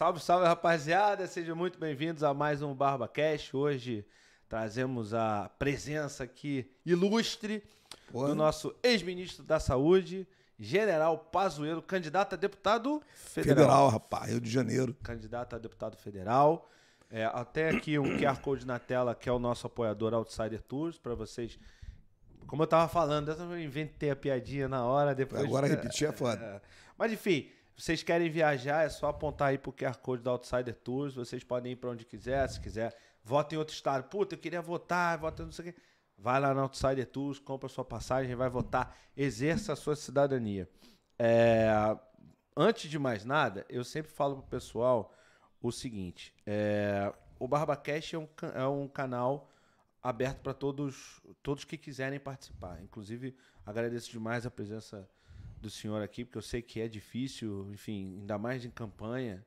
Salve, salve, rapaziada. Sejam muito bem-vindos a mais um Barba Cash. Hoje trazemos a presença aqui ilustre do nosso ex-ministro da Saúde, General Pazuello, candidato a deputado federal. Federal, rapaz, Rio de Janeiro. Candidato a deputado federal. É, até aqui um QR Code na tela, que é o nosso apoiador Outsider Tours, para vocês. Como eu tava falando, eu inventei a piadinha na hora, depois. Agora repetir é foda. É. Mas enfim, vocês querem viajar, é só apontar aí pro QR Code da Outsider Tours. Vocês podem ir para onde quiser, se quiser. Vota em outro estado. Puta, eu queria votar, vota não sei o quê. Vai lá na Outsider Tours, compra sua passagem, vai votar, exerça a sua cidadania. É, antes de mais nada, eu sempre falo pro pessoal o seguinte: é, o BarbaCast é um, é um canal aberto para todos, todos que quiserem participar. Inclusive, agradeço demais a presença do senhor aqui, porque eu sei que é difícil, enfim, ainda mais em campanha,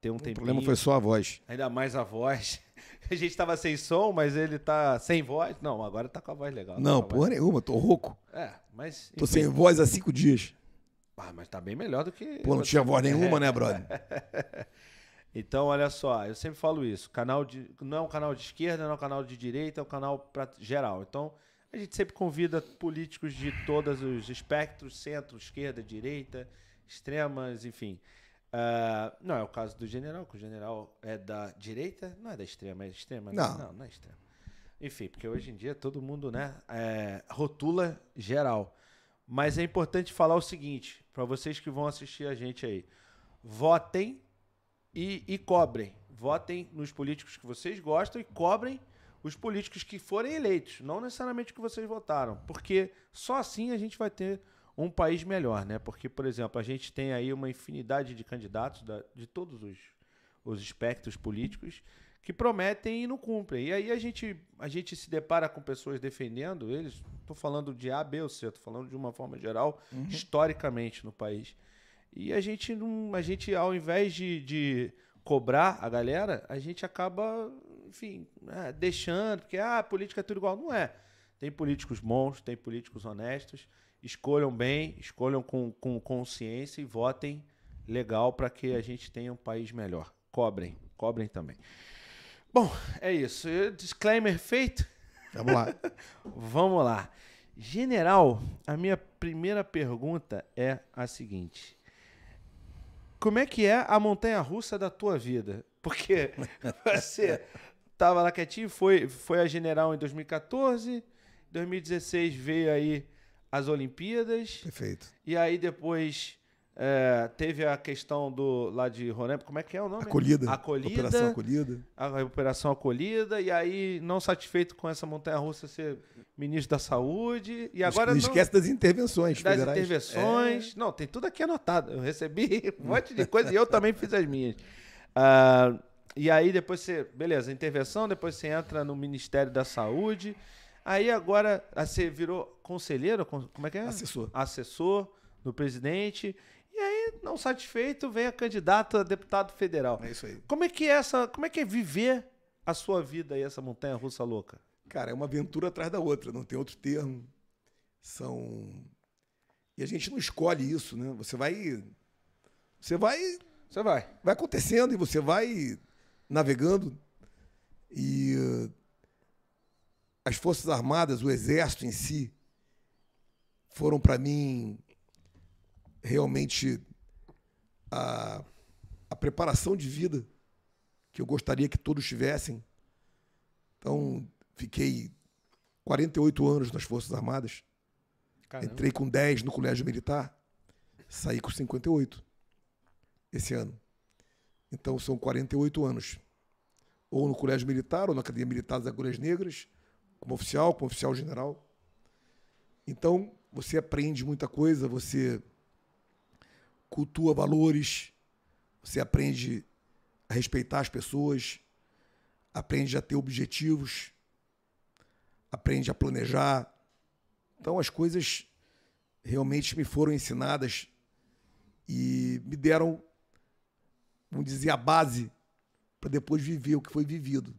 ter um O tempinho. problema foi só a voz. Ainda mais a voz. A gente tava sem som, mas ele tá sem voz. Não, agora tá com a voz legal. tá Não, a porra voz- nenhuma, tô rouco. É, mas. Tô enfim. sem voz há cinco dias. Ah, mas tá bem melhor do que. Pô, não tinha voz nenhuma, né, brother? Então, olha só, eu sempre falo isso. Canal de, não é um canal de esquerda, não é um canal de direita, é um canal pra geral. Então, a gente sempre convida políticos de todos os espectros, centro, esquerda, direita, extremas, enfim. Ah, não é o caso do general, que o general é da direita, não é da extrema, é extrema? Não. não, não é extrema. Enfim, porque hoje em dia todo mundo, né, é, rotula geral. Mas é importante falar o seguinte, para vocês que vão assistir a gente aí. Votem e, e cobrem. Votem nos políticos que vocês gostam e cobrem os políticos que forem eleitos, não necessariamente que vocês votaram, porque só assim a gente vai ter um país melhor, né? Porque, por exemplo, a gente tem aí uma infinidade de candidatos da- de todos os, os espectros políticos que prometem e não cumprem. E aí a gente, a gente se depara com pessoas defendendo eles. Estou falando de A, B ou C, estou falando de uma forma geral, historicamente no país. E a gente não, a gente ao invés de, de cobrar a galera, a gente acaba, enfim, né, deixando, porque ah, política é tudo igual, não é. Tem políticos bons, tem políticos honestos. Escolham bem, escolham com, com consciência e votem legal para que a gente tenha um país melhor. Cobrem, cobrem também. Bom, é isso. Disclaimer feito. Vamos lá. Vamos lá. General, a minha primeira pergunta é a seguinte: Como é que é a montanha russa da tua vida? Porque você estava lá quietinho, foi, foi a general em 2014, 2016 veio aí as Olimpíadas, Perfeito. e aí depois é, teve a questão do lá de Roraima, como é que é o nome? Acolhida. Acolhida. Operação acolhida. a operação acolhida, e aí, não satisfeito com essa montanha russa, ser ministro da saúde, e agora não não- esquece das intervenções das federais. intervenções. Não, tem tudo aqui anotado. Eu recebi um monte de coisa e eu também fiz as minhas. Ah, e aí, depois você. Beleza, intervenção, depois você entra no Ministério da Saúde. Aí agora ah, você virou conselheiro? con- Como é que é? É, assessor. Assessor do presidente. E aí, não satisfeito, vem a candidata a deputado federal. É isso aí. Como é que é essa, como é que é viver a sua vida aí, essa montanha russa louca? Cara, é uma aventura atrás da outra, não tem outro termo. São. E a gente não escolhe isso, né? Você vai. Você vai. Você vai. Vai acontecendo e você vai navegando. E. eh, As Forças Armadas, o Exército em si, foram para mim realmente a, a preparação de vida que eu gostaria que todos tivessem. Então, fiquei 48 anos nas Forças Armadas. Caramba. Entrei com 10 no colégio militar, saí com 58 esse ano. Então são 48 anos. Ou no colégio militar, ou na Academia Militar das Agulhas Negras, como oficial, como oficial general. Então você aprende muita coisa, você cultua valores, você aprende a respeitar as pessoas, aprende a ter objetivos, aprende a planejar. Então as coisas realmente me foram ensinadas e me deram, vamos dizer, a base para depois viver o que foi vivido.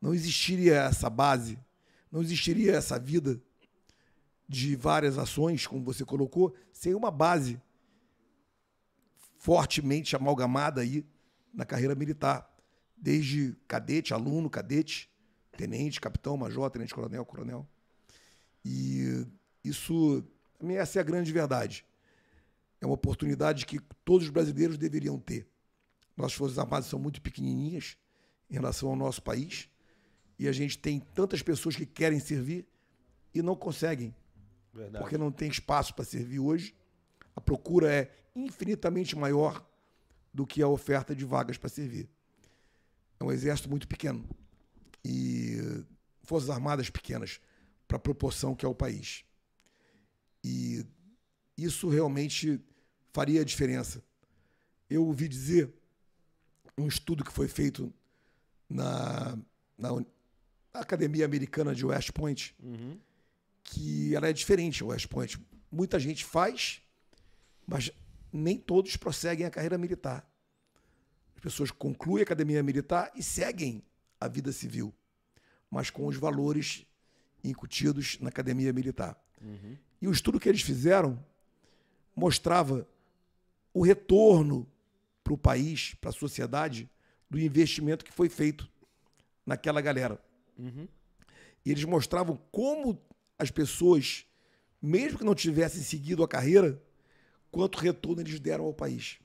Não existiria essa base, não existiria essa vida de várias ações, como você colocou, sem uma base fortemente amalgamada aí na carreira militar, desde cadete, aluno, cadete, tenente, capitão, major, tenente coronel, coronel. E isso, essa é a grande verdade. É uma oportunidade que todos os brasileiros deveriam ter. Nossas Forças Armadas são muito pequenininhas em relação ao nosso país e a gente tem tantas pessoas que querem servir e não conseguem. Verdade. Porque não tem espaço para servir hoje. A procura é infinitamente maior do que a oferta de vagas para servir. É um exército muito pequeno e forças armadas pequenas para a proporção que é o país. E isso realmente faria a diferença. Eu ouvi dizer um estudo que foi feito na, na, na Academia Americana de West Point, uhum. que ela é diferente, West Point. Muita gente faz, mas nem todos prosseguem a carreira militar. As pessoas concluem a academia militar e seguem a vida civil, mas com os valores incutidos na academia militar. Uhum. E o estudo que eles fizeram mostrava o retorno para o país, para a sociedade, do investimento que foi feito naquela galera. Uhum. E eles mostravam como as pessoas, mesmo que não tivessem seguido a carreira, quanto retorno eles deram ao país.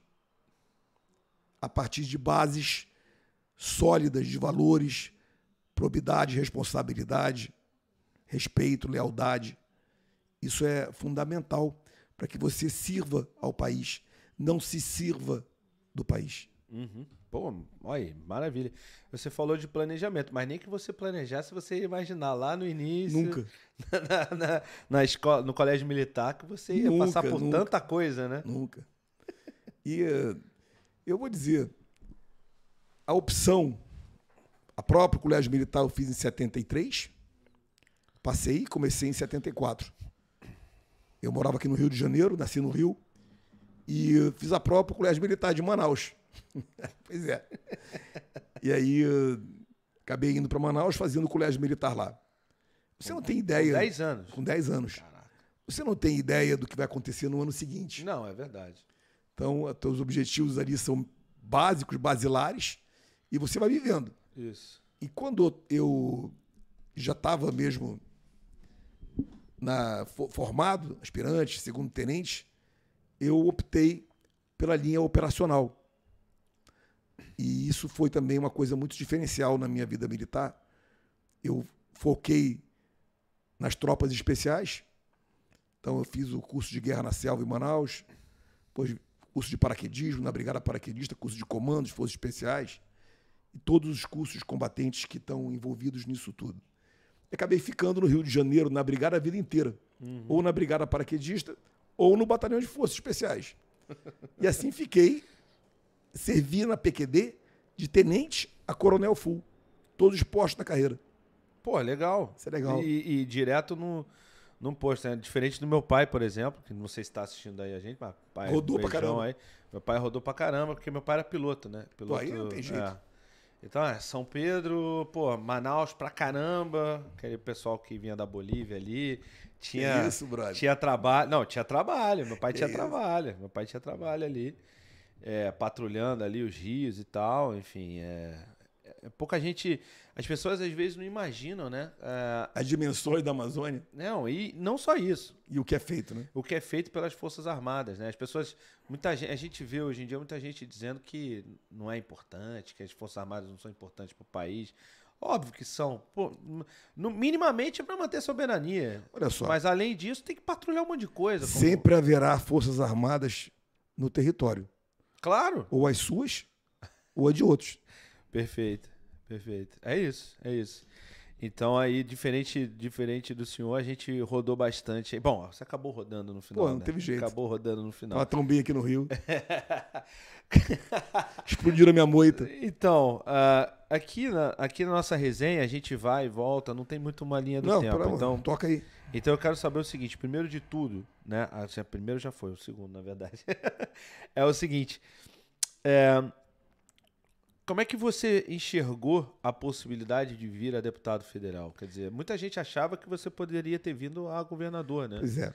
A partir de bases sólidas de valores, probidade, responsabilidade, respeito, lealdade. Isso é fundamental para que você sirva ao país, não se sirva do país. Uhum. Pô, olha, maravilha. Você falou de planejamento, mas nem que você planejasse, você ia imaginar lá no início. Nunca. Na, na, na escola, no colégio militar, que você ia nunca, passar por nunca, tanta coisa, né? Nunca. E uh, eu vou dizer, a opção, a própria colégio militar eu fiz em 73, passei e comecei em 74. Eu morava aqui no Rio de Janeiro, nasci no Rio, e fiz a própria colégio militar de Manaus. pois é. E aí acabei indo para Manaus fazendo o colégio militar lá. Você não tem ideia. Com 10 anos. Com 10 anos. Caraca. Você não tem ideia do que vai acontecer no ano seguinte. Não, é verdade. Então, os objetivos ali são básicos, basilares, e você vai vivendo. Isso. E quando eu já estava mesmo na, formado, aspirante, segundo tenente, eu optei pela linha operacional. E isso foi também uma coisa muito diferencial na minha vida militar. Eu foquei nas tropas especiais. Então eu fiz o curso de guerra na selva em Manaus, depois curso de paraquedismo na Brigada Paraquedista, curso de comandos, forças especiais e todos os cursos combatentes que estão envolvidos nisso tudo. E acabei ficando no Rio de Janeiro na Brigada a vida inteira, uhum. ou na Brigada Paraquedista, ou no Batalhão de Forças Especiais. E assim fiquei servi na PQD de tenente a coronel full. Todos os postos na carreira. Pô, legal. Isso é legal. E, e direto no, num posto, né? Diferente do meu pai, por exemplo, que não sei se está assistindo aí a gente, mas pai rodou pra caramba. Aí. Meu pai rodou pra caramba, porque meu pai era piloto, né? Piloto, pô, aí não tem jeito. É. Então, é, São Pedro, pô, Manaus pra caramba, aquele pessoal que vinha da Bolívia ali. Tinha, que isso, brother? Tinha trabalho. Não, tinha trabalho. Meu pai que tinha isso? trabalho. Meu pai tinha trabalho ali é, patrulhando ali os rios e tal, enfim, é, é, pouca gente, as pessoas às vezes não imaginam, né? É, as dimensões da Amazônia. Não, e não só isso. E o que é feito, né? O que é feito pelas Forças Armadas, né? As pessoas, muita gente, a gente vê hoje em dia muita gente dizendo que não é importante, que as Forças Armadas não são importantes para o país. Óbvio que são. Pô, no, minimamente é para manter a soberania. Olha só. Mas além disso, tem que patrulhar um monte de coisa. Como... Sempre haverá Forças Armadas no território. Claro. Ou as suas, ou a de outros. Perfeito, perfeito. É isso, é isso. Então aí, diferente, diferente do senhor, a gente rodou bastante. Bom, você acabou rodando no final. Pô, não né? teve jeito. Acabou rodando no final. Tava tão bem aqui no Rio. Explodiram a minha moita. Então, uh, aqui, na, aqui na nossa resenha, a gente vai e volta, não tem muito uma linha do não, tempo. então, toca aí. Então eu quero saber o seguinte: primeiro de tudo, né? Ah, primeiro já foi, o segundo, na verdade. é o seguinte. É, como é que você enxergou a possibilidade de vir a deputado federal? Quer dizer, muita gente achava que você poderia ter vindo a governador, né? Pois é.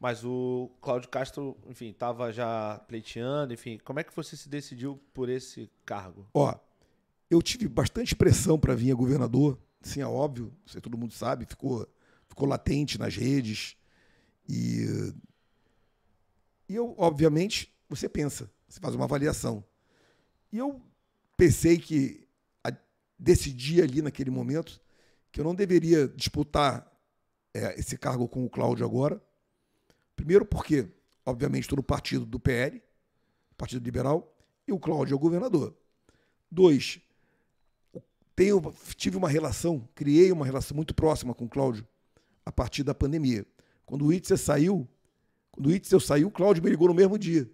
Mas o Cláudio Castro, enfim, estava já pleiteando, enfim. Como é que você se decidiu por esse cargo? Ó, eu tive bastante pressão para vir a governador, sim, é óbvio, isso todo mundo sabe, ficou, ficou latente nas redes. E, e eu, obviamente, você pensa, você faz uma avaliação. E eu pensei que a, decidi ali naquele momento que eu não deveria disputar é, esse cargo com o Cláudio agora. Primeiro porque, obviamente, estou no partido do PL, Partido Liberal, e o Cláudio é o governador. Dois, tenho, tive uma relação, criei uma relação muito próxima com o Cláudio a partir da pandemia. Quando o Itzel saiu, quando o Itzel saiu, o Cláudio me ligou no mesmo dia.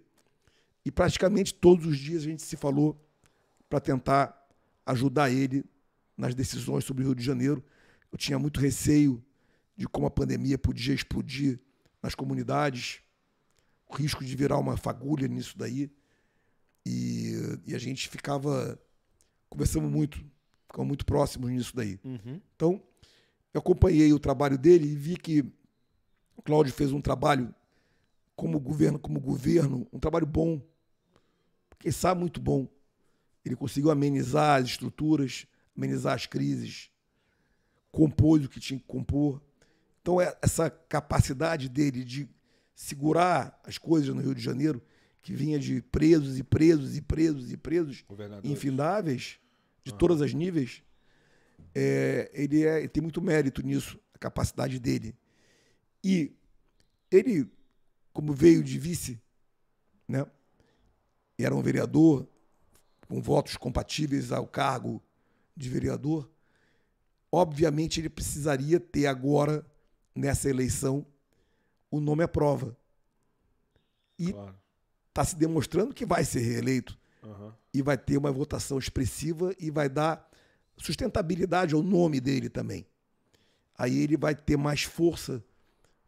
E praticamente todos os dias a gente se falou para tentar ajudar ele nas decisões sobre o Rio de Janeiro. Eu tinha muito receio de como a pandemia podia explodir nas comunidades, o risco de virar uma fagulha nisso daí. E, e a gente ficava conversando muito, ficamos muito próximos nisso daí. Uhum. Então, eu acompanhei o trabalho dele e vi que o Cláudio fez um trabalho como governo, como governo, um trabalho bom, quem sabe muito bom. Ele conseguiu amenizar as estruturas, amenizar as crises, compôs o que tinha que compor. Então, é essa capacidade dele de segurar as coisas no Rio de Janeiro, que vinha de presos e presos e presos e presos infindáveis, de uhum. todas as níveis, é, ele, é, ele tem muito mérito nisso, a capacidade dele. E ele, como veio de vice, né, era um vereador com votos compatíveis ao cargo de vereador, obviamente ele precisaria ter agora, nessa eleição, o nome à prova. E está claro. se demonstrando que vai ser reeleito. Uhum. E vai ter uma votação expressiva e vai dar sustentabilidade ao nome dele também. Aí ele vai ter mais força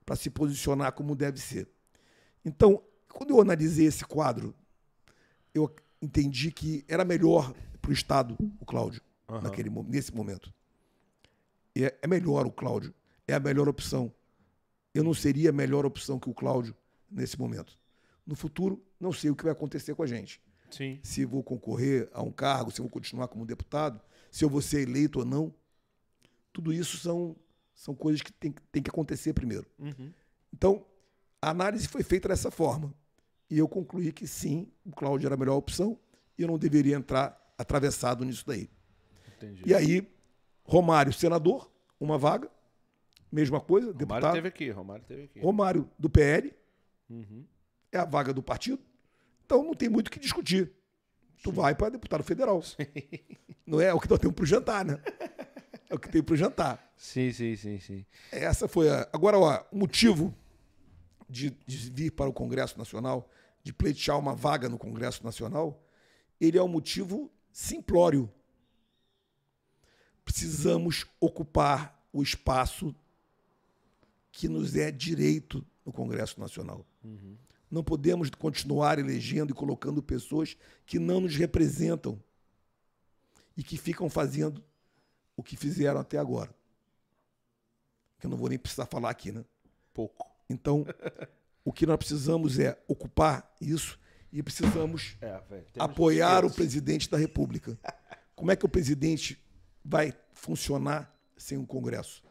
para se posicionar como deve ser. Então, quando eu analisei esse quadro, eu entendi que era melhor para o Estado o Cláudio uhum. naquele, nesse momento. É, é melhor o Cláudio, é a melhor opção. Eu não seria a melhor opção que o Cláudio nesse momento. No futuro, não sei o que vai acontecer com a gente. Sim. Se vou concorrer a um cargo, se vou continuar como deputado, se eu vou ser eleito ou não. Tudo isso são, são coisas que tem, tem que acontecer primeiro. Uhum. Então, a análise foi feita dessa forma. E eu concluí que sim, o Cláudio era a melhor opção e eu não deveria entrar atravessado nisso daí. Entendi. E aí, Romário, senador, uma vaga, mesma coisa, Romário deputado. Romário teve aqui, Romário teve aqui. Romário, do PL, uhum. é a vaga do partido. Então não tem muito o que discutir. Tu Sim. vai para deputado federal. Sim. Não é o que nós temos para o jantar, né? É o que tem para o jantar. Sim, sim, sim, sim. Essa foi a. Agora, ó, o motivo de, de vir para o Congresso Nacional, de pleitear uma vaga no Congresso Nacional, ele é um motivo simplório. Precisamos ocupar o espaço que nos é direito no Congresso Nacional. Uhum. Não podemos continuar elegendo e colocando pessoas que não nos representam e que ficam fazendo o que fizeram até agora. Que eu não vou nem precisar falar aqui, né? Pouco. Então, o que nós precisamos é ocupar isso e precisamos é, véio, apoiar o presidente da República. Como é que o presidente vai funcionar sem um Congresso?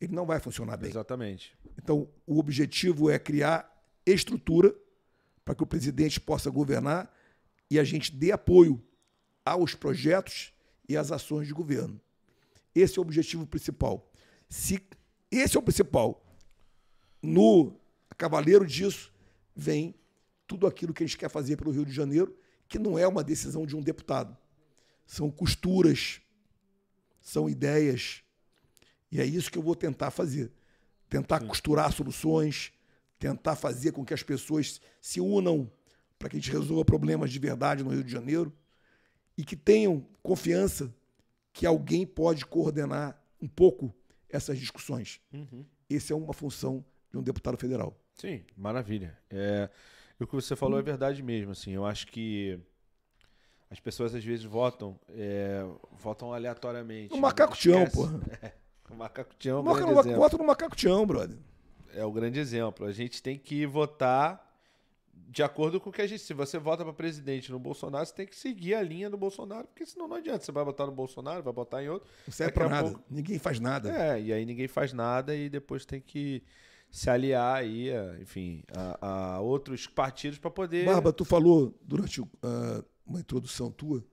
Ele não vai funcionar bem. Exatamente. Então, o objetivo é criar estrutura para que o presidente possa governar e a gente dê apoio aos projetos e às ações de governo. Esse é o objetivo principal. Se esse é o principal, no cavaleiro disso vem tudo aquilo que a gente quer fazer pelo Rio de Janeiro, que não é uma decisão de um deputado. São costuras, são ideias. E é isso que eu vou tentar fazer. Tentar Sim. costurar soluções, tentar fazer com que as pessoas se unam para que a gente resolva problemas de verdade no Rio de Janeiro e que tenham confiança que alguém pode coordenar um pouco essas discussões. Uhum. Essa é uma função de um deputado federal. Sim, maravilha. É, o que você falou é verdade mesmo. Assim, eu acho que as pessoas às vezes votam, é, votam aleatoriamente. No macaco tião, porra. É, o macaco tião. Maca, no, vota no macaco tião, brother. é o grande exemplo. A gente tem que votar de acordo com o que a gente. Se você vota para presidente no Bolsonaro, você tem que seguir a linha do Bolsonaro, porque senão não adianta. Você vai votar no Bolsonaro, vai votar em outro. Não serve pra nada. Pouco... Ninguém faz nada. É, e aí ninguém faz nada e depois tem que se aliar aí, a, enfim, a, a, outros partidos para poder. Barba, tu falou durante uh, uma introdução tua,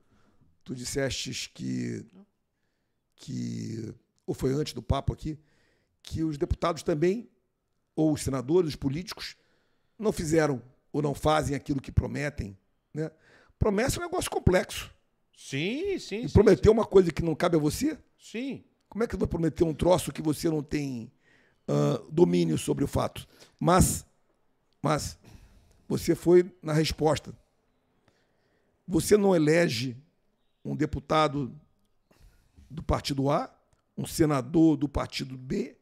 tu disseste que. que ou foi antes do papo aqui, que os deputados também, ou os senadores, os políticos, não fizeram ou não fazem aquilo que prometem. Né? Promessa é um negócio complexo. Sim, sim. E sim, prometer sim. uma coisa que não cabe a você? Sim. Como é que vai prometer um troço que você não tem uh, domínio sobre o fato? Mas, mas, você foi na resposta. Você não elege um deputado do partido A, um senador do partido B,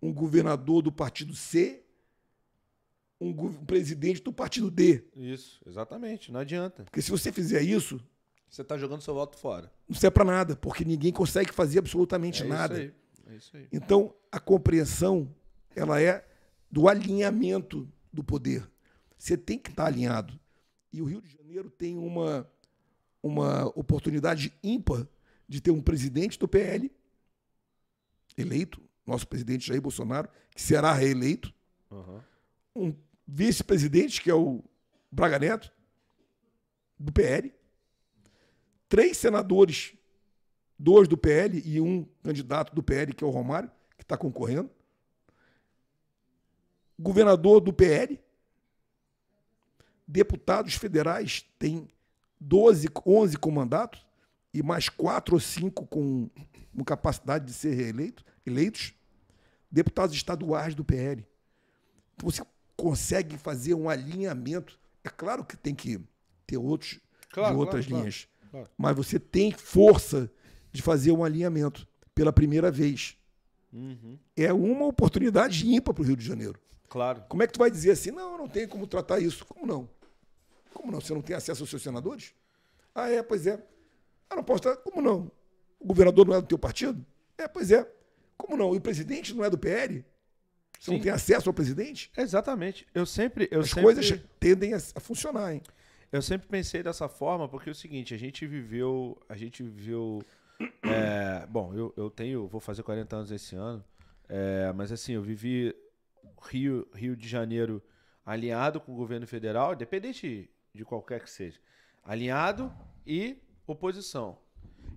um governador do partido C um, presidente do partido D. Isso, exatamente. Não adianta. Porque se você fizer isso. Você está jogando seu voto fora. Não serve para nada, porque ninguém consegue fazer absolutamente é nada. Isso aí. É isso aí. Então, a compreensão ela é do alinhamento do poder. Você tem que estar alinhado. E o Rio de Janeiro tem uma, uma oportunidade ímpar de ter um presidente do PL eleito, nosso presidente Jair Bolsonaro, que será reeleito, uhum. um vice-presidente, que é o Braga Neto, do PL, três senadores, dois do PL e um candidato do PL, que é o Romário, que está concorrendo, governador do PL, deputados federais têm 12, 11 com mandato e mais quatro ou cinco com, com capacidade de ser reeleitos, eleitos, deputados estaduais do PL. Então, você consegue fazer um alinhamento. É claro que tem que ter outros claro, de outras claro, linhas, claro, mas você tem força de fazer um alinhamento pela primeira vez. Uhum. É uma oportunidade ímpar para o Rio de Janeiro. Claro. Como é que tu vai dizer assim? Não, não tem como tratar isso. Como não? Como não? Você não tem acesso aos seus senadores? Ah, é, pois é. Ah, não posso tratar. Como não? O governador não é do teu partido? É, pois é. Como não? E o presidente não é do PL? Você Sim. não tem acesso ao presidente? Exatamente. Eu sempre. Eu As sempre... coisas tendem a, a, funcionar, hein? Eu sempre pensei dessa forma, porque é o seguinte, a gente viveu. A gente viveu. É, bom, eu, eu tenho. Vou fazer 40 anos esse ano. É, mas assim, eu vivi Rio, Rio de Janeiro alinhado com o governo federal, independente de qualquer que seja. Alinhado e oposição.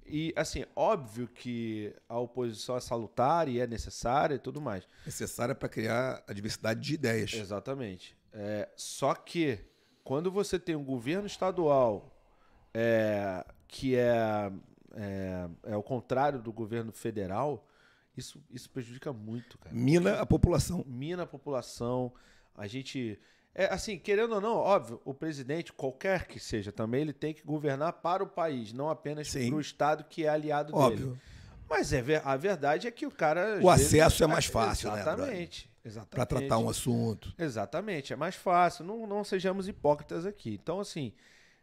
E, assim, óbvio que a oposição é salutar e é necessária e tudo mais. Necessária para criar a diversidade de ideias. Exatamente. É, só que, quando você tem um governo estadual é, que é, é, é o contrário do governo federal, isso, isso prejudica muito, cara. Mina a população. Mina a população. A gente é, assim, querendo ou não, óbvio, o presidente, qualquer que seja também, ele tem que governar para o país, não apenas para o Estado que é aliado óbvio. dele. Mas é, a verdade é que o cara. O acesso é mais fácil, exatamente, né? Exatamente. Para tratar um assunto. Exatamente, é mais fácil. Não, não sejamos hipócritas aqui. Então, assim,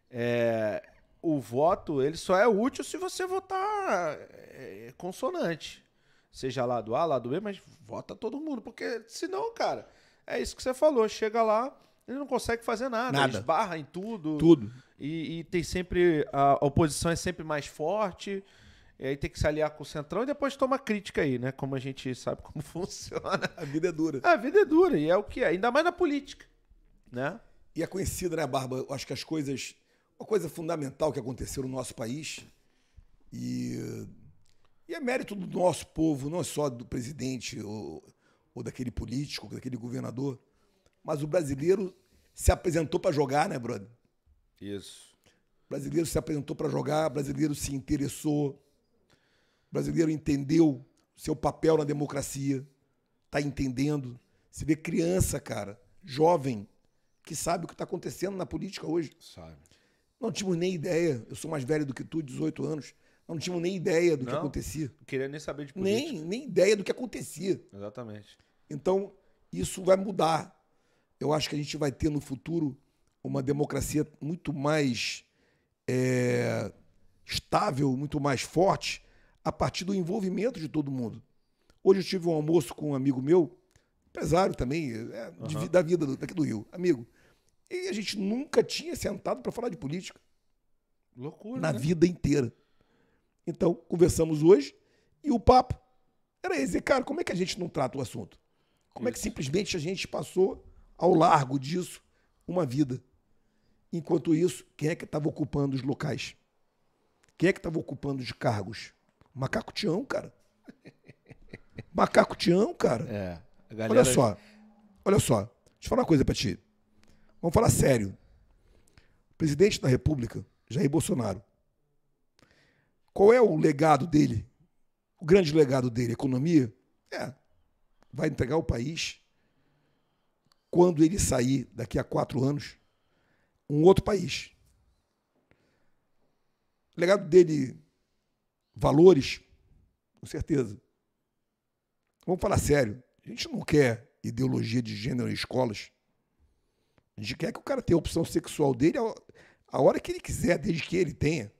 é, o voto ele só é útil se você votar é, consonante. Seja lá do A, lá do B, mas vota todo mundo. Porque senão, cara, é isso que você falou. Chega lá, ele não consegue fazer nada. nada. Esbarra em tudo. Tudo. E, e, tem sempre. A oposição é sempre mais forte. E aí tem que se aliar com o Centrão e depois toma crítica aí, né? Como a gente sabe como funciona. A vida é dura. A vida é dura, e é o que é. Ainda mais na política. Né? E é conhecida, né, Barba? Eu acho que as coisas. Uma coisa fundamental que aconteceu no nosso país. E. E é mérito do nosso povo, não é só do presidente ou, ou daquele político, daquele governador mas o brasileiro se apresentou para jogar, né, brother? Isso. O brasileiro se apresentou para jogar, o brasileiro se interessou, o brasileiro entendeu seu papel na democracia, tá entendendo. Se vê criança, cara, jovem, que sabe o que está acontecendo na política hoje. Sabe. Não tínhamos nem ideia. Eu sou mais velho do que tu, 18 anos. Não tínhamos nem ideia do não, que acontecia. Não queria nem saber de política. Nem, nem ideia do que acontecia. Exatamente. Então, isso vai mudar eu acho que a gente vai ter no futuro uma democracia muito mais é, estável, muito mais forte, a partir do envolvimento de todo mundo. Hoje eu tive um almoço com um amigo meu, empresário também, é, de- da vida daqui do Rio, amigo. E a gente nunca tinha sentado para falar de política Loucura, na né? vida inteira. Então, conversamos hoje e o papo era esse. Cara, como é que a gente não trata o assunto? Como é que simplesmente a gente passou ao largo disso uma vida? Enquanto isso, quem é que estava ocupando os locais? Quem é que estava ocupando os cargos? Macaco Tião, cara. Macaco Tião, cara. É. A galera... Olha só, olha só. Deixa eu falar uma coisa pra ti. Vamos falar sério. O presidente da República, Jair Bolsonaro, qual é o legado dele? O grande legado dele, economia? É, vai entregar o país quando ele sair daqui a quatro anos, um outro país. O legado dele, valores, com certeza. Vamos falar sério. A gente não quer ideologia de gênero em escolas. A gente quer que o cara tenha a opção sexual dele a- a hora que ele quiser, desde que ele tenha.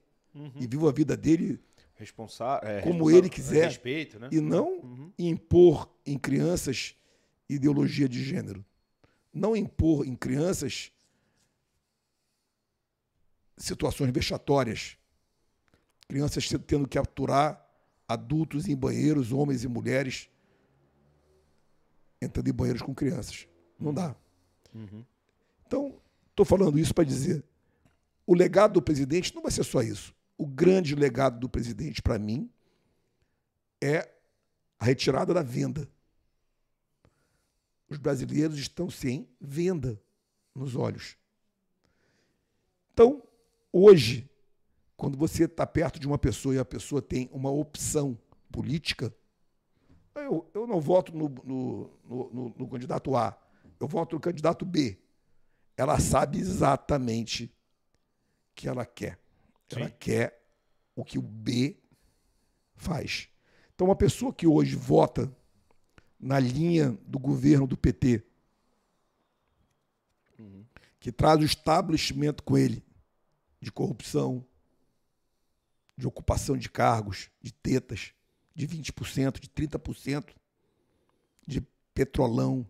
E viva a vida dele Responsa... é, Como ele quiser. Respeito, né? e não impor em crianças ideologia de gênero. Não impor em crianças situações vexatórias. Crianças tendo- tendo que aturar adultos em banheiros, homens e mulheres, entrando em banheiros com crianças. Não dá. Então, estou falando isso para dizer: o legado do presidente não vai ser só isso. O grande legado do presidente, para mim, é a retirada da venda. Os brasileiros estão sem venda nos olhos. Então, hoje, quando você está perto de uma pessoa e a pessoa tem uma opção política, eu, eu não voto no, no, no- no- no candidato A, eu voto no candidato B. Ela sabe exatamente o que ela quer. Ela Sim. quer o que o B faz. Então, uma pessoa que hoje vota na linha do governo do PT, que traz o establishment com ele de corrupção, de ocupação de cargos, de tetas, de 20%, de 30%, de petrolão,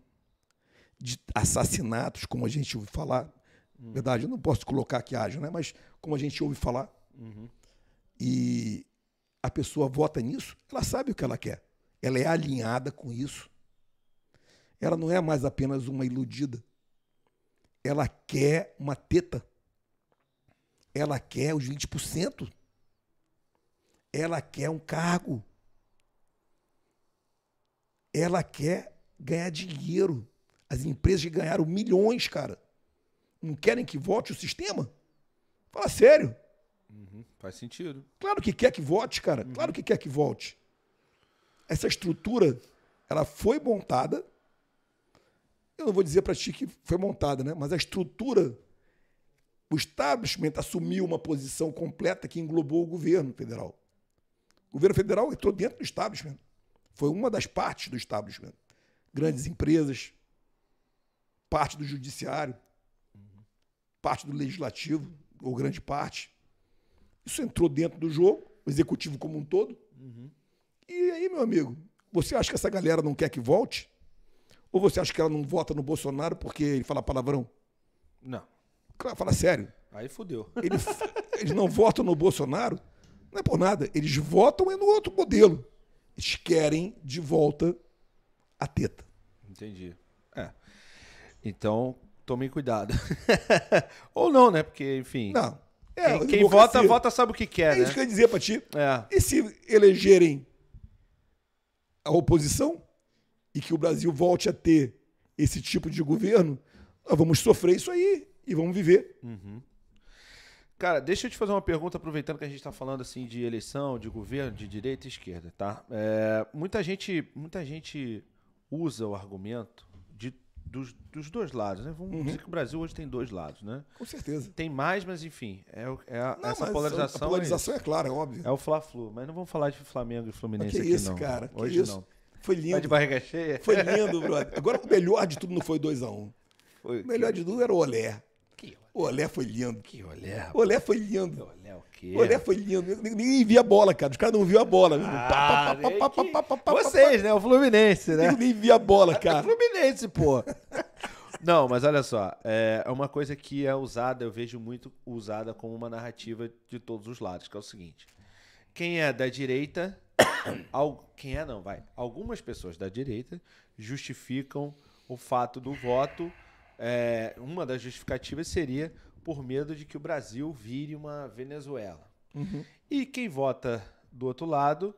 de assassinatos, como a gente ouve falar. Verdade, eu não posso colocar que haja, né? mas como a gente ouve falar. E a pessoa vota nisso, ela sabe o que ela quer. Ela é alinhada com isso. Ela não é mais apenas uma iludida. Ela quer uma teta. Ela quer os 20%. Ela quer um cargo. Ela quer ganhar dinheiro. As empresas que ganharam milhões, cara, não querem que vote o sistema? Fala sério. Faz sentido. Claro que quer que vote, cara. Claro que quer que volte. Essa estrutura, ela foi montada. Eu não vou dizer para ti que foi montada, né? Mas a estrutura, o establishment assumiu uma posição completa que englobou o governo federal. O governo federal entrou dentro do establishment. Foi uma das partes do establishment. Grandes empresas, parte do judiciário, parte do legislativo, ou grande parte. Isso entrou dentro do jogo, o executivo como um todo. E aí, meu amigo, você acha que essa galera não quer que volte? Ou você acha que ela não vota no Bolsonaro porque ele fala palavrão? Não. Claro, fala sério. Aí fudeu. Ele- eles não votam no Bolsonaro, não é por nada. Eles votam é no outro modelo. Eles querem de volta a teta. Entendi. É. Então, tomem cuidado. Ou não, né? Porque, enfim. Não. É, quem, quem vota, vota sabe o que É quer, isso né? que eu ia dizer pra ti. É. E se elegerem a oposição e que o Brasil volte a ter esse tipo de governo, nós vamos sofrer isso aí e vamos viver. Cara, deixa eu te fazer uma pergunta, aproveitando que a gente está falando assim de eleição, de governo, de direita e esquerda, tá? É, muita gente, muita gente usa o argumento dos, dos dois lados, né? Vamos dizer que o Brasil hoje tem dois lados, né? Com certeza. Tem mais, mas enfim, é, é a- Não, essa polarização. A polarização é, clara, é óbvio. é, o Fla-Flu, mas não vamos falar de Flamengo e Mas Fluminense que aqui isso, não. cara? Que Hoje isso? não. Foi Tá de lindo. barriga cheia? Foi lindo, brother. Agora, o melhor de tudo não foi 2x1. Foi- O melhor de tudo era o Olé. Que O Olé foi lindo. Que olé, O Olé foi lindo. O quê? O Olé foi lindo. Ninguém via a bola, cara. Os caras não viam a bola. Ah, Pá, pá, pá, Vocês, né? O Fluminense, né? Ninguém via a bola, É cara. Fluminense, pô. Não, mas olha só, é uma coisa que é usada, eu vejo muito usada como uma narrativa de todos os lados, que é o seguinte: quem é da direita, al- quem é não, vai, algumas pessoas da direita justificam o fato do voto. é, uma das justificativas seria por medo de que o Brasil vire uma Venezuela. E quem vota do outro lado,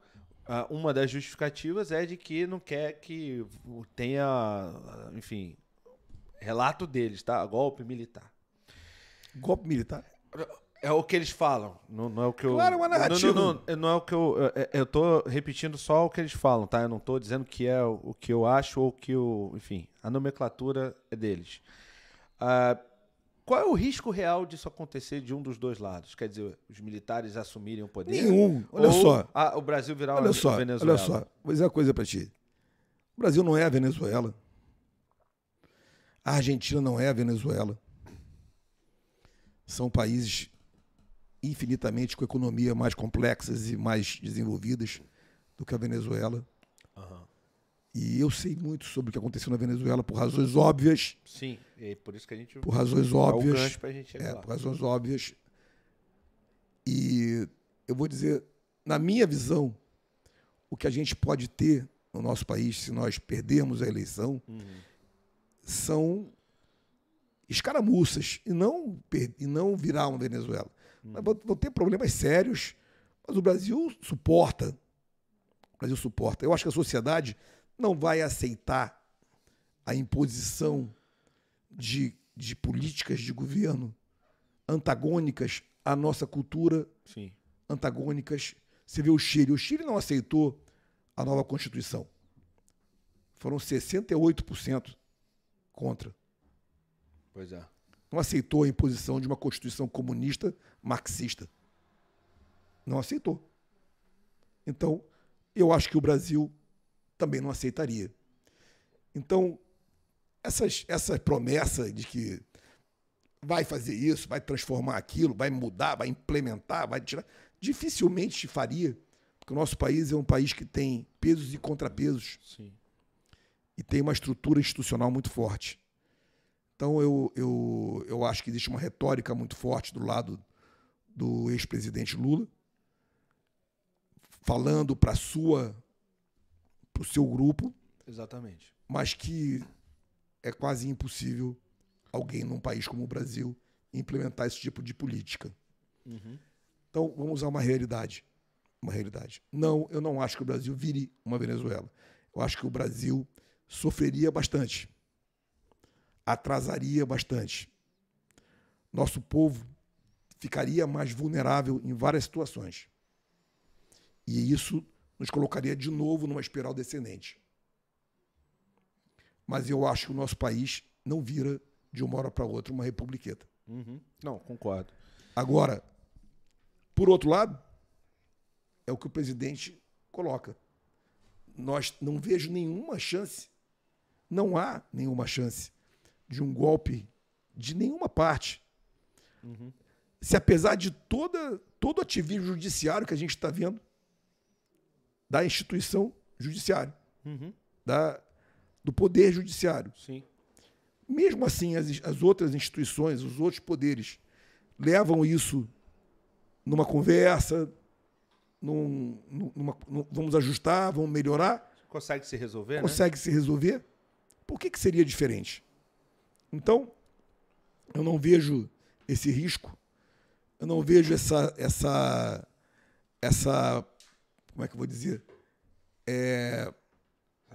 uma das justificativas é de que não quer que tenha, enfim, relato deles, tá? Golpe militar. Golpe militar. É o que eles falam, não, não é o que eu. Claro, é uma Não, narrativa. Não, não, não é o que eu. Eu, eu tô repetindo só o que eles falam, tá? Eu não tô dizendo que é o, o que eu acho ou o que eu. Enfim, a nomenclatura é deles. Ah, qual é o risco real disso acontecer de um dos dois lados? Quer dizer, os militares assumirem o poder? Nenhum. Olha ou só. a- o Brasil virar Olha uma só, Venezuela? olha só. Vou dizer uma coisa pra ti. O Brasil não é a Venezuela. A Argentina não é a Venezuela. São países infinitamente com economia mais complexas e mais desenvolvidas do que a Venezuela. E eu sei muito sobre o que aconteceu na Venezuela por razões óbvias, Sim, é por isso que a gente. por razões óbvias. pra gente É, lá. por razões óbvias. E eu vou dizer, na minha visão, o que a gente pode ter no nosso país, se nós perdermos a eleição, são escaramuças e não, e não virar uma Venezuela. Mas vão, vão ter problemas sérios, mas o Brasil suporta. O Brasil suporta. Eu acho que a sociedade não vai aceitar a imposição de, de políticas de governo antagônicas à nossa cultura, Sim. antagônicas. Você vê o Chile. O Chile não aceitou a nova Constituição. Foram 68% contra. Pois é. Não aceitou a imposição de uma Constituição comunista marxista. Não aceitou. Então, eu acho que o Brasil também não aceitaria. Então, essas, essa promessa de que vai fazer isso, vai transformar aquilo, vai mudar, vai implementar, vai tirar, dificilmente faria, porque o nosso país é um país que tem pesos e contrapesos Sim. e tem uma estrutura institucional muito forte. Então eu, eu, eu acho que existe uma retórica muito forte do lado do ex-presidente Lula, falando para sua para o seu grupo, Exatamente. mas que é quase impossível alguém num país como o Brasil implementar esse tipo de política. Então vamos usar uma realidade, uma realidade. Não, eu não acho que o Brasil vire uma Venezuela. Eu acho que o Brasil sofreria bastante, atrasaria bastante. Nosso povo ficaria mais vulnerável em várias situações. E isso nos colocaria de novo numa espiral descendente. Mas eu acho que o nosso país não vira de uma hora para outra uma republiqueta. Uhum. Não, concordo. Agora, por outro lado, é o que o presidente coloca. Nós não vejo nenhuma chance, não há nenhuma chance de um golpe de nenhuma parte. Se apesar de toda, todo o ativismo judiciário que a gente está vendo, da instituição judiciária, Uhum. da, do poder judiciário, Sim. mesmo assim, as, as outras instituições, os outros poderes, levam isso numa conversa, num, num- numa- num- vamos ajustar, vamos melhorar, Consegue se resolver, né? consegue se resolver. Por que, que seria diferente? Então, eu não vejo esse risco, eu não vejo essa, essa, essa, como é que eu vou dizer? É,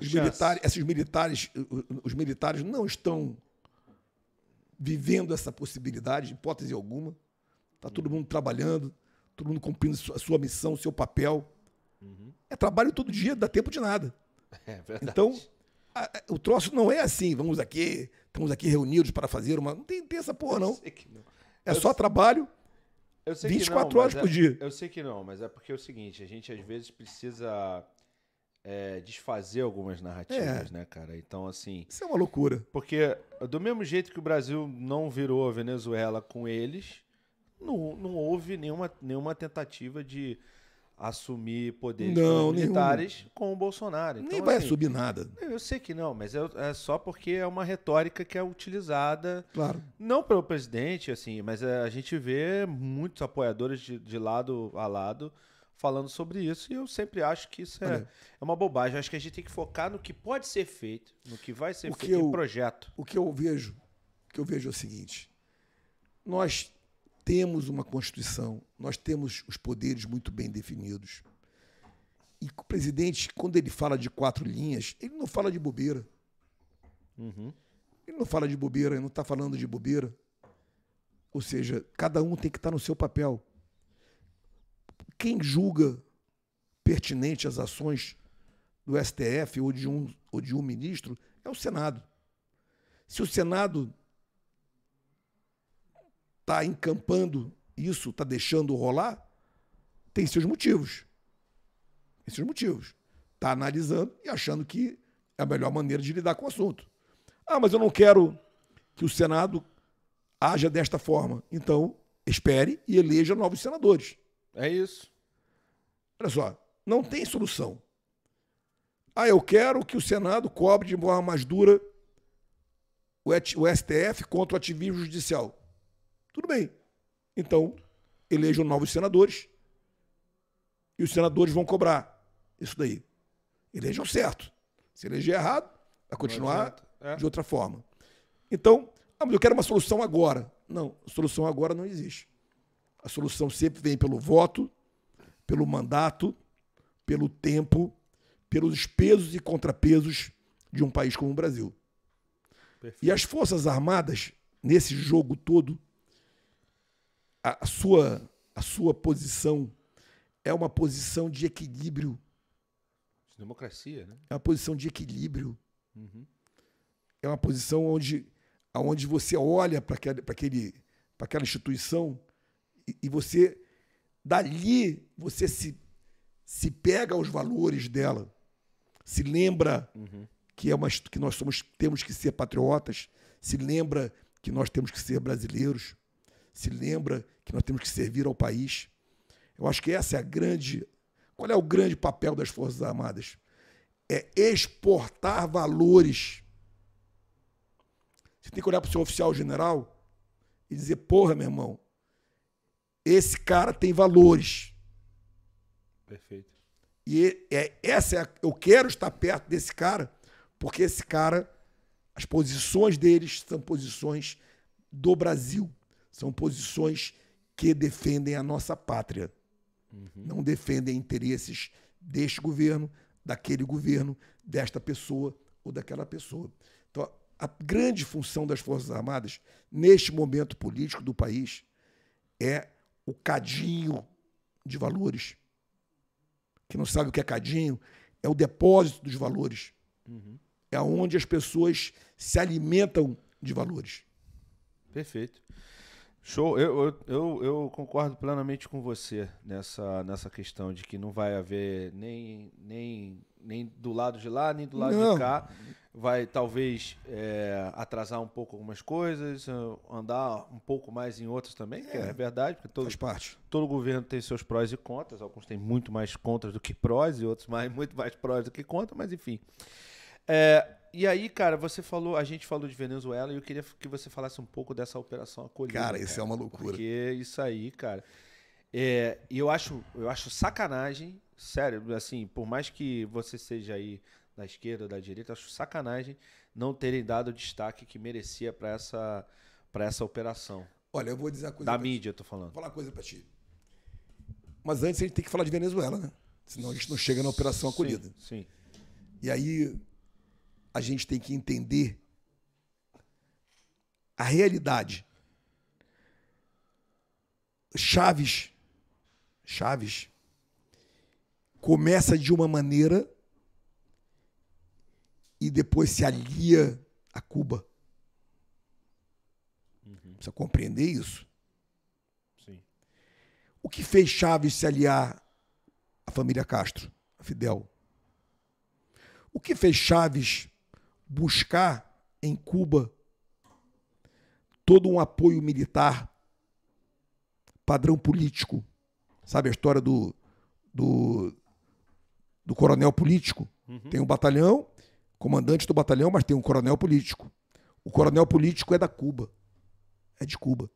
os militares, esses militares, os militares não estão vivendo essa possibilidade, hipótese alguma. Está todo mundo trabalhando, todo mundo cumprindo a sua missão, o seu papel. É trabalho todo dia, dá tempo de nada. É. Então, a- a- o troço não é assim, vamos aqui, estamos aqui reunidos para fazer uma. Não tem, tem essa porra, não. Eu sei não. É só trabalho. Eu sei 24 que não, horas mas por é- dia. Eu sei que não, mas é porque é o seguinte, a gente às vezes precisa é, desfazer algumas narrativas, né, cara? Então, assim. Isso é uma loucura. Porque, do mesmo jeito que o Brasil não virou a Venezuela com eles, não, não houve nenhuma, nenhuma tentativa de assumir poderes Não, militares com o Bolsonaro. Então, Nem vai assim, subir nada. Eu sei que não, mas é, só porque é uma retórica que é utilizada Claro. não pelo presidente, assim, mas é, a gente vê muitos apoiadores de, de lado a lado falando sobre isso, e eu sempre acho que isso é, é uma bobagem. Eu acho que a gente tem que focar no que pode ser feito, no que vai ser O que feito, eu- em projeto. O que eu vejo, o que eu vejo é o seguinte: nós temos uma Constituição, nós temos os poderes muito bem definidos. E o presidente, quando ele fala de quatro linhas, ele não fala de bobeira. Uhum. Ele não fala de bobeira, ele não está falando de bobeira. Ou seja, cada um tem que estar no seu papel. Quem julga pertinente as ações do STF ou de um, ou de um ministro é o Senado. Se o Senado está encampando isso, está deixando rolar, tem seus motivos. Tem seus motivos. Está analisando e achando que é a melhor maneira de lidar com o assunto. Ah, mas eu não quero que o Senado haja desta forma. Então, espere e eleja novos senadores. É isso. Olha só, não tem solução. Ah, eu quero que o Senado cobre de forma mais dura o STF contra o ativismo judicial. Tudo bem. Então, elejam novos senadores e os senadores vão cobrar isso daí. Elejam certo. Se eleger errado, vai continuar. É. de outra forma. Então, ah, mas eu quero uma solução agora. Não, a solução agora não existe. A solução sempre vem pelo voto, pelo mandato, pelo tempo, pelos pesos e contrapesos de um país como o Brasil. Perfeito. E as Forças Armadas, nesse jogo todo, a, a sua, a sua posição é uma posição de equilíbrio. Democracia, né? É uma posição de equilíbrio. Uhum. é uma posição onde, onde você olha para aquele, pra aquele, pra aquela instituição e, e você, dali, você se, se pega aos valores dela, se lembra Uhum. que, é uma, que nós somos, temos que ser patriotas, se lembra que nós temos que ser brasileiros, se lembra que nós temos que servir ao país. Eu acho que essa é a grande. Qual é o grande papel das Forças Armadas? É exportar valores. Você tem que olhar para o seu oficial general e dizer: porra, meu irmão, esse cara tem valores. Perfeito. E é, essa é a- eu quero estar perto desse cara, porque esse cara, as posições deles são posições do Brasil, são posições que defendem a nossa pátria. Não defendem interesses deste governo, daquele governo, desta pessoa ou daquela pessoa. Então, a grande função das Forças Armadas, neste momento político do país, é o cadinho de valores que não sabe o que é cadinho, é o depósito dos valores. É onde as pessoas se alimentam de valores. Perfeito. Show. Eu, eu, eu, eu concordo plenamente com você nessa, nessa questão de que não vai haver nem, nem, nem do lado de lá, nem do lado Não. de cá. Vai talvez é, atrasar um pouco algumas coisas, eh, andar um pouco mais em outras também, que é, verdade, porque todo, todo governo tem seus prós e contras, alguns têm muito mais contras do que prós e outros mais, muito mais prós do que contras, mas enfim. É, e aí, cara, você falou, a gente falou de Venezuela e eu queria que você falasse um pouco dessa operação acolhida. Cara, isso é uma loucura. Porque isso aí, cara. É, e eu acho, eu acho sacanagem, sério, assim, por mais que você seja aí da esquerda ou da direita, acho sacanagem não terem dado o destaque que merecia para essa, pra essa operação. Olha, eu vou dizer uma coisa. Da mídia, eu tô falando. Vou falar uma coisa pra ti. Mas antes a gente tem que falar de Venezuela, né? Senão a gente não chega na operação acolhida. Sim, sim. E aí a gente tem que entender a realidade. Chaves, Chaves começa de uma maneira e depois se alia a Cuba. Precisa compreender isso. sim. O que fez Chaves se aliar à família Castro, a Fidel? O que fez Chaves buscar em Cuba todo um apoio militar, padrão político? Sabe a história do, do, do coronel político? Uhum. Tem um batalhão, comandante do batalhão, mas tem um coronel político. O coronel político é da Cuba. É de Cuba.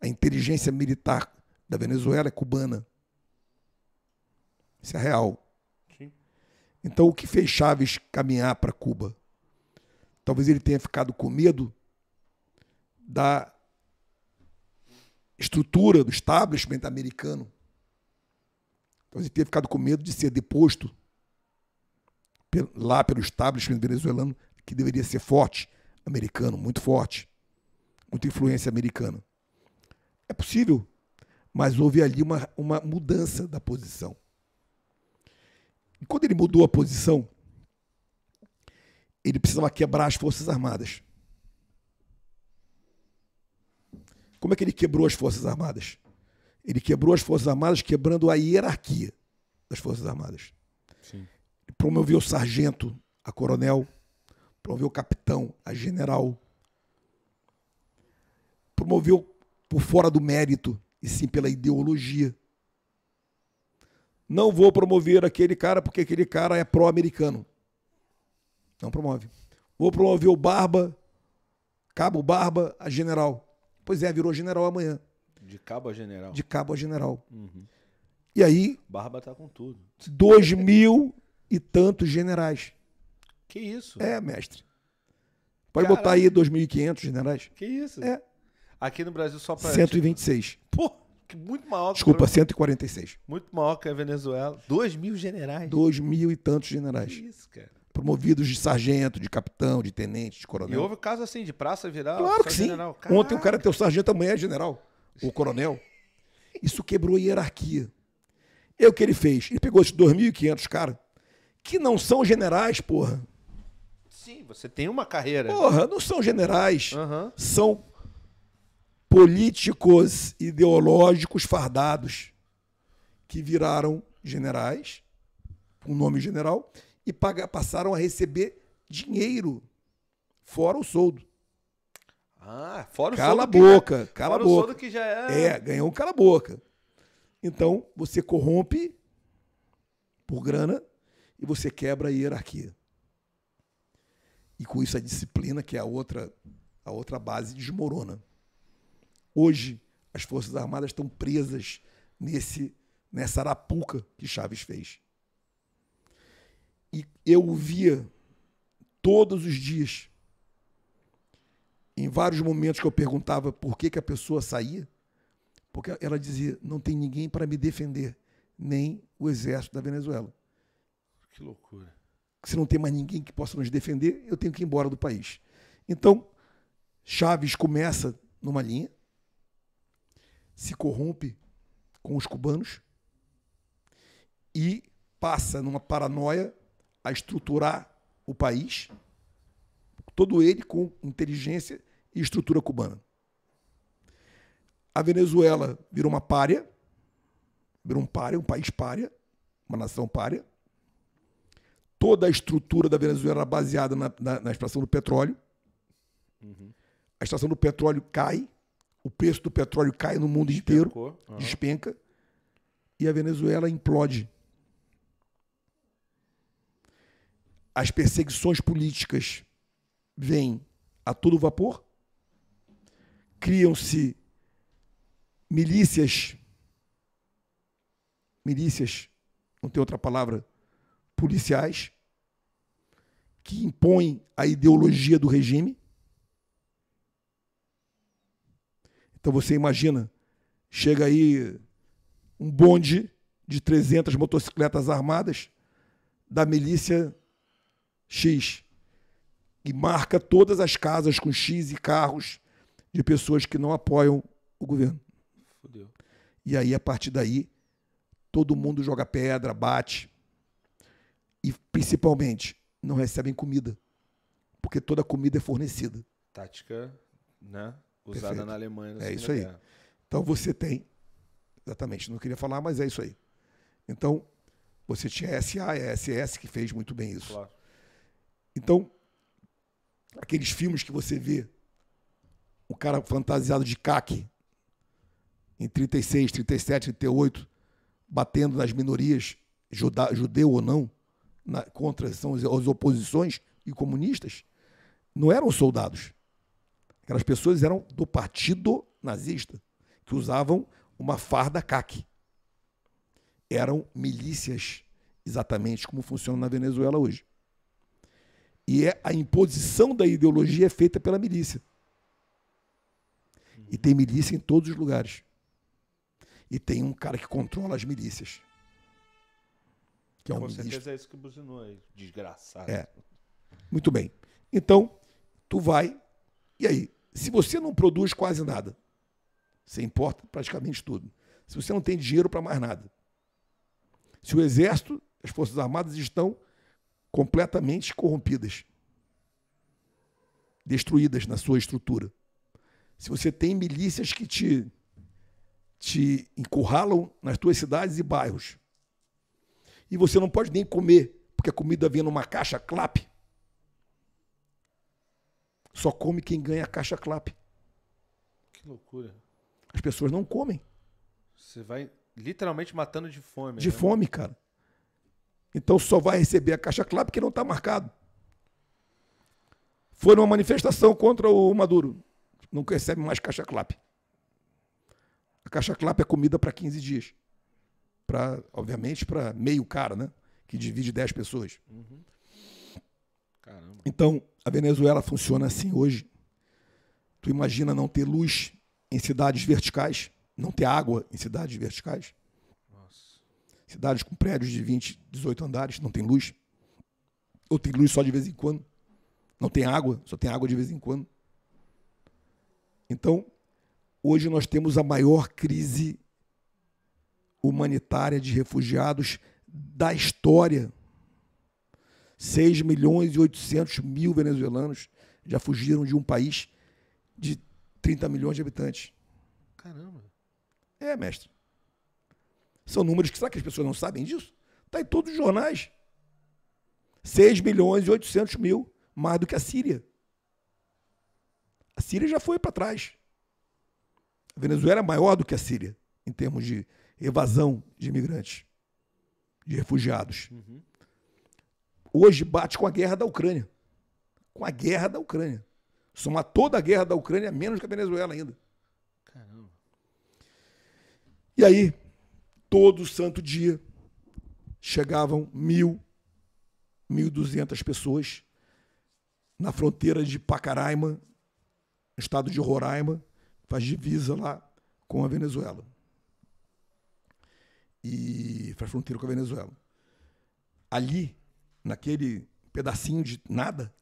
A inteligência militar da Venezuela é cubana. Isso é real. Então, o que fez Chaves caminhar para Cuba? Talvez ele tenha ficado com medo da estrutura do establishment americano. Talvez ele tenha ficado com medo de ser deposto lá pelo establishment venezuelano, que deveria ser forte, americano, muito forte, muita influência americana. É possível, mas houve ali uma, uma mudança da posição. E quando ele mudou a posição, ele precisava quebrar as Forças Armadas. Como é que ele quebrou as Forças Armadas? Ele quebrou as Forças Armadas quebrando a hierarquia das Forças Armadas. Sim. Promoveu sargento a coronel, promoveu capitão a general, promoveu por fora do mérito e sim pela ideologia. Não vou promover aquele cara porque aquele cara é pró-americano. Não promove. Vou promover o Barba, Cabo Barba, a general. Pois é, virou general amanhã. De cabo a general. De cabo a general. Uhum. E aí, Barba tá com tudo. dois mil e tantos generais. Que isso? É, mestre. Pode botar aí 2.500 generais. Que isso? É. Aqui no Brasil só pra. 126. Pô, que muito maior. que- Desculpa, 146. Muito maior que a Venezuela. Dois mil generais. Dois mil e tantos Que generais. isso, cara. Promovidos de sargento, de capitão, de tenente, de E coronel. houve caso assim de praça virar. Claro que sim. general. Ontem o cara é teu sargento, amanhã é general. O coronel. Isso quebrou a hierarquia. E o que ele fez? Ele pegou esses 2.500 caras, que não são generais, porra. Sim, você tem uma carreira. Porra, não são generais. Aham. São políticos ideológicos fardados que viraram generais, um nome general, e paga- passaram a receber dinheiro, fora o soldo. Ah, fora o Cala a soldo que boca, já- cala a boca. soldo que já é. É, ganhou um cala a boca. Então, você corrompe por grana e você quebra a hierarquia. E com isso a disciplina, que é a outra, a outra base, desmorona. Hoje, as Forças Armadas estão presas nesse, nessa arapuca que Chaves fez. E eu o via todos os dias. Em vários momentos que eu perguntava por que, que a pessoa saía, porque ela dizia: não tem ninguém para me defender, nem o exército da Venezuela. Que loucura. Se não tem mais ninguém que possa nos defender, eu tenho que ir embora do país. Então, Chaves começa numa linha, se corrompe com os cubanos e passa numa paranoia a estruturar o país, todo ele com inteligência e estrutura cubana. A Venezuela virou uma párea, virou um párea, um país párea, uma nação párea. Toda a estrutura da Venezuela era baseada na, na, na extração do petróleo. A extração do petróleo cai, o preço do petróleo cai no mundo inteiro. Aham. despenca e a Venezuela implode. As perseguições políticas vêm a todo vapor, criam-se milícias, milícias, não tem outra palavra, policiais, que impõem a ideologia do regime. Então você imagina, chega aí um bonde de 300 motocicletas armadas da milícia X e marca todas as casas com X e carros de pessoas que não apoiam o governo. Fudeu. E aí, a partir daí, todo mundo joga pedra, bate. E, principalmente, não recebem comida. Porque toda comida é fornecida. Tática, né? Usada Perfeito. na Alemanha. na É isso aí. Guerra. Então você tem, exatamente, não queria falar, mas é isso aí. Então, Você tinha SA e SS que fez muito bem isso. Claro. Então, aqueles filmes que você vê o cara fantasiado de caque em 36, 37, 38, batendo nas minorias, juda, judeu ou não, na, contra são as, as oposições e comunistas, não eram soldados. Aquelas pessoas eram do partido nazista, que usavam uma farda caque. Eram milícias, exatamente como funciona na Venezuela hoje. E é, a imposição da ideologia é feita pela milícia. E tem milícia em todos os lugares. E tem um cara que controla as milícias. Que é um Com ministro. certeza é isso que buzinou aí. Desgraçado. É. Muito bem. Então, tu vai. E aí? Se você não produz quase nada, você importa praticamente tudo. Se você não tem dinheiro para mais nada. Se o exército, as forças armadas estão completamente corrompidas, destruídas na sua estrutura. Se você tem milícias que te te encurralam nas tuas cidades e bairros. E você não pode nem comer, porque a comida vem numa caixa clap. Só come quem ganha a caixa clap. Que loucura. As pessoas não comem. Você vai literalmente matando de fome. De né? fome, cara. Então só vai receber a caixa clap que não está marcado. Foi numa manifestação contra o Maduro. Não recebe mais caixa clap. A caixa clap é comida para 15 dias. Pra, obviamente, para meio cara, né? Que divide 10 pessoas. Caramba. Então, a Venezuela funciona assim hoje. Tu imagina não ter luz em cidades verticais, não ter água em cidades verticais. Nossa. Cidades com prédios de 20, 18 andares, não tem luz. Ou tem luz só de vez em quando. Não tem água, só tem água de vez em quando. Então, hoje nós temos a maior crise humanitária de refugiados da história. 6 milhões e 800 mil venezuelanos já fugiram de um país de 30 milhões de habitantes. Caramba. É, mestre. São números que será que as pessoas não sabem disso? Está em todos os jornais. 6 milhões e 800 mil, mais do que a Síria. A Síria já foi para trás. A Venezuela é maior do que a Síria em termos de evasão de imigrantes, de refugiados. Uhum. Hoje bate com a guerra da Ucrânia. Com a guerra da Ucrânia. Soma toda a guerra da Ucrânia, menos que a Venezuela ainda. Caramba. E aí, todo santo dia, chegavam mil, mil duzentas pessoas na fronteira de Pacaraima, estado de Roraima, faz divisa lá com a Venezuela. E faz fronteira com a Venezuela. Ali, naquele pedacinho de nada,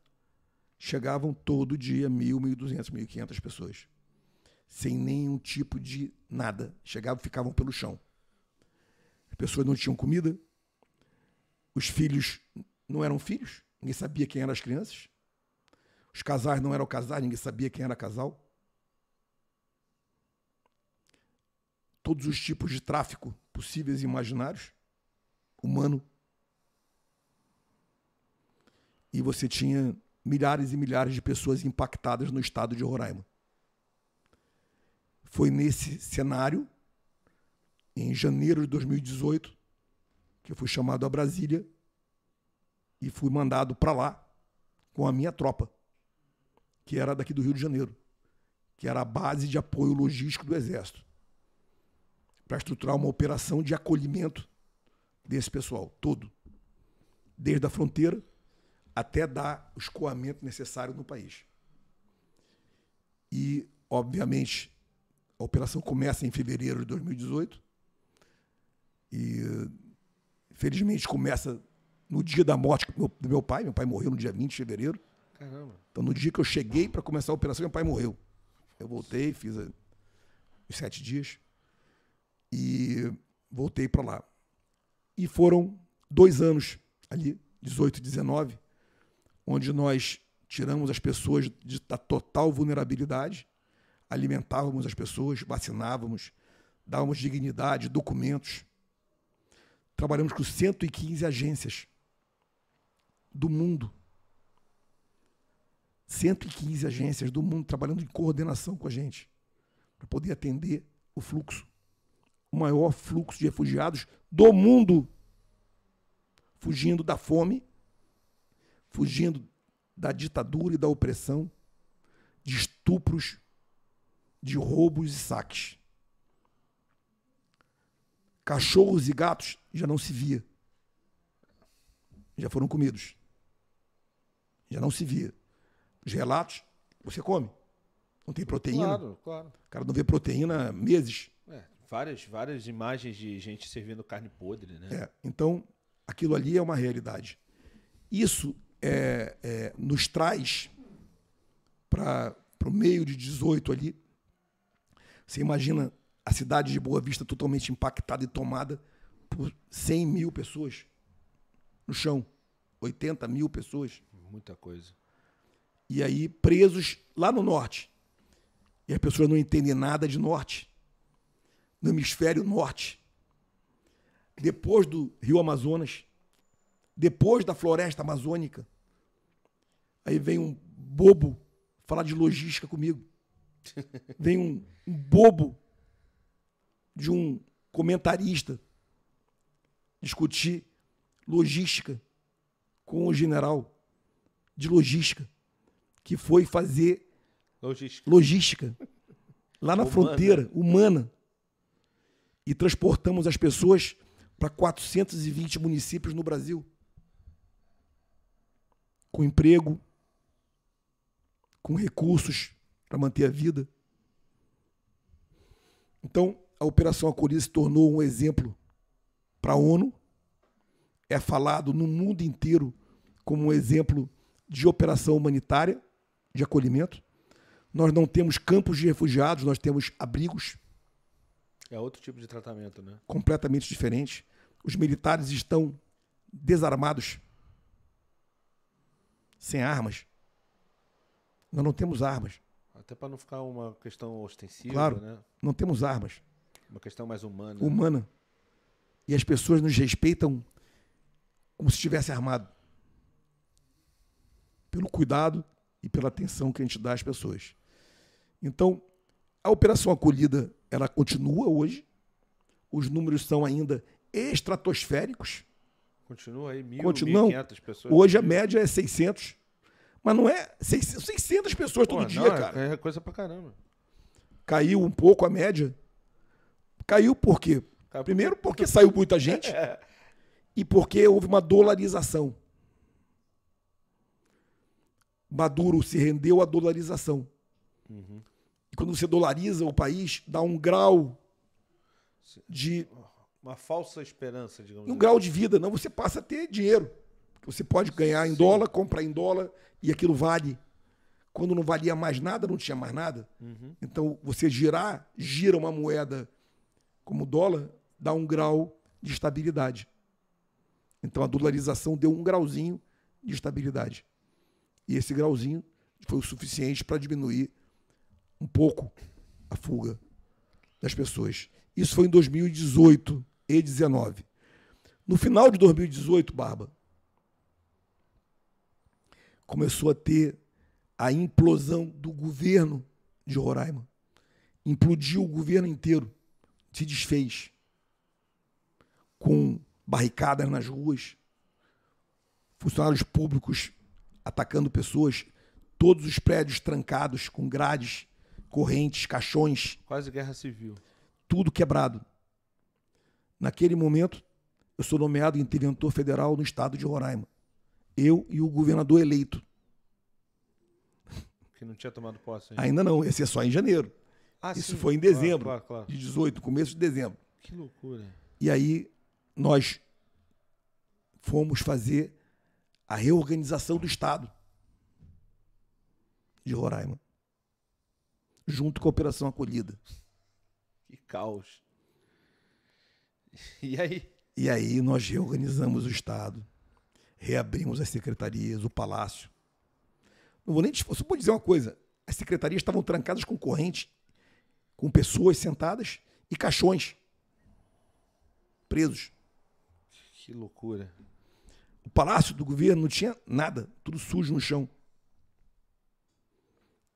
chegavam todo dia mil, mil duzentas, mil quinhentas pessoas sem nenhum tipo de nada. Chegavam ficavam pelo chão. As pessoas não tinham comida, os filhos não eram filhos, ninguém sabia quem eram as crianças. Os casais não eram casais, ninguém sabia quem era casal. Todos os tipos de tráfico possíveis e imaginários, humano. E você tinha milhares e milhares de pessoas impactadas no estado de Roraima. Foi nesse cenário, em janeiro de 2018, que eu fui chamado a Brasília e fui mandado para lá com a minha tropa, que era daqui do Rio de Janeiro, que era a base de apoio logístico do Exército, para estruturar uma operação de acolhimento desse pessoal todo, desde a fronteira até dar o escoamento necessário no país. E, obviamente, a operação começa em fevereiro de 2018 e, felizmente, começa no dia da morte do meu, pai. Meu pai morreu no dia 20 de fevereiro. Caramba. Então, no dia que eu cheguei para começar a operação, meu pai morreu. Eu voltei, fiz a- os sete dias e voltei para lá. E foram dois anos ali, 18 e 19, onde nós tiramos as pessoas de, da total vulnerabilidade, alimentávamos as pessoas, vacinávamos, dávamos dignidade, documentos. trabalhamos com 115 agências do mundo. 115 agências do mundo trabalhando em coordenação com a gente para poder atender o fluxo, o maior fluxo de refugiados do mundo, fugindo da fome, fugindo da ditadura e da opressão, de estupros, de roubos e saques. Cachorros e gatos já não se via. Já foram comidos. Já não se via. Os relatos, você come. Não tem proteína. Claro, claro. O cara não vê proteína há meses. É, várias, várias imagens de gente servindo carne podre, né? É, então, aquilo ali é uma realidade. Isso é, é, nos traz para o meio de 18 ali. Você imagina a cidade de Boa Vista totalmente impactada e tomada por 100 mil pessoas no chão. 80 mil pessoas. Muita coisa. E aí, presos lá no norte. E as pessoas não entendem nada de norte. No hemisfério norte. Depois do Rio Amazonas. Depois da floresta amazônica. Aí vem um bobo falar de logística comigo. Vem um, um bobo de um comentarista discutir logística com o general de logística que foi fazer Logística. logística lá na Humana. fronteira humana e transportamos as pessoas para 420 municípios no Brasil com emprego, com recursos para manter a vida. Então, a Operação Acolhida se tornou um exemplo para a ONU, é falado no mundo inteiro como um exemplo de operação humanitária, de acolhimento. Nós não temos campos de refugiados, nós temos abrigos É outro tipo de tratamento, né? completamente diferentes. Os militares estão desarmados, sem armas. Nós não temos armas, Até para não ficar uma questão ostensiva, Claro. né? não temos armas. Uma questão mais humana. humana. E as pessoas nos respeitam como se estivesse armado. Pelo cuidado e pela atenção que a gente dá às pessoas. Então, a operação acolhida, ela continua hoje. Os números são ainda estratosféricos. Continua aí, mil, Continua- mil quinhentas pessoas. Hoje a média é 600. Mas não é 600, 600 pessoas todo Pô, dia, não, é- cara. É coisa pra caramba. Caiu um pouco a média. Caiu por quê? Caiu Primeiro porque saiu muita gente. É. e porque houve uma dolarização. Maduro se rendeu à dolarização. Uhum. E quando você dolariza o país, dá um grau de Uma falsa esperança, digamos um assim. grau de vida, não você passa a ter dinheiro. Você pode ganhar em Sim. dólar, comprar em dólar e aquilo vale. Quando não valia mais nada, não tinha mais nada. Uhum. Então, você girar, gira uma moeda como o dólar, dá um grau de estabilidade. Então, a dolarização deu um grauzinho de estabilidade. E esse grauzinho foi o suficiente para diminuir um pouco a fuga das pessoas. Isso foi em 2018 e 2019. No final de 2018, Barba, começou a ter a implosão do governo de Roraima. Implodiu o governo inteiro, se desfez. Com barricadas nas ruas, funcionários públicos atacando pessoas, todos os prédios trancados com grades, correntes, caixões, Quase guerra civil. tudo quebrado. Naquele momento, eu sou nomeado interventor federal no estado de Roraima. Eu e o governador eleito. Que não tinha tomado posse ainda. Ainda não, esse é só em janeiro. Ah, Isso sim, foi em claro, dezembro Claro, claro. de 18, começo de dezembro. Que loucura. E aí nós fomos fazer a reorganização do Estado de Roraima, junto com a Operação Acolhida. Que caos. E aí? E aí nós reorganizamos o Estado, reabrimos as secretarias, o palácio. Não vou nem te só vou dizer uma coisa: as secretarias estavam trancadas com corrente, com pessoas sentadas e caixões presos. Que loucura. O palácio do governo não tinha nada, tudo sujo no chão.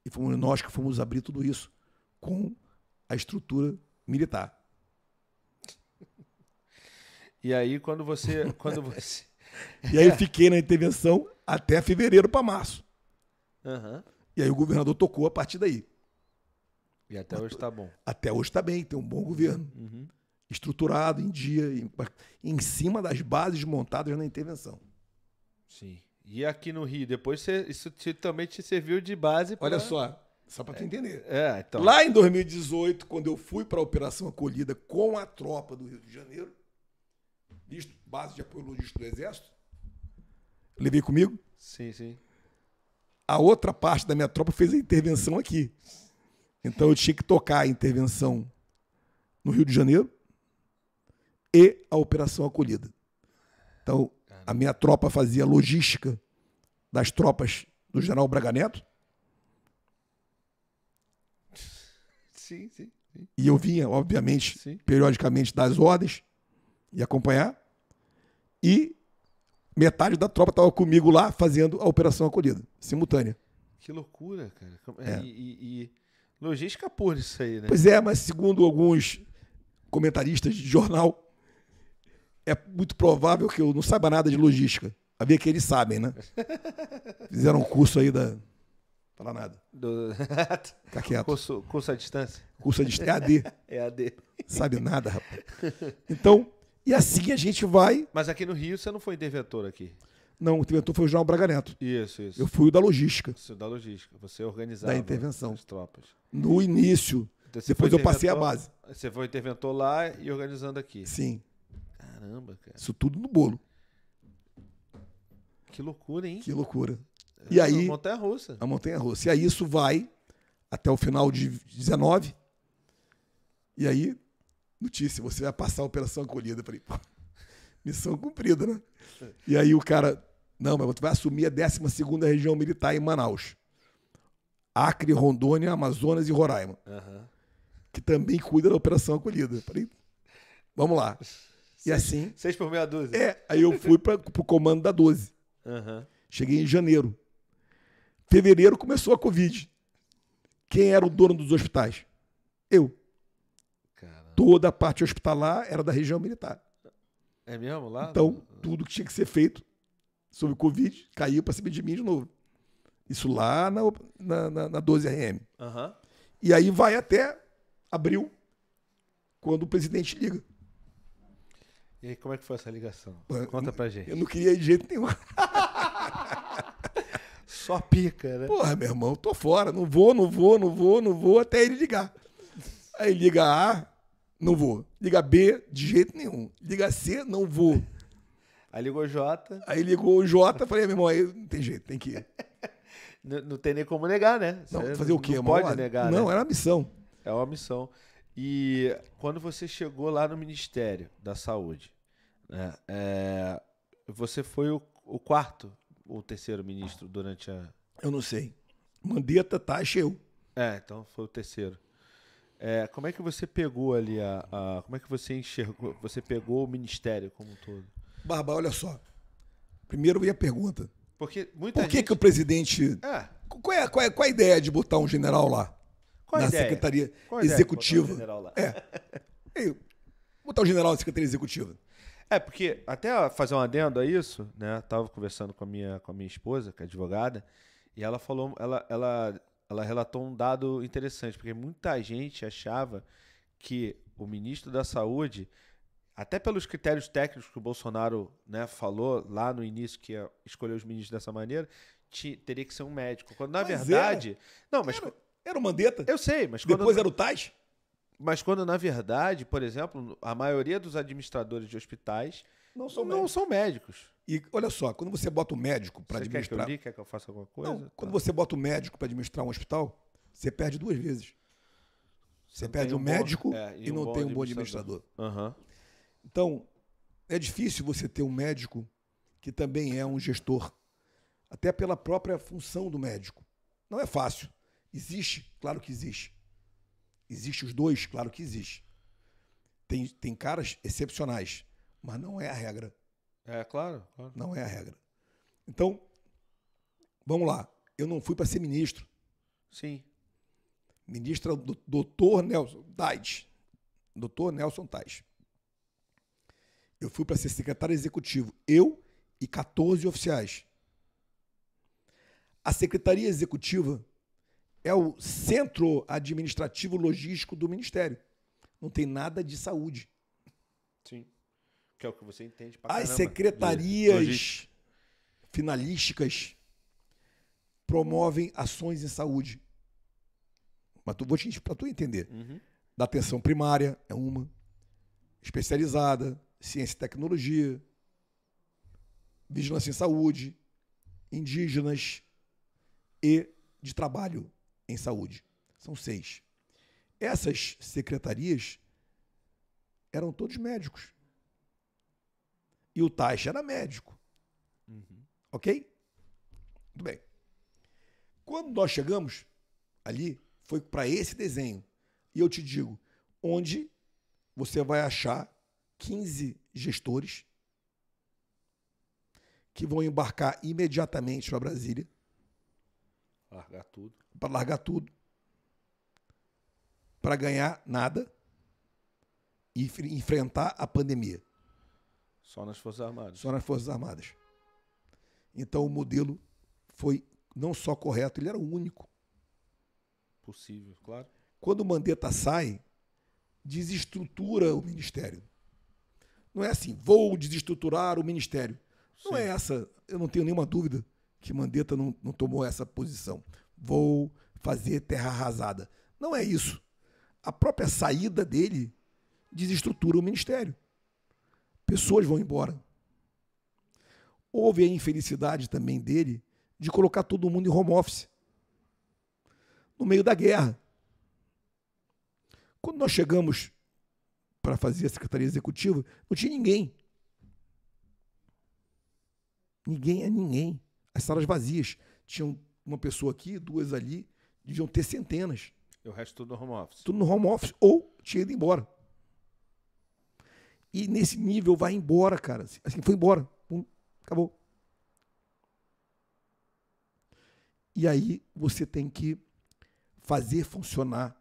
E fomos nós que fomos abrir tudo isso com a estrutura militar. E aí, quando você. Quando você... E aí fiquei na intervenção até fevereiro para março. Aham. E aí o governador tocou a partir daí. E até hoje tá bom. Até hoje está bem, tem um bom governo. Uhum. Estruturado, em dia, em, em cima das bases montadas na intervenção. Sim. E aqui no Rio, depois você, isso te- também te serviu de base pra... Olha só, só para tu entender. É, então. Lá em 2018, quando eu fui para a Operação Acolhida com a tropa do Rio de Janeiro, visto, base de apoio logístico do Exército, levei comigo. Sim, sim. A outra parte da minha tropa fez a intervenção aqui. Então eu tinha que tocar a intervenção no Rio de Janeiro e a Operação Acolhida. Então a minha tropa fazia logística das tropas do General Braga Neto Sim, sim. sim. e eu vinha, obviamente, Sim. periodicamente das ordens e acompanhar. E metade da tropa estava comigo lá fazendo a operação acolhida, simultânea. Que loucura, cara. Como- É. E, e- e logística pura isso aí, né? Pois é, mas segundo alguns comentaristas de jornal, é muito provável que eu não saiba nada de logística. A ver que eles sabem, né? Fizeram um curso aí da. Falar nada. Do... Fica quieto. curso, curso à distância? Curso de EAD. EAD. Sabe nada, rapaz. Então, e assim a gente vai. Mas aqui no Rio você não foi interventor aqui. Não, o interventor foi o General Braga Neto. Isso, isso. Eu fui o da logística. Isso da logística. Você organizava Da intervenção. as tropas. No início. Então, Depois eu passei a base. Você foi interventor lá e organizando aqui. Sim. Caramba, cara. Isso tudo no bolo. Que loucura, hein? Que loucura. E aí, Montanha russa. a montanha russa. E aí isso vai até o final de 19. E aí, notícia, você vai passar a operação acolhida. Eu falei, pô, missão cumprida, né? E aí o cara, não, mas você vai assumir a 12 região militar em Manaus. Acre, Rondônia, Amazonas e Roraima, Aham. que também cuida da operação acolhida. Eu falei, vamos lá. E assim, Seis por meia dúzia. é, aí eu fui para o comando da 12. Aham. Cheguei em janeiro. Fevereiro começou a Covid. Quem era o dono dos hospitais? Eu. Toda a parte hospitalar era da região militar. É mesmo lá? Então, tudo que tinha que ser feito sobre Covid caiu para cima de mim de novo. Isso lá na, na, na, na 12RM. Aham. E aí vai até abril, quando o presidente liga. E aí, como é que foi essa ligação? Conta pra gente. Eu não queria ir de jeito nenhum. Só pica, né? Porra, meu irmão, tô fora. Não vou, não vou, não vou, não vou, até ele ligar. Aí liga A, não vou. Liga B, de jeito nenhum. Liga C, não vou. Aí ligou o Jota, Aí ligou o J, falei, meu irmão, aí não tem jeito, tem que ir. n- não tem nem como negar, né? Não, Você fazer o quê? Não pode negar, Não, né? era uma missão. É uma missão. E quando você chegou lá no Ministério da Saúde, né, é, você foi o, o quarto ou terceiro ministro durante a. Eu não sei. Mandetta, Taxa, eu. É, então foi o terceiro. É, como é que você pegou ali a, a- Como é que você enxergou? Você pegou o ministério como um todo? Barba, olha só. Primeiro vem a pergunta. Porque muita Por que, gente. que o presidente. É, Qual é, qual, é, qual é a ideia de botar um general lá? qual na ideia? Secretaria Qual um Executiva. general lá? É. Botar o general na Secretaria Executiva. É, porque até fazer um adendo a isso, né? Tava conversando com a minha, com a minha esposa, que é advogada, e ela falou, ela, ela, ela relatou um dado interessante, porque muita gente achava que o ministro da Saúde, até pelos critérios técnicos que o Bolsonaro né, falou lá no início, que ia escolher os ministros dessa maneira, ti- teria que ser um médico. Quando na Mas era. verdade. Não, mas. Era, era o Mandetta. Eu sei, mas quando. Depois era o Tais. Mas quando, na verdade, por exemplo, a maioria dos administradores de hospitais Não sou não são médicos. E olha só, quando você bota o médico para Você quer que eu administrar. li? Quer que eu faça alguma coisa? Não, quando Tá. você bota o médico para administrar um hospital, você perde duas vezes. Você não perde um bom- médico é, e, não tem um bom administrador. Aham. Então, é difícil você ter um médico que também é um gestor, até pela própria função do médico. Não é fácil. Existe? Claro que existe. Existe os dois? Claro que existe. Tem, tem caras excepcionais, mas não é a regra. É, claro, claro. Não é a regra. Então, vamos lá. Eu não fui para ser ministro. Sim. Ministro o doutor Nelson Tais. Doutor Nelson Tais. Eu fui para ser secretário executivo. Eu e 14 oficiais. A secretaria executiva é o centro administrativo logístico do ministério. Não tem nada de saúde. Sim. Que é o que você entende pra As caramba. secretarias finalísticas promovem ações em saúde. Mas tu, vou te, para tu entender. Uhum. Da atenção primária é uma, especializada, ciência e tecnologia, vigilância em saúde, indígenas e de trabalho em saúde. São seis. Essas secretarias eram todos médicos. E o Taixa era médico. Ok? Muito bem. Quando nós chegamos ali, foi para esse desenho. E eu te digo, onde você vai achar 15 gestores que vão embarcar imediatamente para Brasília Largar tudo. para largar tudo, para ganhar nada e enfre- enfrentar a pandemia, Só nas Forças Armadas. só nas Forças Armadas. Então o modelo foi não só correto, ele era o único. Possível, claro. Quando o Mandetta sai, desestrutura o ministério. Não é assim, vou desestruturar o ministério. Não Sim. é essa, eu não tenho nenhuma dúvida que Mandetta não, não tomou essa posição. Vou fazer terra arrasada. Não é isso. A própria saída dele desestrutura o ministério. Pessoas vão embora. Houve a infelicidade também dele de colocar todo mundo em home office. No meio da guerra. Quando nós chegamos para fazer a secretaria executiva, não tinha ninguém. Ninguém é ninguém. As salas vazias. Tinham uma pessoa aqui, duas ali, deviam ter centenas. E o resto tudo no home office. Tudo no home office ou tinha ido embora. E nesse nível vai embora, cara. Assim, foi embora. Pum, acabou. E aí você tem que fazer funcionar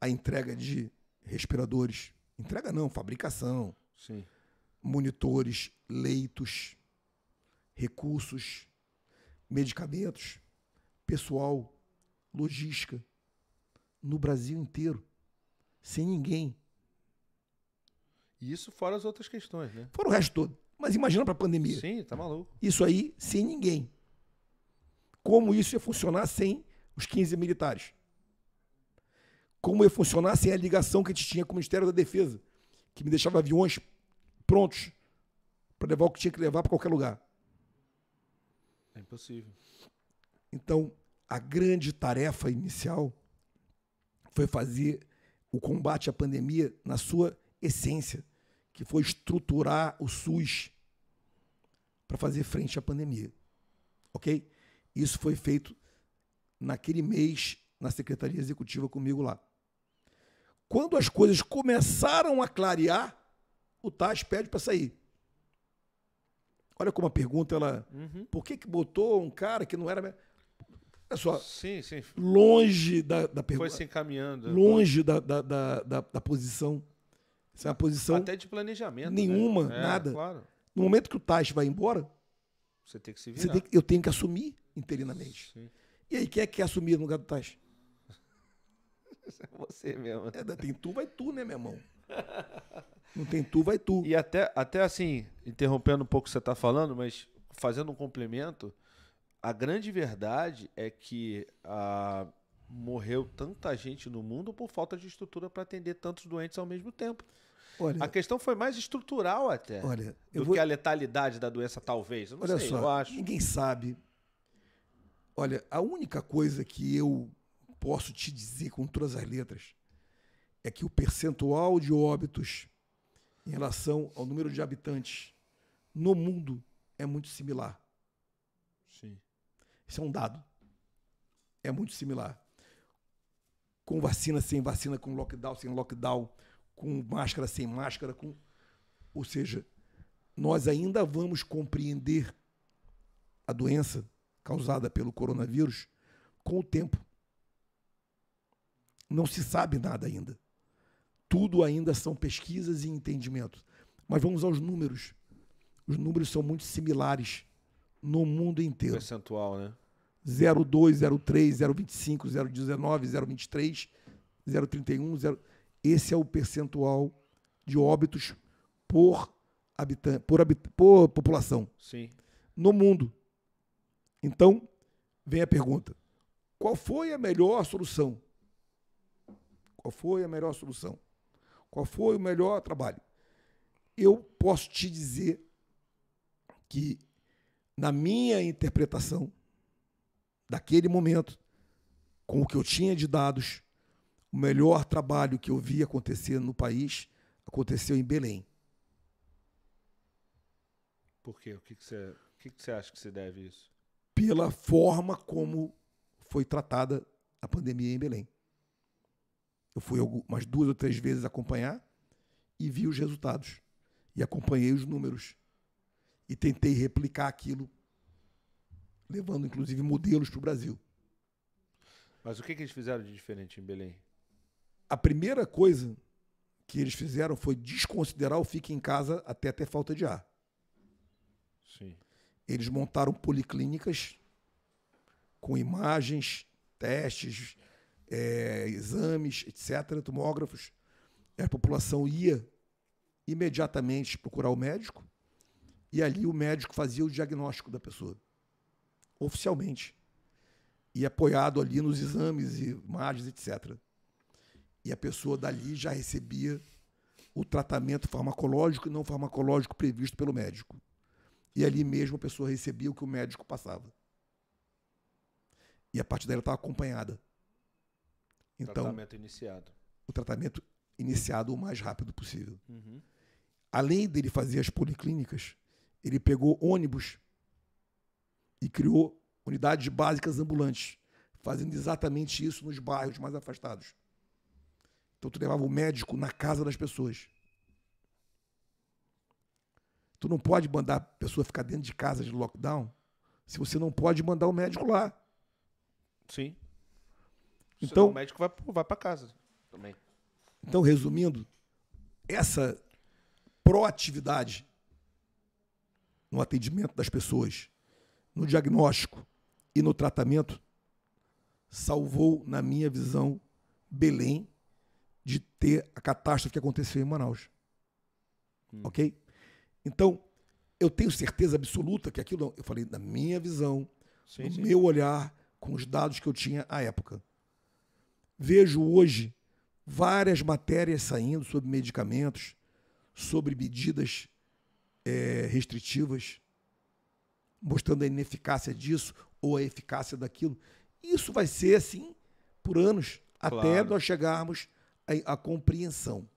a entrega de respiradores. Entrega não, fabricação, Sim. monitores, leitos, recursos, medicamentos, pessoal, logística, no Brasil inteiro, sem ninguém. E isso fora as outras questões, né? Fora o resto todo. Mas imagina para a pandemia. Sim, tá maluco. Isso aí sem ninguém. Como isso ia funcionar sem os 15 militares? Como ia funcionar sem a ligação que a gente tinha com o Ministério da Defesa, que me deixava aviões prontos para levar o que tinha que levar para qualquer lugar. É impossível. Então, a grande tarefa inicial foi fazer o combate à pandemia na sua essência, que foi estruturar o SUS para fazer frente à pandemia. Ok? Isso foi feito naquele mês na Secretaria Executiva comigo lá. Quando as coisas começaram a clarear, o TAS pede para sair. Olha como a pergunta, ela. Uhum. Por que, que botou um cara que não era. Olha só, Sim, sim. longe da, da Foi pergunta. se encaminhando. né? Longe da, da, da, da, da posição. Isso é uma posição. Até de planejamento. Nenhuma, né? É, nada. Claro. No momento que o Tais vai embora, Você tem que se virar. tem eu tenho que assumir interinamente. Sim. E aí, quem é que quer assumir no lugar do Tais? Você mesmo. É, tem tu, vai tu, né, meu irmão? Não tem tu, vai tu. E até, até assim, interrompendo um pouco o que você está falando, mas fazendo um complemento, a grande verdade é que ah, morreu tanta gente no mundo por falta de estrutura para atender tantos doentes ao mesmo tempo. Olha, A questão foi mais estrutural até olha, do vou, que a letalidade da doença, talvez. Eu não olha sei, só, eu acho. ninguém sabe. Olha, a única coisa que eu posso te dizer com todas as letras é que o percentual de óbitos em relação ao número de habitantes no mundo é muito similar. Sim. Isso é um dado. É muito similar. Com vacina, sem vacina, com lockdown, sem lockdown, com máscara, sem máscara, com. Ou seja, nós ainda vamos compreender a doença causada pelo coronavírus com o tempo. Não se sabe nada ainda. Tudo ainda são pesquisas e entendimentos. Mas vamos aos números. Os números são muito similares no mundo inteiro. Percentual, né? 0,2, 0,3, 0,25, 0,19, 0,23, 0,31, 0... Esse é o percentual de óbitos por habitante, por, habit... por população. Sim. No mundo. Então, vem a pergunta: qual foi a melhor solução? Qual foi a melhor solução? Qual foi o melhor trabalho? Eu posso te dizer que, na minha interpretação, daquele momento, com o que eu tinha de dados, o melhor trabalho que eu vi acontecer no país aconteceu em Belém. Por quê? O que, que, você, o que, que você acha que se deve isso? Pela forma como foi tratada a pandemia em Belém. Eu fui umas duas ou três vezes acompanhar e vi os resultados. E acompanhei os números. E tentei replicar aquilo, levando inclusive modelos para o Brasil. Mas o que, que eles fizeram de diferente em Belém? A primeira coisa que eles fizeram foi desconsiderar o fique em casa até ter falta de ar. Sim. Eles montaram policlínicas com imagens, testes, é, exames, etc., tomógrafos. A população ia imediatamente procurar o médico e ali o médico fazia o diagnóstico da pessoa, oficialmente. E apoiado ali nos exames e imagens, etc. E a pessoa dali já recebia o tratamento farmacológico e não farmacológico previsto pelo médico. E ali mesmo a pessoa recebia o que o médico passava. E a partir dela estava acompanhada. Então, tratamento iniciado. O tratamento iniciado o mais rápido possível. Uhum. Além dele fazer as policlínicas, ele pegou ônibus e criou unidades básicas ambulantes, fazendo exatamente isso nos bairros mais afastados. Então tu levava o médico na casa das pessoas. Tu não pode mandar a pessoa ficar dentro de casa de lockdown se você não pode mandar o médico lá. Sim. Então, Senão o médico vai, vai para casa também. Então, resumindo, essa proatividade no atendimento das pessoas, no diagnóstico e no tratamento, salvou, na minha visão, Belém de ter a catástrofe que aconteceu em Manaus. Hum. Ok? Então, eu tenho certeza absoluta que aquilo, eu falei, na minha visão, sim, no sim. meu olhar, com os dados que eu tinha à época. Vejo hoje várias matérias saindo sobre medicamentos, sobre medidas é, restritivas, mostrando a ineficácia disso ou a eficácia daquilo. Isso vai ser assim por anos, claro. até nós chegarmos à, à compreensão.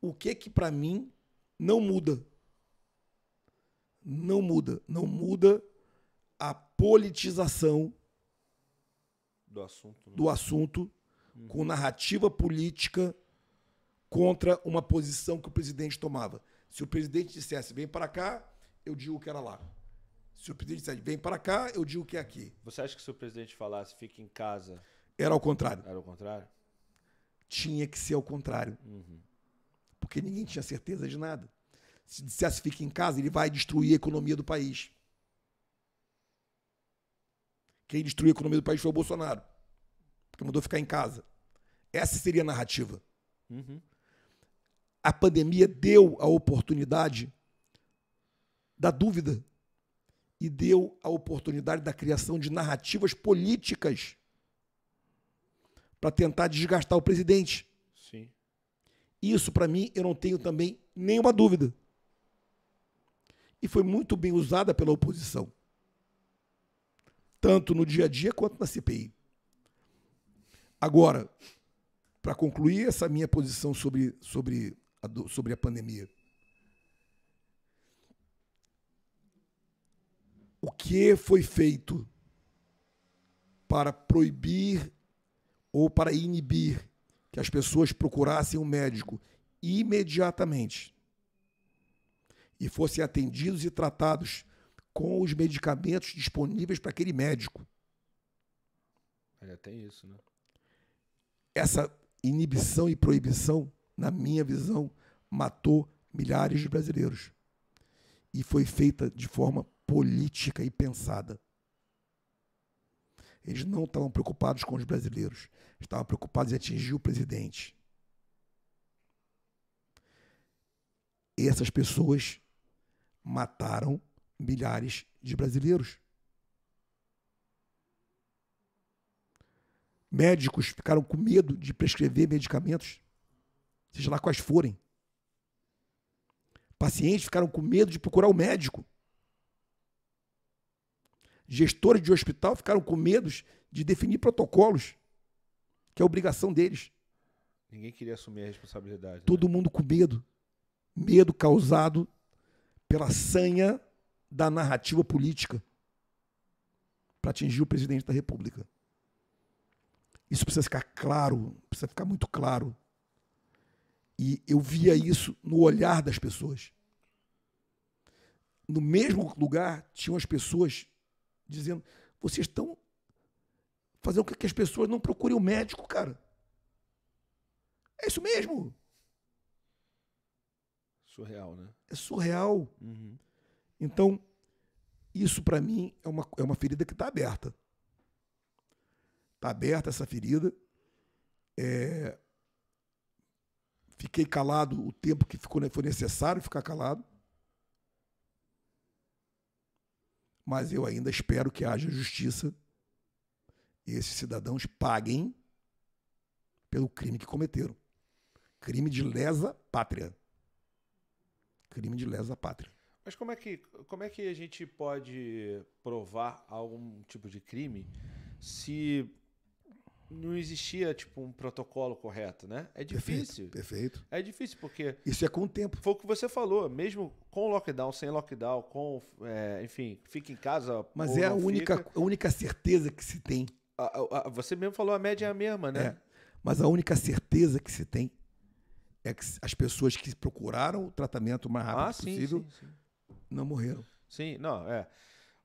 O que que para mim não muda? Não muda, não muda a politização do assunto, né? do assunto uhum. com narrativa política contra uma posição que o presidente tomava. Se o presidente dissesse, vem para cá, eu digo que era lá. Se o presidente dissesse, vem para cá, eu digo que é aqui. Você acha que se o presidente falasse, fique em casa... Era ao contrário. Era ao contrário? Tinha que ser ao contrário. Uhum. Porque ninguém tinha certeza de nada. Se dissesse, fique em casa, ele vai destruir a economia do país. Quem destruiu a economia do país foi o Bolsonaro. Porque mandou ficar em casa. Essa seria a narrativa. Uhum. A pandemia deu a oportunidade da dúvida e deu a oportunidade da criação de narrativas políticas para tentar desgastar o presidente. Sim. Isso, para mim, eu não tenho também nenhuma dúvida. E foi muito bem usada pela oposição tanto no dia a dia quanto na CPI. Agora, para concluir essa minha posição sobre, sobre, a, sobre a pandemia, o que foi feito para proibir ou para inibir que as pessoas procurassem um médico imediatamente e fossem atendidos e tratados com os medicamentos disponíveis para aquele médico. Ainda tem isso, né? Essa inibição e proibição, na minha visão, matou milhares de brasileiros. E foi feita de forma política e pensada. Eles não estavam preocupados com os brasileiros, estavam preocupados em atingir o presidente. E essas pessoas mataram milhares de brasileiros. Médicos ficaram com medo de prescrever medicamentos, seja lá quais forem. Pacientes ficaram com medo de procurar o médico. Gestores de hospital ficaram com medo de definir protocolos, que é obrigação deles. Ninguém queria assumir a responsabilidade. Todo né? mundo com medo. Medo causado pela sanha da narrativa política para atingir o presidente da República. Isso precisa ficar claro, precisa ficar muito claro. E eu via isso no olhar das pessoas. No mesmo lugar, tinham as pessoas dizendo: vocês estão fazendo com que as pessoas não procurem o médico, cara. É isso mesmo. Surreal, né? É surreal. Uhum. Então, isso para mim é uma, é uma ferida que está aberta. Está aberta essa ferida. É... Fiquei calado o tempo que ficou, foi necessário ficar calado. Mas eu ainda espero que haja justiça e esses cidadãos paguem pelo crime que cometeram. Crime de lesa pátria. Crime de lesa pátria. Mas como é que como é que a gente pode provar algum tipo de crime se não existia tipo um protocolo correto, né? É difícil. Perfeito. perfeito. É difícil porque isso é com o tempo. Foi o que você falou, mesmo com lockdown, sem lockdown, com, é, enfim, fica em casa. Mas é a única, a única certeza que se tem. A, a, a, você mesmo falou a média é a mesma, né? É. Mas a única certeza que se tem é que as pessoas que procuraram o tratamento o mais rápido ah, sim, possível sim, sim. não morreram. Sim, não, é.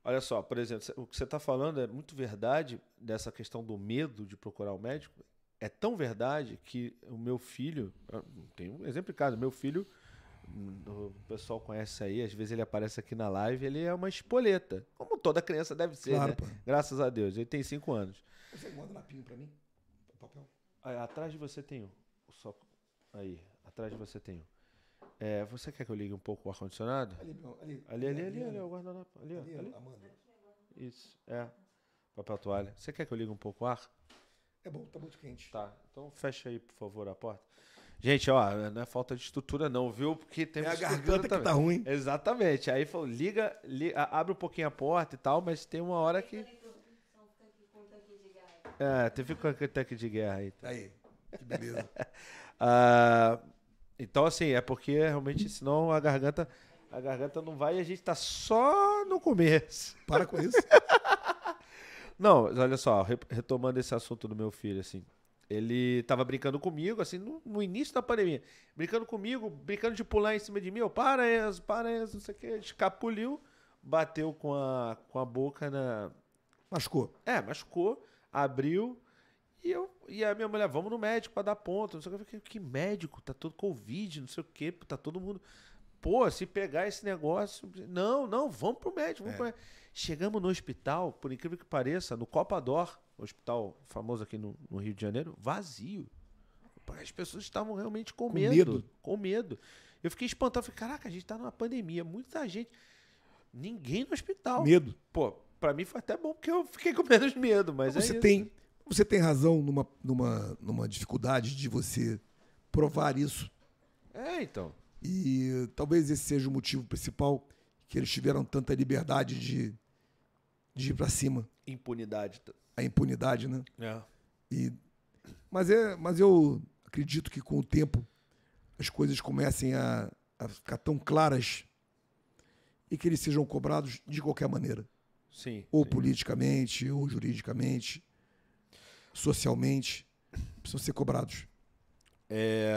Olha só, por exemplo, o que você está falando é muito verdade dessa questão do medo de procurar o médico. É tão verdade que o meu filho, tem um exemplo em casa, meu filho, o pessoal conhece aí, às vezes ele aparece aqui na live, ele é uma espoleta, como toda criança deve ser, claro, né? Pô. Graças a Deus, ele tem cinco anos. Você manda lapinho para mim? Papel? Aí, atrás de você tem um. Só, aí, atrás de você tem um. É, você quer que eu ligue um pouco o ar-condicionado? Ali, ali, ali, ali, ali, ali, o guardanapo. Ali, ali, ali. Amanda. Isso, é. Papel toalha. Você quer que eu ligue um pouco o ar? É bom, tá muito quente. Tá, então fecha aí, por favor, a porta. Gente, ó, não é falta de estrutura não, viu? Porque tem É a garganta também. que tá ruim. Exatamente. Aí falou, liga, liga, abre um pouquinho a porta e tal, mas tem uma hora que... É, teve com o tanque de guerra aí. Aí, que beleza. ah... Então, assim, é porque realmente, senão a garganta, a garganta não vai e a gente tá só no começo. Para com isso. não, olha só, retomando esse assunto do meu filho, assim. Ele tava brincando comigo, assim, no, no, início da pandemia. Brincando comigo, brincando de pular em cima de mim. Eu, para, Enzo, para, Enzo, não sei o que. Escapuliu, bateu com a, com a boca na. Machucou. É, machucou, abriu. E, eu, e a minha mulher, vamos no médico para dar ponto. Não sei o que. Que médico? Tá todo Covid, não sei o que. Tá todo mundo. Pô, se pegar esse negócio. Não, não, vamos pro médico. Vamos é. pro médico. Chegamos no hospital, por incrível que pareça, no Copador, hospital famoso aqui no, no, Rio de Janeiro, vazio. As pessoas estavam realmente com, com medo, medo, Com medo. Eu fiquei espantado. Falei, caraca, a gente tá numa pandemia, muita gente. Ninguém no hospital. Medo. Pô, pra mim foi até bom, porque eu fiquei com menos medo. Mas Você é tem você tem razão numa, numa, numa dificuldade de você provar isso. É, então. E talvez esse seja o motivo principal que eles tiveram tanta liberdade de, de ir para cima. Impunidade. A impunidade, né? É. E, mas, é, mas eu acredito que com o tempo as coisas comecem a, a ficar tão claras e que eles sejam cobrados de qualquer maneira. Sim. Ou sim. politicamente, ou juridicamente socialmente, precisam ser cobrados. É,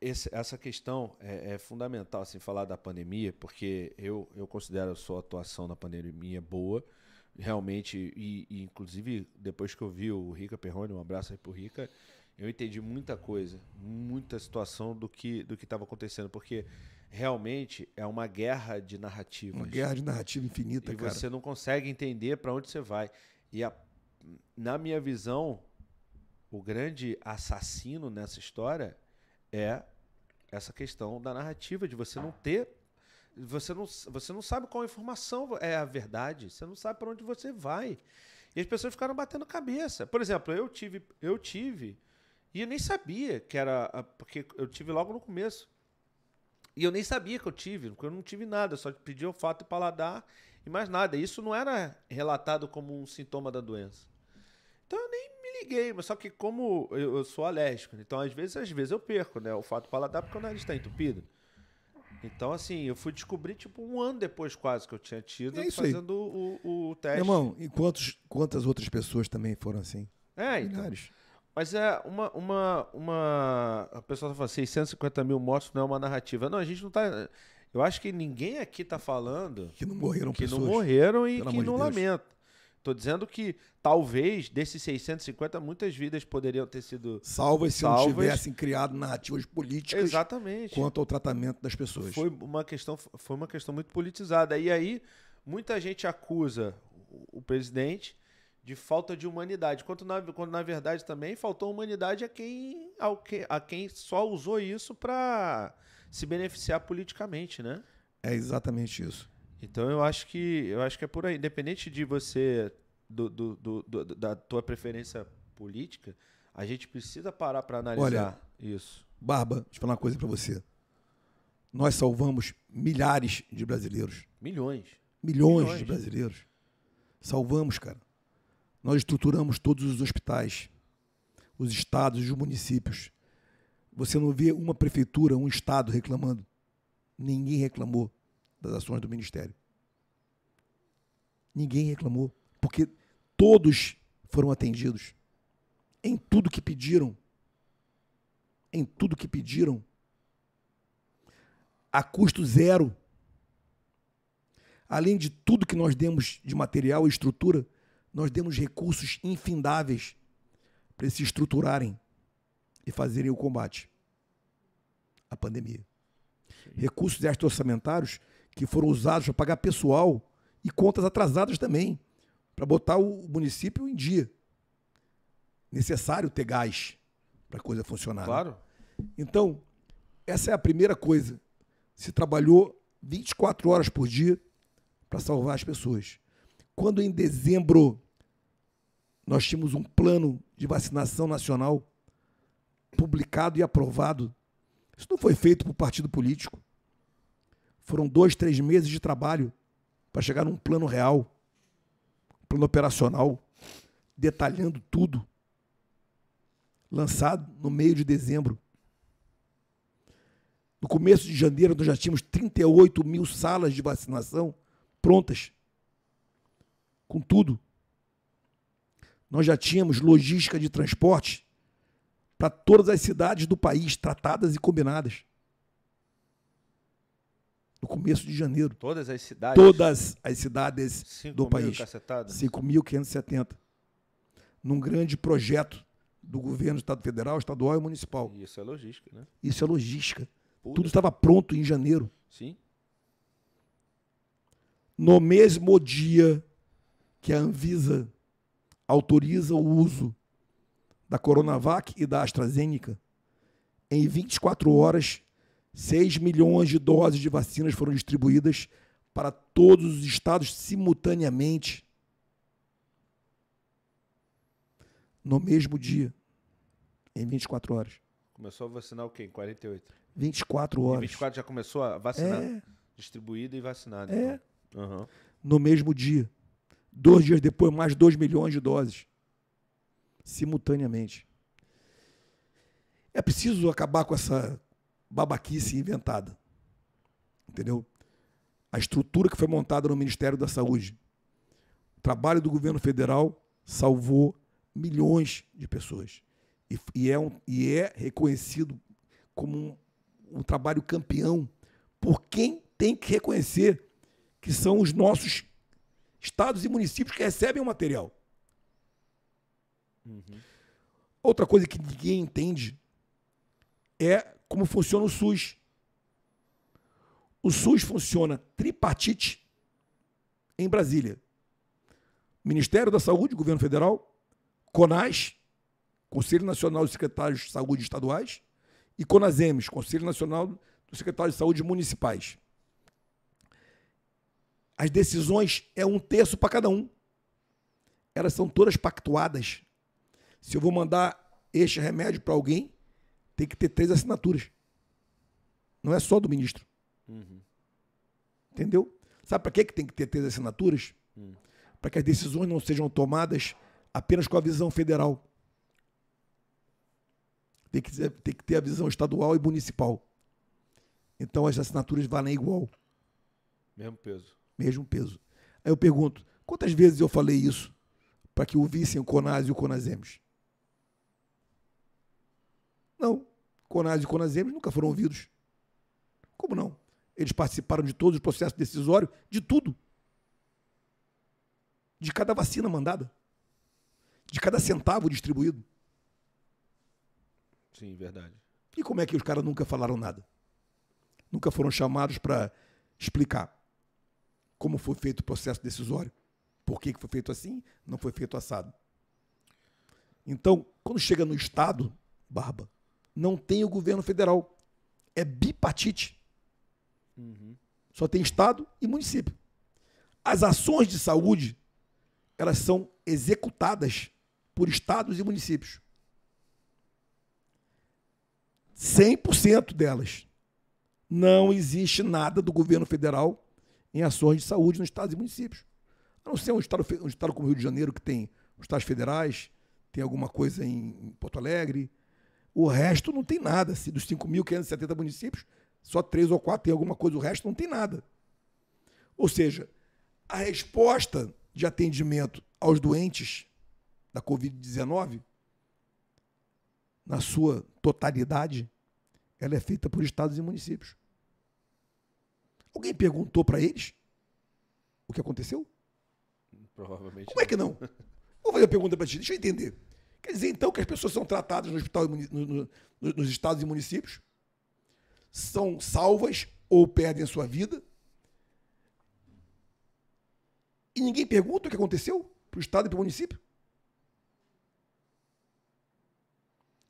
esse, essa questão é, é, fundamental, assim, falar da pandemia, porque eu, eu considero a sua atuação na pandemia boa, realmente, e, e inclusive depois que eu vi o Rica Perrone, um abraço aí pro Rica, eu entendi muita coisa, muita situação do que do que estava acontecendo, porque realmente é uma guerra de narrativas. Uma guerra de narrativa infinita, e cara. você não consegue entender para onde você vai. E a, na minha visão, o grande assassino nessa história é essa questão da narrativa, de você não ter. Você não, você não sabe qual informação é a verdade, você não sabe para onde você vai. E as pessoas ficaram batendo cabeça. Por exemplo, eu tive, eu tive, e eu nem sabia que era. Porque eu tive logo no começo. E eu nem sabia que eu tive, porque eu não tive nada, só pedi olfato e paladar e mais nada. Isso não era relatado como um sintoma da doença. Então eu nem me liguei, mas só que como eu, eu sou alérgico, então às vezes, às vezes eu perco, né? O fato paladar porque o nariz está entupido. Então, assim, eu fui descobrir, tipo, um ano depois quase que eu tinha tido, É fazendo o, o, teste. Meu irmão, e quantos, quantas outras pessoas também foram assim? é, então. Milhares. Mas é uma, uma, uma. A pessoa tá falando 650 mil mortos não é uma narrativa. Não, a gente não tá. Eu acho que ninguém aqui tá falando Que não morreram que pessoas. não morreram e que de não Deus. lamentam. Tô dizendo que talvez desses 650 muitas vidas poderiam ter sido. Salvas se Salvas. não tivessem criado narrativas políticas Exatamente. quanto ao tratamento das pessoas. Foi uma questão, foi uma questão muito politizada. E aí, muita gente acusa o, presidente de falta de humanidade, quando na, quando na verdade também faltou humanidade a quem, ao que, a quem só usou isso para se beneficiar politicamente, né? É exatamente isso. Então eu acho que eu acho que é por aí, independente de você do, do- do- da tua preferência política, a gente precisa parar para analisar isso. Barba, deixa eu falar uma coisa pra você. Nós salvamos milhares de brasileiros. Milhões. Milhões, Milhões. de brasileiros. Salvamos, cara. Nós estruturamos todos os hospitais, os estados, os municípios. Você não vê uma prefeitura, um estado reclamando. Ninguém reclamou das ações do ministério. Ninguém reclamou, porque todos foram atendidos em tudo que pediram. Em tudo que pediram. A custo zero além de tudo que nós demos de material e estrutura, nós demos recursos infindáveis para se estruturarem e fazerem o combate à pandemia. Recursos extra-orçamentários que foram usados para pagar pessoal e contas atrasadas também, para botar o município em dia. Necessário ter gás para a coisa funcionar. né? Claro. Então, essa é a primeira coisa. Se trabalhou 24 horas por dia para salvar as pessoas. Quando em dezembro nós tínhamos um plano de vacinação nacional publicado e aprovado, isso não foi feito por partido político. Foram dois, três meses de trabalho para chegar num plano real, plano operacional, detalhando tudo, lançado no meio de dezembro. No começo de janeiro, nós já tínhamos 38 mil salas de vacinação prontas. Com tudo. Nós já tínhamos logística de transporte para todas as cidades do país, tratadas e combinadas. No começo de janeiro. Todas as cidades. Todas as cidades Cinco do mil país. cacetadas. 5.570. Num grande projeto do governo do Estado Federal, estadual e municipal. Isso é logística, né? Isso é logística. Tudo estava pronto em janeiro. Sim. No mesmo dia que a Anvisa autoriza o uso da Coronavac e da AstraZeneca, em 24 horas, 6 milhões de doses de vacinas foram distribuídas para todos os estados simultaneamente. No mesmo dia, em 24 horas. Começou a vacinar o quê? Em 48. 24 Em horas. 24 já começou a vacinar. É, Distribuída e vacinada. É. Então. Aham. no mesmo dia. Dois dias depois, mais 2 milhões de doses. Simultaneamente. É preciso acabar com essa babaquice inventada. Entendeu? A estrutura que foi montada no Ministério da Saúde. O trabalho do governo federal salvou milhões de pessoas. E, e é, um- e é reconhecido como um um trabalho campeão por quem tem que reconhecer que são os nossos estados e municípios que recebem o material. Uhum. Outra coisa que ninguém entende é como funciona o SUS. O SUS funciona tripartite em Brasília. Ministério da Saúde, Governo Federal, CONAS, Conselho Nacional de Secretários de Saúde Estaduais, e CONASEMES, Conselho Nacional dos Secretários de Saúde Municipais. As decisões é um terço para cada um. Elas são todas pactuadas. Se eu vou mandar este remédio para alguém, tem que ter três assinaturas. Não é só do ministro. Uhum. Entendeu? Sabe para que tem que ter três assinaturas? Uhum. Para que as decisões não sejam tomadas apenas com a visão federal. Tem que, ter, tem que ter a visão estadual e municipal. Então as assinaturas valem igual. Mesmo peso. Mesmo peso. Aí eu pergunto, quantas vezes eu falei isso para que ouvissem o CONAS e o CONASEMES? Não. CONAS e CONASEMES nunca foram ouvidos. Como não? Eles participaram de todos os processos decisórios, de tudo. De cada vacina mandada. De cada centavo distribuído. Sim, verdade. E como é que os caras nunca falaram nada? Nunca foram chamados para explicar como foi feito o processo decisório. Por que foi feito assim, não foi feito assado. Então, quando chega no Estado, Barba, não tem o governo federal. É bipartite. Uhum. Só tem Estado e município. As ações de saúde, elas são executadas por estados e municípios. 100% delas. Não existe nada do governo federal em ações de saúde nos estados e municípios. A não ser um estado, um estado como o Rio de Janeiro, que tem os estados federais, tem alguma coisa em Porto Alegre, o resto não tem nada. Se dos 5.570 municípios, só três ou quatro tem alguma coisa, o resto não tem nada. Ou seja, a resposta de atendimento aos doentes da Covid-19, na sua totalidade, ela é feita por estados e municípios. Alguém perguntou para eles o que aconteceu? Provavelmente. Como é que não? Vou fazer a pergunta para ti, deixa eu entender. Quer dizer, então, que as pessoas são tratadas no hospital, no, no, nos estados e municípios, são salvas ou perdem sua vida, e ninguém pergunta o que aconteceu para o estado e para o município?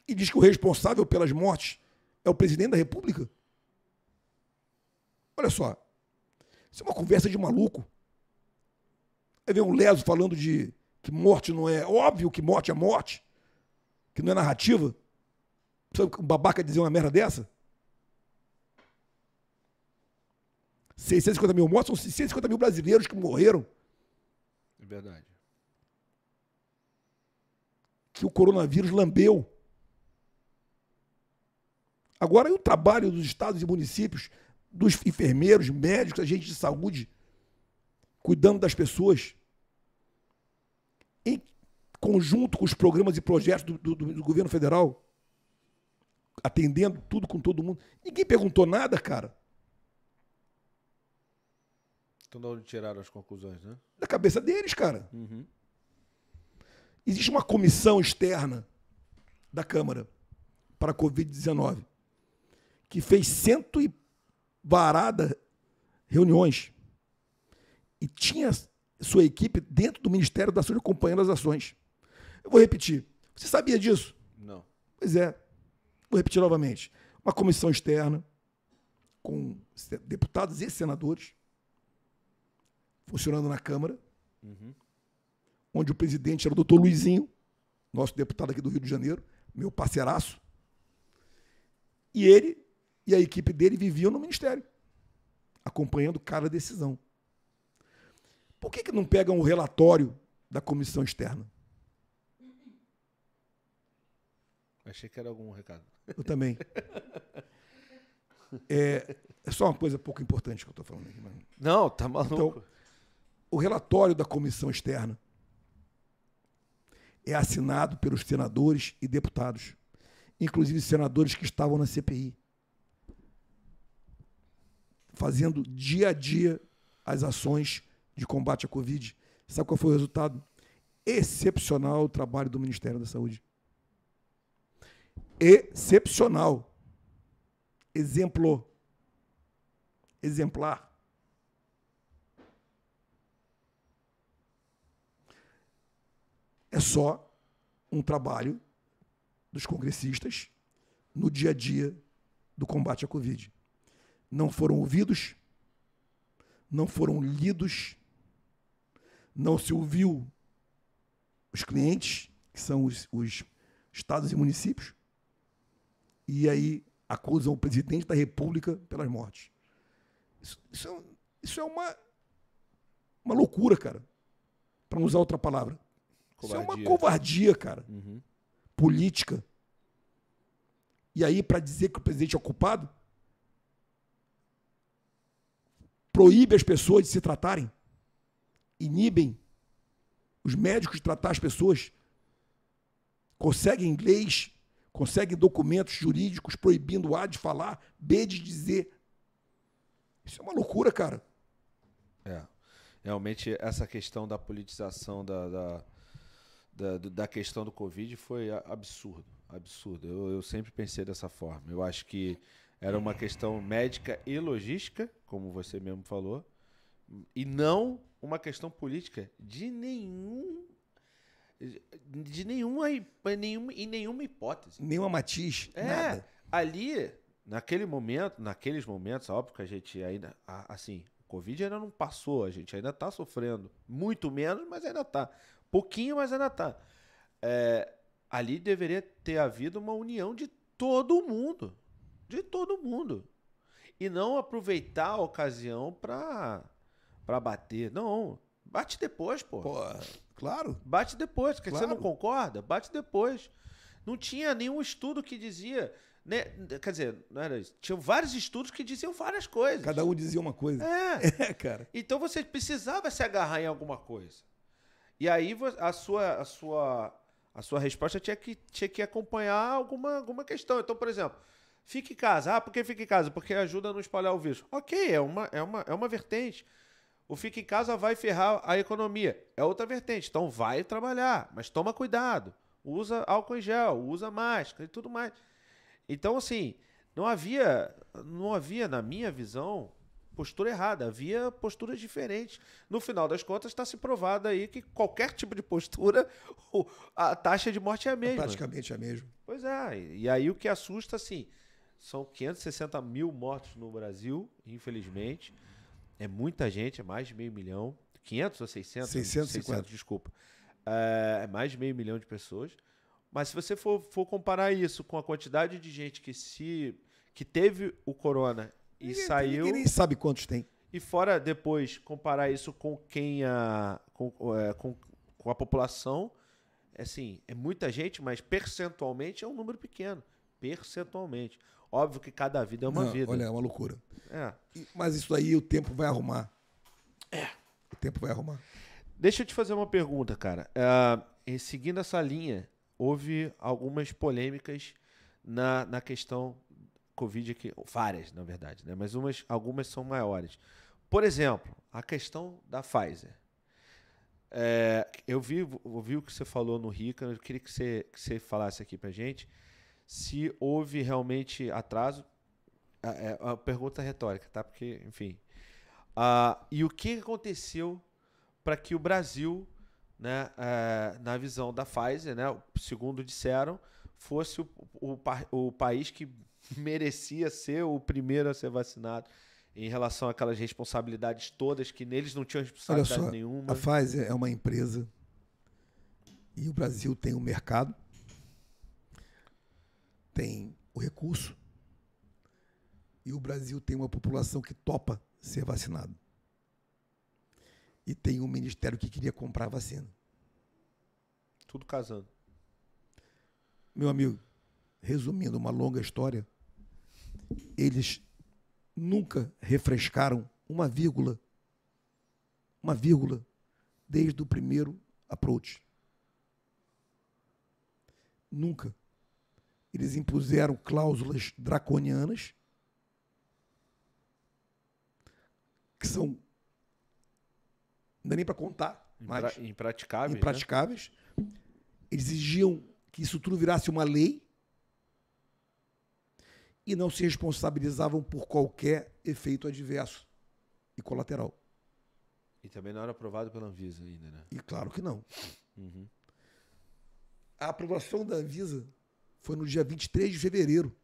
E diz que o responsável pelas mortes é o presidente da República? Olha só, isso é uma conversa de maluco. Aí vem um leso falando de que morte não é. Óbvio que morte é morte que não é narrativa? Precisa um babaca dizer uma merda dessa? 650 mil mortos são 650 mil brasileiros que morreram. É verdade. Que o coronavírus lambeu. Agora, e o trabalho dos estados e municípios, dos enfermeiros, médicos, agentes de saúde, cuidando das pessoas? Em conjunto com os programas e projetos do, do, do governo federal, atendendo tudo com todo mundo. Ninguém perguntou nada, cara. Então, de onde tiraram as conclusões, né? Da cabeça deles, cara. Uhum. Existe uma comissão externa da Câmara para a Covid-19 que fez cento e varada reuniões e tinha sua equipe dentro do Ministério da Saúde acompanhando as ações. Eu vou repetir. Você sabia disso? Não. Pois é. Vou repetir novamente. Uma comissão externa com deputados e senadores funcionando na Câmara, uhum. onde o presidente era o doutor Luizinho, nosso deputado aqui do Rio de Janeiro, meu parceiraço. E ele e a equipe dele viviam no ministério, acompanhando cada decisão. Por que, que não pegam o relatório da comissão externa? Achei que era algum recado. Eu também. É, é só uma coisa pouco importante que eu estou falando aqui. Não, tá maluco. Então, o relatório da comissão externa é assinado pelos senadores e deputados, inclusive senadores que estavam na CPI. fazendo dia a dia as ações de combate à Covid. Sabe qual foi o resultado? Excepcional o trabalho do Ministério da Saúde. Excepcional. Exemplo. Exemplar. É só um trabalho dos congressistas no dia a dia do combate à Covid. Não foram ouvidos, não foram lidos, não se ouviu os clientes, que são os, os estados e municípios, e aí acusam o presidente da República pelas mortes. Isso, isso, é, isso é uma, uma loucura, cara. Para não usar outra palavra. Covardia. Isso é uma covardia, cara. Uhum. Política. E aí, para dizer que o presidente é culpado, proíbe as pessoas de se tratarem, inibem os médicos de tratar as pessoas, conseguem leis, conseguem documentos jurídicos proibindo A de falar, B de dizer. Isso é uma loucura, cara. É. Realmente, essa questão da politização da, da, da, da questão do Covid foi absurdo. Absurdo. Eu, eu sempre pensei dessa forma. Eu acho que era uma questão médica e logística, como você mesmo falou, e não uma questão política de nenhum de nenhuma, nenhuma em nenhuma hipótese. Nenhuma matiz, é, nada. Ali, naquele momento, naqueles momentos, óbvio que a gente ainda assim, o Covid ainda não passou, a gente ainda está sofrendo, muito menos, mas ainda está. Pouquinho, mas ainda está. É, ali deveria ter havido uma união de todo mundo. De todo mundo. E não aproveitar a ocasião para para bater. Não. Bate depois, pô. Pô, claro. Bate depois. Porque claro. você não concorda? Bate depois. Não tinha nenhum estudo que dizia. Né? Quer dizer, não era isso. Tinham vários estudos que diziam várias coisas. Cada um dizia uma coisa. É. é, cara. Então você precisava se agarrar em alguma coisa. E aí a sua, a sua, a sua resposta tinha que, tinha que acompanhar alguma, alguma questão. Então, por exemplo, fique em casa. Ah, por que fique em casa? Porque ajuda a não espalhar o vírus. Ok, é uma, é uma, é uma vertente. O fica em casa vai ferrar a economia. É outra vertente. Então vai trabalhar, mas toma cuidado. Usa álcool em gel, usa máscara e tudo mais. Então, assim, não havia, não havia, na minha visão, postura errada. Havia posturas diferentes. No final das contas, está se provado aí que qualquer tipo de postura, a taxa de morte é a mesma. É praticamente a mesma. Pois é. E aí o que assusta, assim, são 560 mil mortos no Brasil, infelizmente. É muita gente, é mais de meio milhão. 500 ou 600? 650. 600, desculpa. É, é mais de meio milhão de pessoas. Mas se você for, for comparar isso com a quantidade de gente que se que teve o corona e ninguém, saiu. Ninguém nem sabe quantos tem. E fora depois comparar isso com quem a com, é, com, com a população, é assim, é muita gente, mas percentualmente é um número pequeno, percentualmente. Óbvio que cada vida é uma Não, vida. Olha, é uma loucura. É. Mas isso aí o tempo vai arrumar. É. O tempo vai arrumar. Deixa eu te fazer uma pergunta, cara. Uh, seguindo essa linha, houve algumas polêmicas na, na questão Covid aqui. Várias, na verdade, né? Mas umas, algumas são maiores. Por exemplo, a questão da Pfizer. É, eu vi, ouvi o que você falou no Rica, eu queria que você, que você falasse aqui pra gente se houve realmente atraso. É uma pergunta retórica, tá? Porque, enfim. Uh, e o que aconteceu para que o Brasil, né, uh, na visão da Pfizer, né, segundo disseram, fosse o, o, o país que merecia ser o primeiro a ser vacinado em relação àquelas responsabilidades todas que neles não tinham responsabilidade Olha só, nenhuma. A Pfizer é uma empresa e o Brasil tem um mercado tem o recurso e o Brasil tem uma população que topa ser vacinado. E tem um ministério que queria comprar vacina. Tudo casando. Meu amigo, resumindo uma longa história, eles nunca refrescaram uma vírgula, uma vírgula, desde o primeiro approach. Nunca eles impuseram cláusulas draconianas que são. Não dá nem para contar, mas impraticável. Né? impraticáveis. Eles exigiam que isso tudo virasse uma lei e não se responsabilizavam por qualquer efeito adverso e colateral. E também não era aprovado pela Anvisa ainda, né? E claro que não. Uhum. A aprovação da Anvisa foi no dia 23 de fevereiro.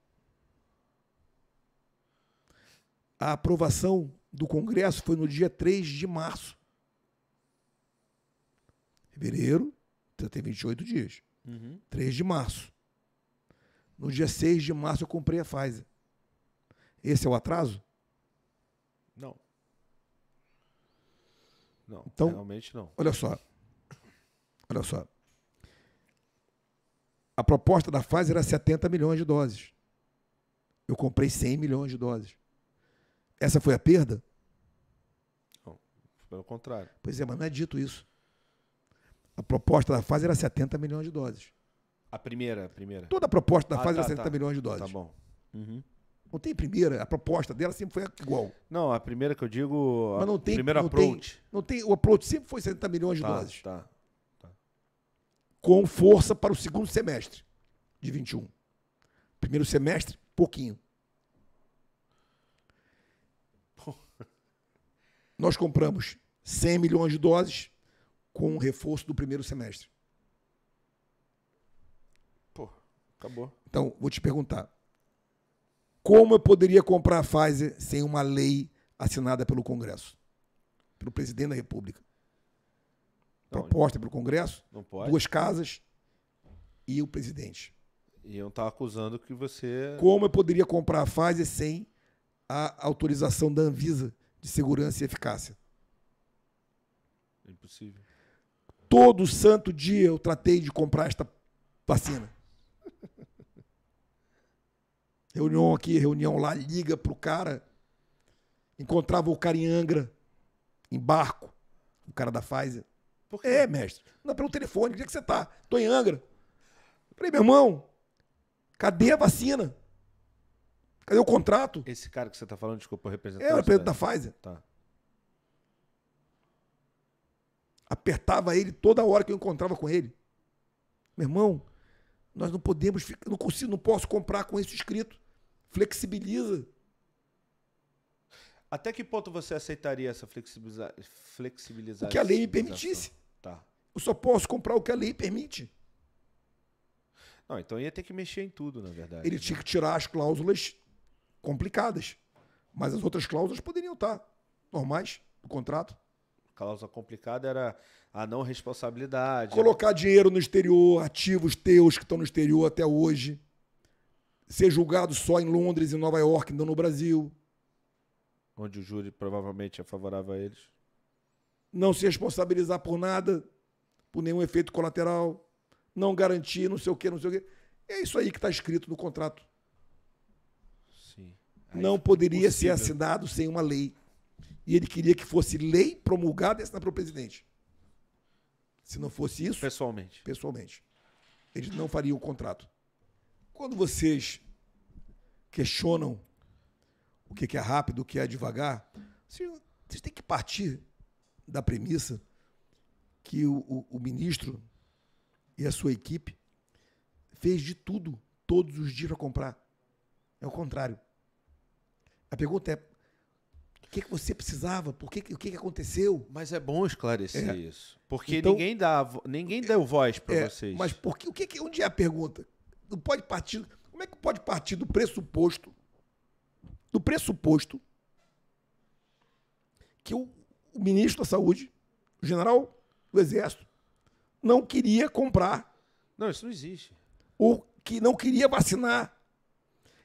A aprovação do Congresso foi no dia 3 de março. Fevereiro, então tem 28 dias. Uhum. 3 de março. No dia 6 de março eu comprei a Pfizer. Esse é o atraso? Não. Não, Então- realmente não. Olha só. Olha só. A proposta da Pfizer era 70 milhões de doses. Eu comprei 100 milhões de doses. Essa foi a perda? Pelo contrário. Pois é, mas não é dito isso. A proposta da Pfizer era 70 milhões de doses. A primeira, a primeira. Toda a proposta da Ah, Pfizer tá, era 70 tá. milhões de doses. Tá bom. Uhum. Não tem primeira, a proposta dela sempre foi igual. Não, a primeira que eu digo. Mas não a tem, primeiro não tem, approach. não tem, o approach sempre foi 70 milhões de Tá, doses. tá. Com força para o segundo semestre de 21. Primeiro semestre, pouquinho. Nós compramos 100 milhões de doses com o reforço do primeiro semestre. Pô, acabou. Então, vou te perguntar. Como eu poderia comprar a Pfizer sem uma lei assinada pelo Congresso? Pelo presidente da República. Não, Proposta pelo Congresso, Não pode. duas casas e o presidente. Iam estar acusando que você. Como eu poderia comprar a Pfizer sem a autorização da Anvisa de segurança e eficácia? Impossível. Todo santo dia eu tratei de comprar esta vacina. Reunião aqui, reunião lá, liga pro cara. Encontrava o cara em Angra, em barco, o cara da Pfizer. Por quê? É, mestre. Não, pelo telefone. Onde é que você tá? Tô em Angra. Falei, meu irmão, cadê a vacina? Cadê o contrato? Esse cara que você tá falando, desculpa, o representante. É, o representante da Pfizer. Tá. apertava ele toda hora que eu encontrava com ele. Meu irmão, nós não podemos, ficar- não consigo, não posso comprar com isso escrito. Flexibiliza. Até que ponto você aceitaria essa flexibiliza... flexibilização? Que a lei me permitisse. Tá. Eu só posso comprar o que a lei permite. Não, então ia ter que mexer em tudo, na verdade. Ele né? tinha que tirar as cláusulas complicadas. Mas as outras cláusulas poderiam estar normais do contrato. Causa complicada era a não responsabilidade. Colocar dinheiro no exterior, ativos teus que estão no exterior até hoje. Ser julgado só em Londres e Nova York, não no Brasil. Onde o júri provavelmente é favorável a eles. Não se responsabilizar por nada, por nenhum efeito colateral, não garantir, não sei o quê, não sei o quê. É isso aí que está escrito no contrato. Sim. Aí não fica poderia ser impossível. assinado sem uma lei. E ele queria que fosse lei promulgada e assinada pelo presidente. Se não fosse isso, Pessoalmente. pessoalmente, eles não fariam o contrato. Quando vocês questionam o que que é rápido, o que é devagar, vocês vocês têm que partir da premissa que o, o- o ministro e a sua equipe fez de tudo todos os dias para comprar. É o contrário. A pergunta é: o que, que você precisava? Por que, o que, que aconteceu? Mas é bom esclarecer É. isso. Porque Então- ninguém, dá, ninguém deu voz para É, vocês. Mas por que, o que, que- onde é a pergunta? Não pode partir. Como é que pode partir do pressuposto? Do pressuposto que o, o ministro da Saúde, o general do Exército, não queria comprar Não, isso não existe. ou que não queria vacinar.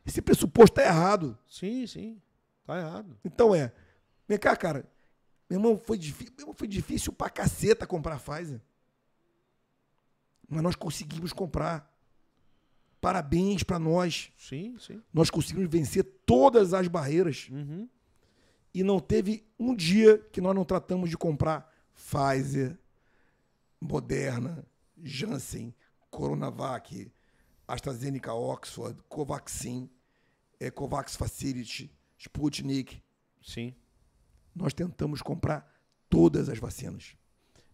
Esse pressuposto está errado. Sim, sim. Tá errado. Então é. Vem cá, cara. Meu irmão, foi, difí- meu irmão, foi difícil pra caceta comprar a Pfizer. Mas nós conseguimos comprar. Parabéns pra nós. Sim, sim. Nós conseguimos vencer todas as barreiras. Uhum. E não teve um dia que nós não tratamos de comprar Pfizer, Moderna, Janssen, Coronavac, AstraZeneca Oxford, Covaxin, eh, Covax Facility, Sputnik. Sim. nós tentamos comprar todas as vacinas.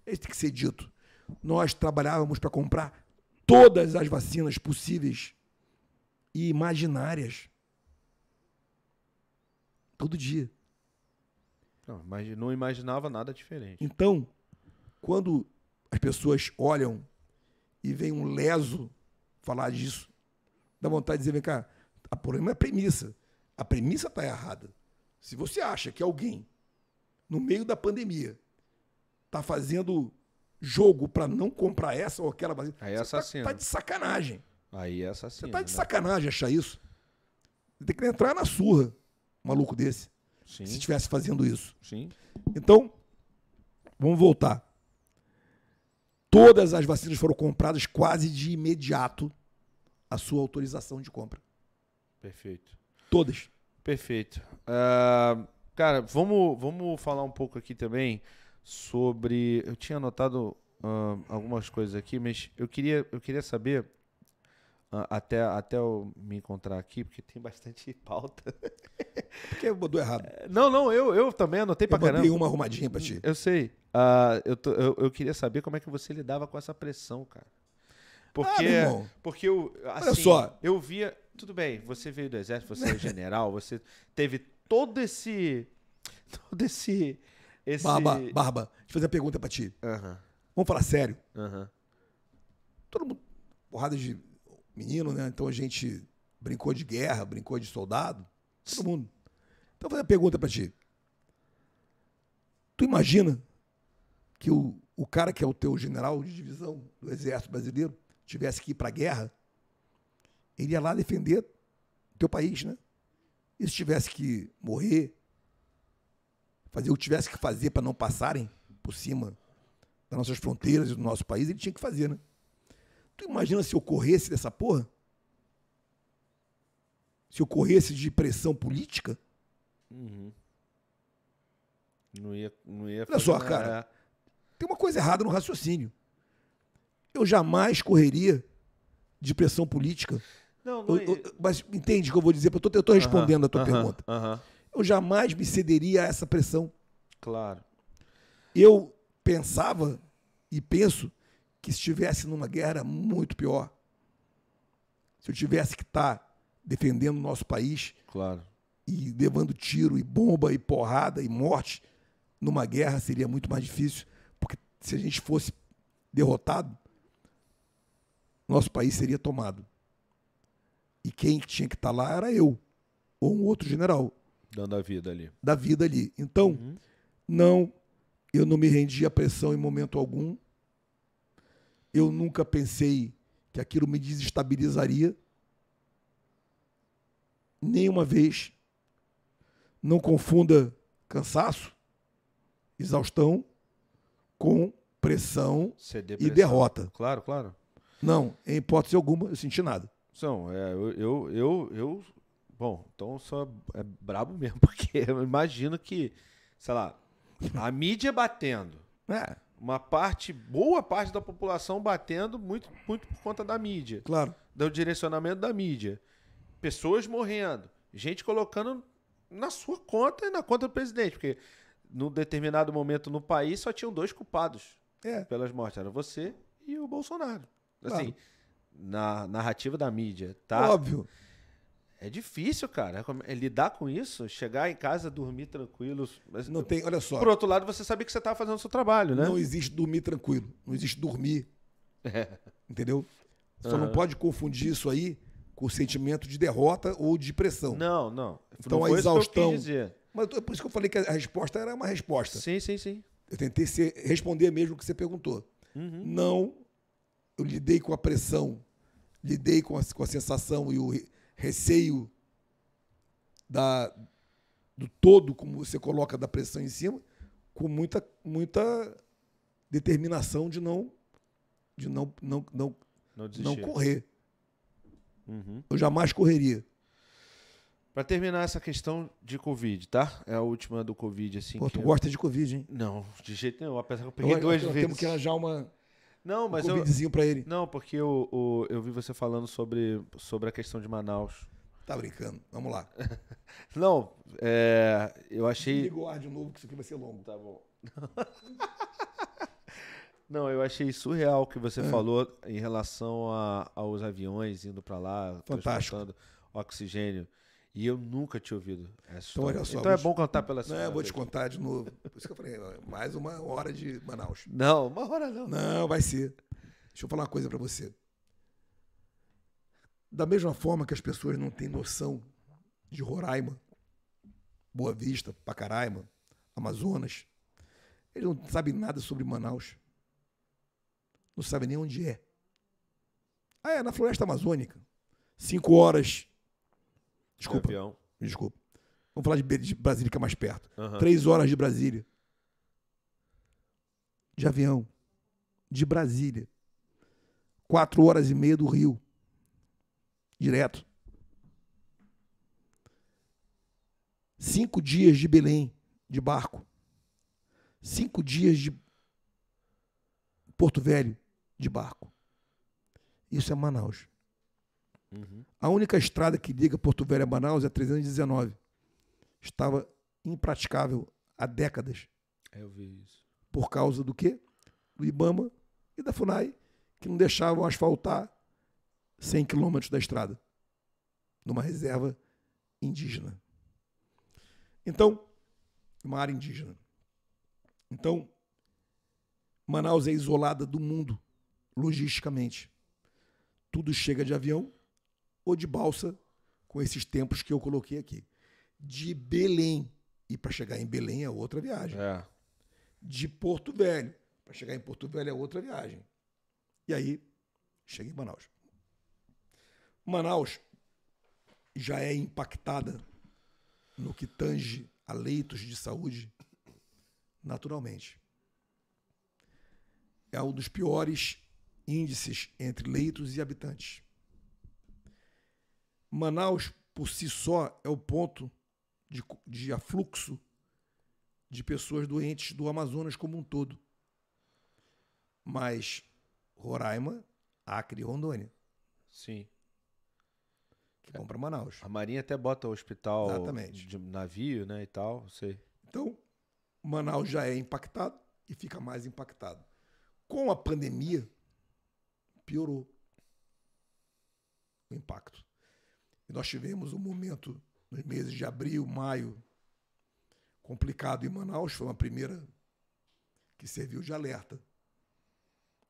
Isso tem que ser dito. Nós trabalhávamos para comprar todas as vacinas possíveis e imaginárias. Todo dia. Não, não imaginava nada diferente. Então, quando as pessoas olham e vem um leso falar disso, dá vontade de dizer, vem cá, o problema é a premissa. A premissa está errada. Se você acha que alguém, no meio da pandemia, está fazendo jogo para não comprar essa ou aquela vacina, Aí é você assassino. tá, tá de sacanagem. Aí é assassino. Você tá de né? sacanagem achar isso. Você tem que entrar na surra, um maluco desse, Sim, se estivesse fazendo isso. sim. Então, vamos voltar. Todas as vacinas foram compradas quase de imediato a sua autorização de compra. Perfeito. Todas. Perfeito. Ah, cara, vamos, vamos falar um pouco aqui também sobre. Eu tinha anotado ah, algumas coisas aqui, mas eu queria, eu queria saber, até, até eu me encontrar aqui, porque tem bastante pauta. Porque eu mandou errado. Não, não, eu, eu também anotei Eu pra caramba. uma arrumadinha pra ti. Eu sei. Ah, eu, tô- eu, eu queria saber como é que você lidava com essa pressão, cara. Porque, Ah, porque eu, assim, só. eu via. Tudo bem, você veio do exército, você é general, você teve todo esse. Todo esse. esse... Barba, Barba, deixa eu fazer uma pergunta pra ti. Aham, Vamos falar sério. aham. Todo mundo, porrada de menino, né? Então a gente brincou de guerra, brincou de soldado. Todo mundo. Então eu vou fazer uma pergunta pra ti. Tu imagina que o, o cara que é o teu general de divisão do exército brasileiro tivesse que ir pra guerra? Ele ia lá defender o teu país, né? E se tivesse que morrer, fazer o que tivesse que fazer para não passarem por cima das nossas fronteiras e do nosso país, ele tinha que fazer, né? Tu imagina se ocorresse dessa porra? Se ocorresse de pressão política? Uhum. Não ia, não ia Olha só, cara. Tem uma coisa errada no raciocínio. Eu jamais correria de pressão política. Não, não Eu- eu- mas entende o que eu vou dizer? Eu tô respondendo a tua pergunta. Eu jamais me cederia a essa pressão. claro. Eu pensava e penso que se estivesse numa guerra muito pior. Se eu tivesse que estar defendendo o nosso país Claro. e levando tiro e bomba e porrada e morte numa guerra seria muito mais difícil, porque se a gente fosse derrotado, nosso país seria tomado. E quem tinha que estar lá era eu ou um outro general Dando a vida ali. da vida ali. Então, Uhum. não, eu não me rendi à pressão em momento algum. Eu nunca pensei que aquilo me desestabilizaria. Nenhuma vez. Não confunda cansaço, exaustão com pressão e derrota. Claro, claro. Não, em hipótese alguma, eu senti nada. São, é, eu, eu, eu, eu- Bom, então sou é brabo mesmo, porque eu imagino que, sei lá, a mídia batendo, É, uma parte, boa parte da população batendo muito, muito por conta da mídia, claro. do direcionamento da mídia. Pessoas morrendo, gente colocando na sua conta e na conta do presidente, porque num determinado momento no país só tinham dois culpados É, pelas mortes, era você e o Bolsonaro. Assim, Claro. na narrativa da mídia, tá? óbvio. É difícil, cara. É é lidar com isso, chegar em casa, dormir tranquilo. Mas, Não tem, olha só, Por outro lado, você sabia que você estava fazendo o seu trabalho, né? não existe dormir tranquilo, não existe dormir É. Entendeu? Só não Aham. pode confundir isso aí com o sentimento de derrota ou de pressão. Não, não. Então, não a exaustão-. Mas por isso que eu falei que a resposta era uma resposta. Sim, sim, sim. Eu tentei ser- responder mesmo o que você perguntou. Uhum. Não, eu lidei com a pressão, lidei com a, com a sensação e o receio da, do todo, como você coloca, da pressão em cima, com muita, muita determinação de não, de não, não, não, Não não correr. Uhum. Eu jamais correria. Pra terminar essa questão de Covid, tá? É a última do Covid, assim. Pô, tu eu- gosta de Covid, hein? Não, de jeito nenhum. Apesar que eu peguei Eu- duas nós vezes. Temos que arranjar uma, Não, um mas eu. Covidzinho pra ele. Não, porque eu, o- eu vi você falando sobre, sobre a questão de Manaus. Tá brincando. Vamos lá. Não, é, eu achei. Liga o ar de novo, que isso aqui vai ser longo. Tá bom. Não, eu achei surreal o que você falou em relação a- aos aviões indo pra lá, Fantástico. transportando oxigênio. E eu nunca tinha ouvido essa Então, olha história. só, Então é te- bom contar pela Não, segunda eu vou te contar de novo. Por isso que eu falei, mais uma hora de Manaus. Não, uma hora não. Não, vai ser. Deixa eu falar uma coisa pra você. Da mesma forma que as pessoas não têm noção de Roraima, Boa Vista, Pacaraima, Amazonas, eles não sabem nada sobre Manaus. Não sabem nem onde é. Ah, é na floresta amazônica. Cinco horas. De Desculpa, avião. me desculpa. Vamos falar de de Brasília, que é mais perto. Aham. Três horas de Brasília. De avião. De Brasília. Quatro horas e meia do Rio. Direto. Cinco dias de Belém, de barco. Cinco dias de Porto Velho, de barco. Isso é Manaus. Uhum. A única estrada que liga Porto Velho a Manaus é a 319. Estava impraticável há décadas. É, Eu vi isso. Por causa do quê? Do Ibama e da FUNAI, que não deixavam asfaltar 100 quilômetros da estrada. Numa reserva indígena. Então, uma área indígena. Então, Manaus é isolada do mundo, logisticamente. Tudo chega de avião ou de balsa, com esses tempos que eu coloquei aqui. De Belém. E para chegar em Belém é outra viagem É. de Porto Velho. Para chegar em Porto Velho é outra viagem. E aí, cheguei em Manaus. Manaus já é impactada no que tange a leitos de saúde naturalmente. É um dos piores índices entre leitos e habitantes. Manaus, por si só, é o ponto de, de afluxo de pessoas doentes do Amazonas como um todo. Mas Roraima, Acre e Rondônia, Sim. que vão para Manaus. A Marinha até bota o hospital Exatamente. de navio, né, e tal. Sei. Então, Manaus já é impactado e fica mais impactado. Com a pandemia, piorou o impacto. E nós tivemos um momento nos meses de abril, maio, complicado em Manaus, foi uma primeira que serviu de alerta.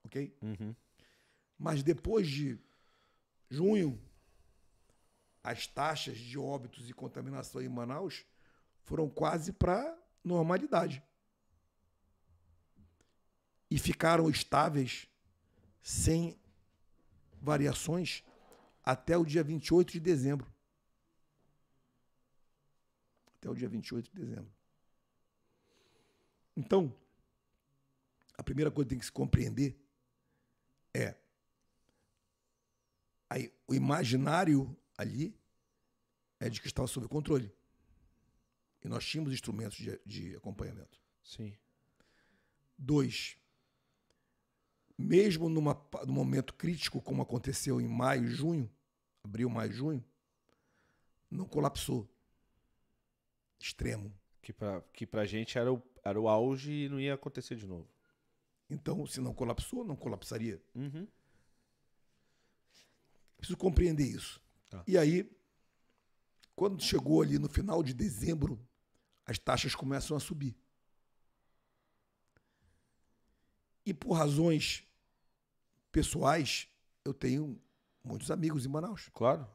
Ok? Uhum. Mas depois de junho, as taxas de óbitos e contaminação em Manaus foram quase para normalidade. E ficaram estáveis, sem variações, até o dia 28 de dezembro. Até o dia 28 de dezembro. Então, a primeira coisa que tem que se compreender é aí, o imaginário ali é de que estava sob controle. E nós tínhamos instrumentos de, de acompanhamento. Sim. Dois, mesmo numa, num momento crítico, como aconteceu em maio, junho, abril, maio, junho, não colapsou. Extremo. Que pra, que pra gente era o, era o auge e não ia acontecer de novo. Então, se não colapsou, não colapsaria. Uhum. Preciso compreender isso. Tá. E aí, quando chegou ali no final de dezembro, as taxas começam a subir. E por razões pessoais, eu tenho muitos amigos em Manaus. Claro.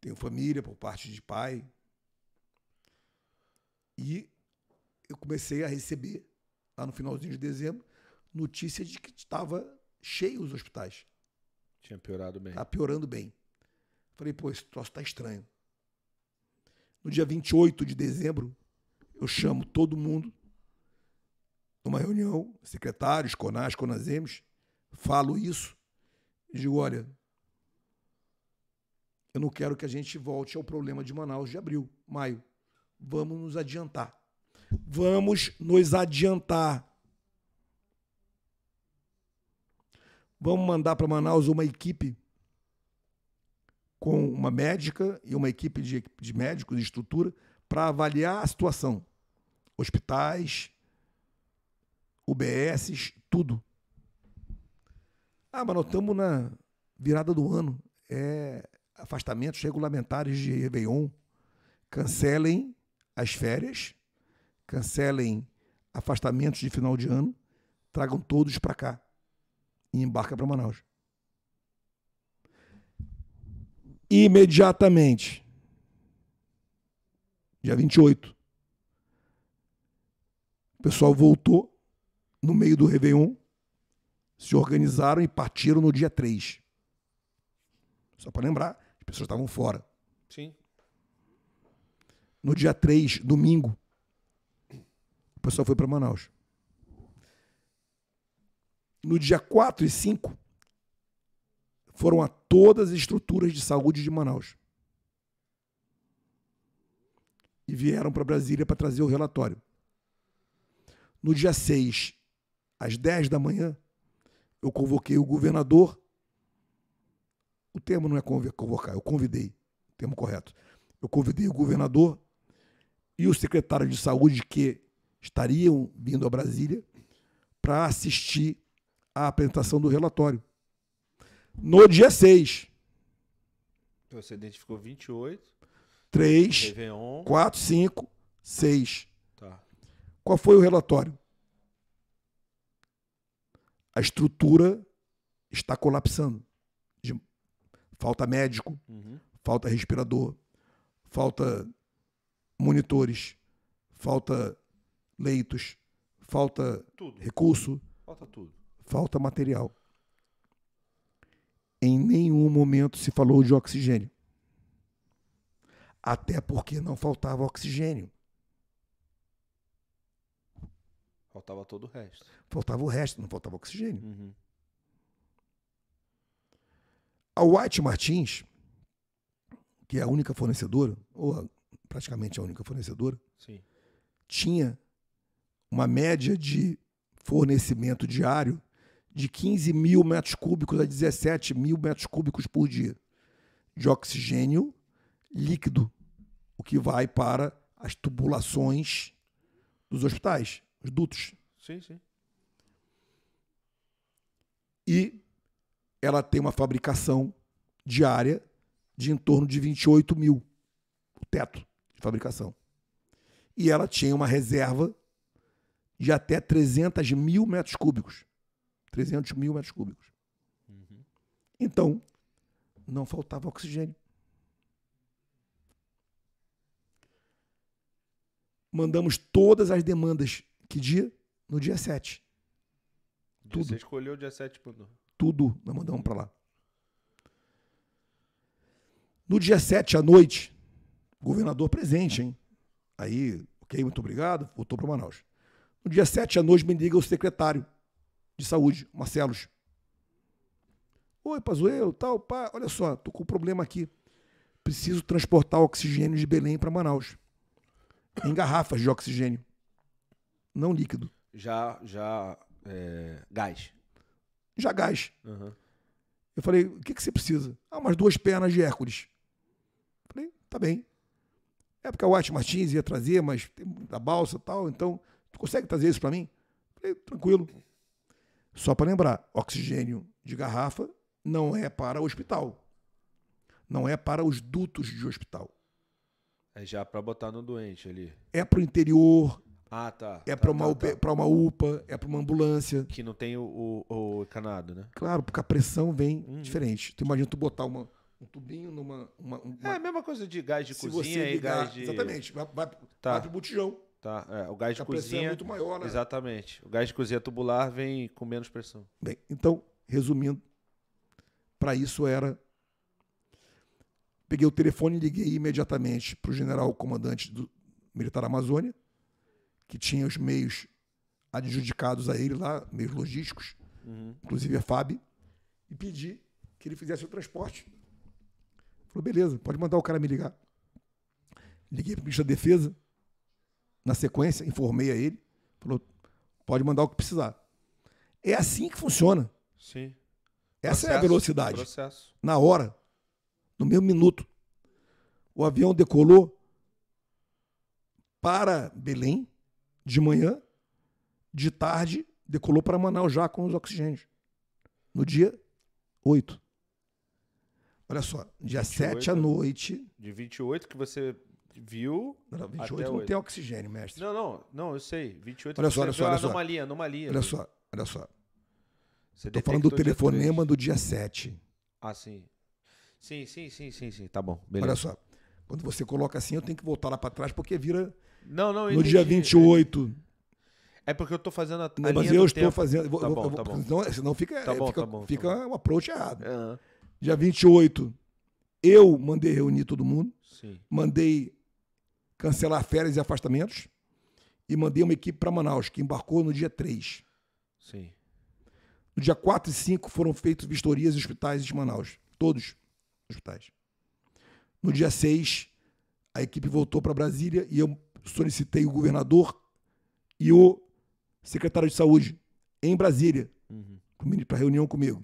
Tenho família por parte de pai. E eu comecei a receber, lá no finalzinho de dezembro, notícia de que estava cheio os hospitais. Tinha piorado bem. Tá piorando bem. Falei, pô, esse troço tá estranho. No dia 28 de dezembro, eu chamo todo mundo numa reunião, secretários, CONAS, CONASEMES, falo isso e digo, olha, eu não quero que a gente volte ao problema de Manaus de abril, maio. Vamos nos adiantar. Vamos nos adiantar. Vamos mandar para Manaus uma equipe com uma médica e uma equipe de, de médicos e estrutura para avaliar a situação. Hospitais, UBSs, tudo. Ah, mas nós estamos na virada do ano. É afastamentos regulamentares de Réveillon. Cancelem as férias, cancelem afastamentos de final de ano, tragam todos para cá e embarca para Manaus. Imediatamente, dia 28, o pessoal voltou no meio do Réveillon, se organizaram e partiram no dia 3. Só para lembrar, as pessoas estavam fora. Sim. No dia 3, domingo, o pessoal foi para Manaus. No dia 4 e 5, foram a todas as estruturas de saúde de Manaus. E vieram para Brasília para trazer o relatório. No dia 6, às 10 da manhã, eu convoquei o governador. O termo não é convocar, eu convidei, termo correto. Eu convidei o governador e o secretário de saúde que estariam vindo a Brasília para assistir à apresentação do relatório. No dia 6. Você identificou 28. 3, Réveillon. 4, 5, 6. Tá. Qual foi o relatório? A estrutura está colapsando. Falta médico, Uhum. falta respirador, falta monitores, falta leitos, falta Tudo. recurso, Falta tudo. falta material. Em nenhum momento se falou de oxigênio. Até porque não faltava oxigênio. Faltava todo o resto. Faltava o resto, não faltava oxigênio. Uhum. A White Martins, que é a única fornecedora, ou praticamente a única fornecedora, Sim. tinha uma média de fornecimento diário de 15 mil metros cúbicos a 17 mil metros cúbicos por dia de oxigênio líquido, o que vai para as tubulações dos hospitais, os dutos. Sim, sim. E ela tem uma fabricação diária de em torno de 28 mil, o teto de fabricação. E ela tinha uma reserva de até 300 mil metros cúbicos. 300 mil metros cúbicos. Uhum. Então, não faltava oxigênio. Mandamos todas as demandas. Que dia? No dia 7. Dia Tudo. Você escolheu o dia 7 mandou. Tudo nós mandamos para lá. No dia 7 à noite, governador presente, hein? Aí, ok, muito obrigado, voltou para Manaus. No dia 7 à noite, me liga o secretário de saúde, Marcelos. Oi, Pazuello, tal, pá, olha só, tô com um problema aqui. Preciso transportar oxigênio de Belém para Manaus. Em garrafas de oxigênio. Não líquido. Já, já, é, gás. Já gás. Uhum. Eu falei, o que, que você precisa? Ah, umas duas pernas de Hércules. Falei, tá bem. É porque a White Martins ia trazer, mas tem a balsa e tal, então, tu consegue trazer isso para mim? Falei, tranquilo. Só para lembrar, oxigênio de garrafa não é para o hospital. Não é para os dutos de hospital. É já pra botar no doente ali. É para o interior, Ah, tá. é tá, para uma, tá, tá. pra uma UPA, é para uma ambulância. Que não tem o, o, o encanado, né? Claro, porque a pressão vem Uhum. diferente. Tu imagina tu botar uma, um tubinho numa... Uma, uma- É a mesma coisa de gás de se cozinha e gás de. Exatamente, vai, vai, Tá. vai pro botijão. Tá, é, o gás de A é cozinha. muito maior, né? Exatamente. O gás de cozinha tubular vem com menos pressão. Bem, então, resumindo, para isso era. Peguei o telefone e liguei imediatamente para o general comandante do Militar Amazônia, que tinha os meios adjudicados a ele lá, meios logísticos, Uhum. inclusive a FAB, e pedi que ele fizesse o transporte. Falou, beleza, pode mandar o cara me ligar. Liguei para o ministro da Defesa, na sequência, informei a ele, falou, pode mandar o que precisar. É assim que funciona. Sim. Essa é a Processo, velocidade. Processo. Na hora. No mesmo minuto. O avião decolou para Belém de manhã, de tarde decolou para Manaus já com os oxigênios. No dia 8. Olha só, dia 7 à noite. De 28 que você viu. Não, 28 até não 8. tem oxigênio, mestre. Não, não, não, eu sei. 28 Olha que só, olha viu só, olha só. anomalia, anomalia. Olha só, olha só. Você Tô falando do telefonema 3. do dia 7. Ah, sim. Sim, sim, sim, sim, sim. Tá bom. Beleza. Olha só. Quando você coloca assim, eu tenho que voltar lá para trás porque vira Não, não, no dia entendi. 28. É porque eu tô fazendo a, a mas eu estou tempo. fazendo. vou- Tá vou- bom, eu vou- tá bom. Senão, senão fica, Tá bom, fica, tá bom, tá fica bom. um approach errado. Aham, Dia 28, eu mandei reunir todo mundo, sim. mandei cancelar férias e afastamentos e mandei uma equipe para Manaus, que embarcou no dia 3. Sim. No dia 4 e 5 foram feitas vistorias em hospitais de Manaus. Todos os hospitais. No dia 6, a equipe voltou para Brasília e eu solicitei o governador e o secretário de saúde em Brasília Uhum. para reunião comigo.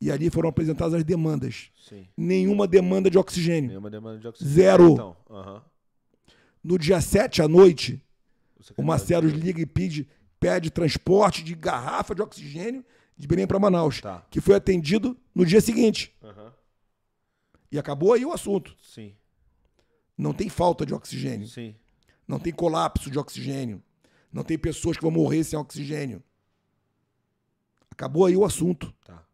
E ali foram apresentadas as demandas. Sim. Nenhuma demanda de oxigênio. Nenhuma demanda de oxigênio. Zero. Então, aham. No dia 7 à noite, O o Marcelo liga e pede, pede transporte de garrafa de oxigênio de Belém para Manaus, Tá. que foi atendido no dia seguinte. Aham. E acabou aí o assunto. Sim. Não tem falta de oxigênio. Sim. Não tem colapso de oxigênio. Não tem pessoas que vão morrer sem oxigênio. Acabou aí o assunto. Tá.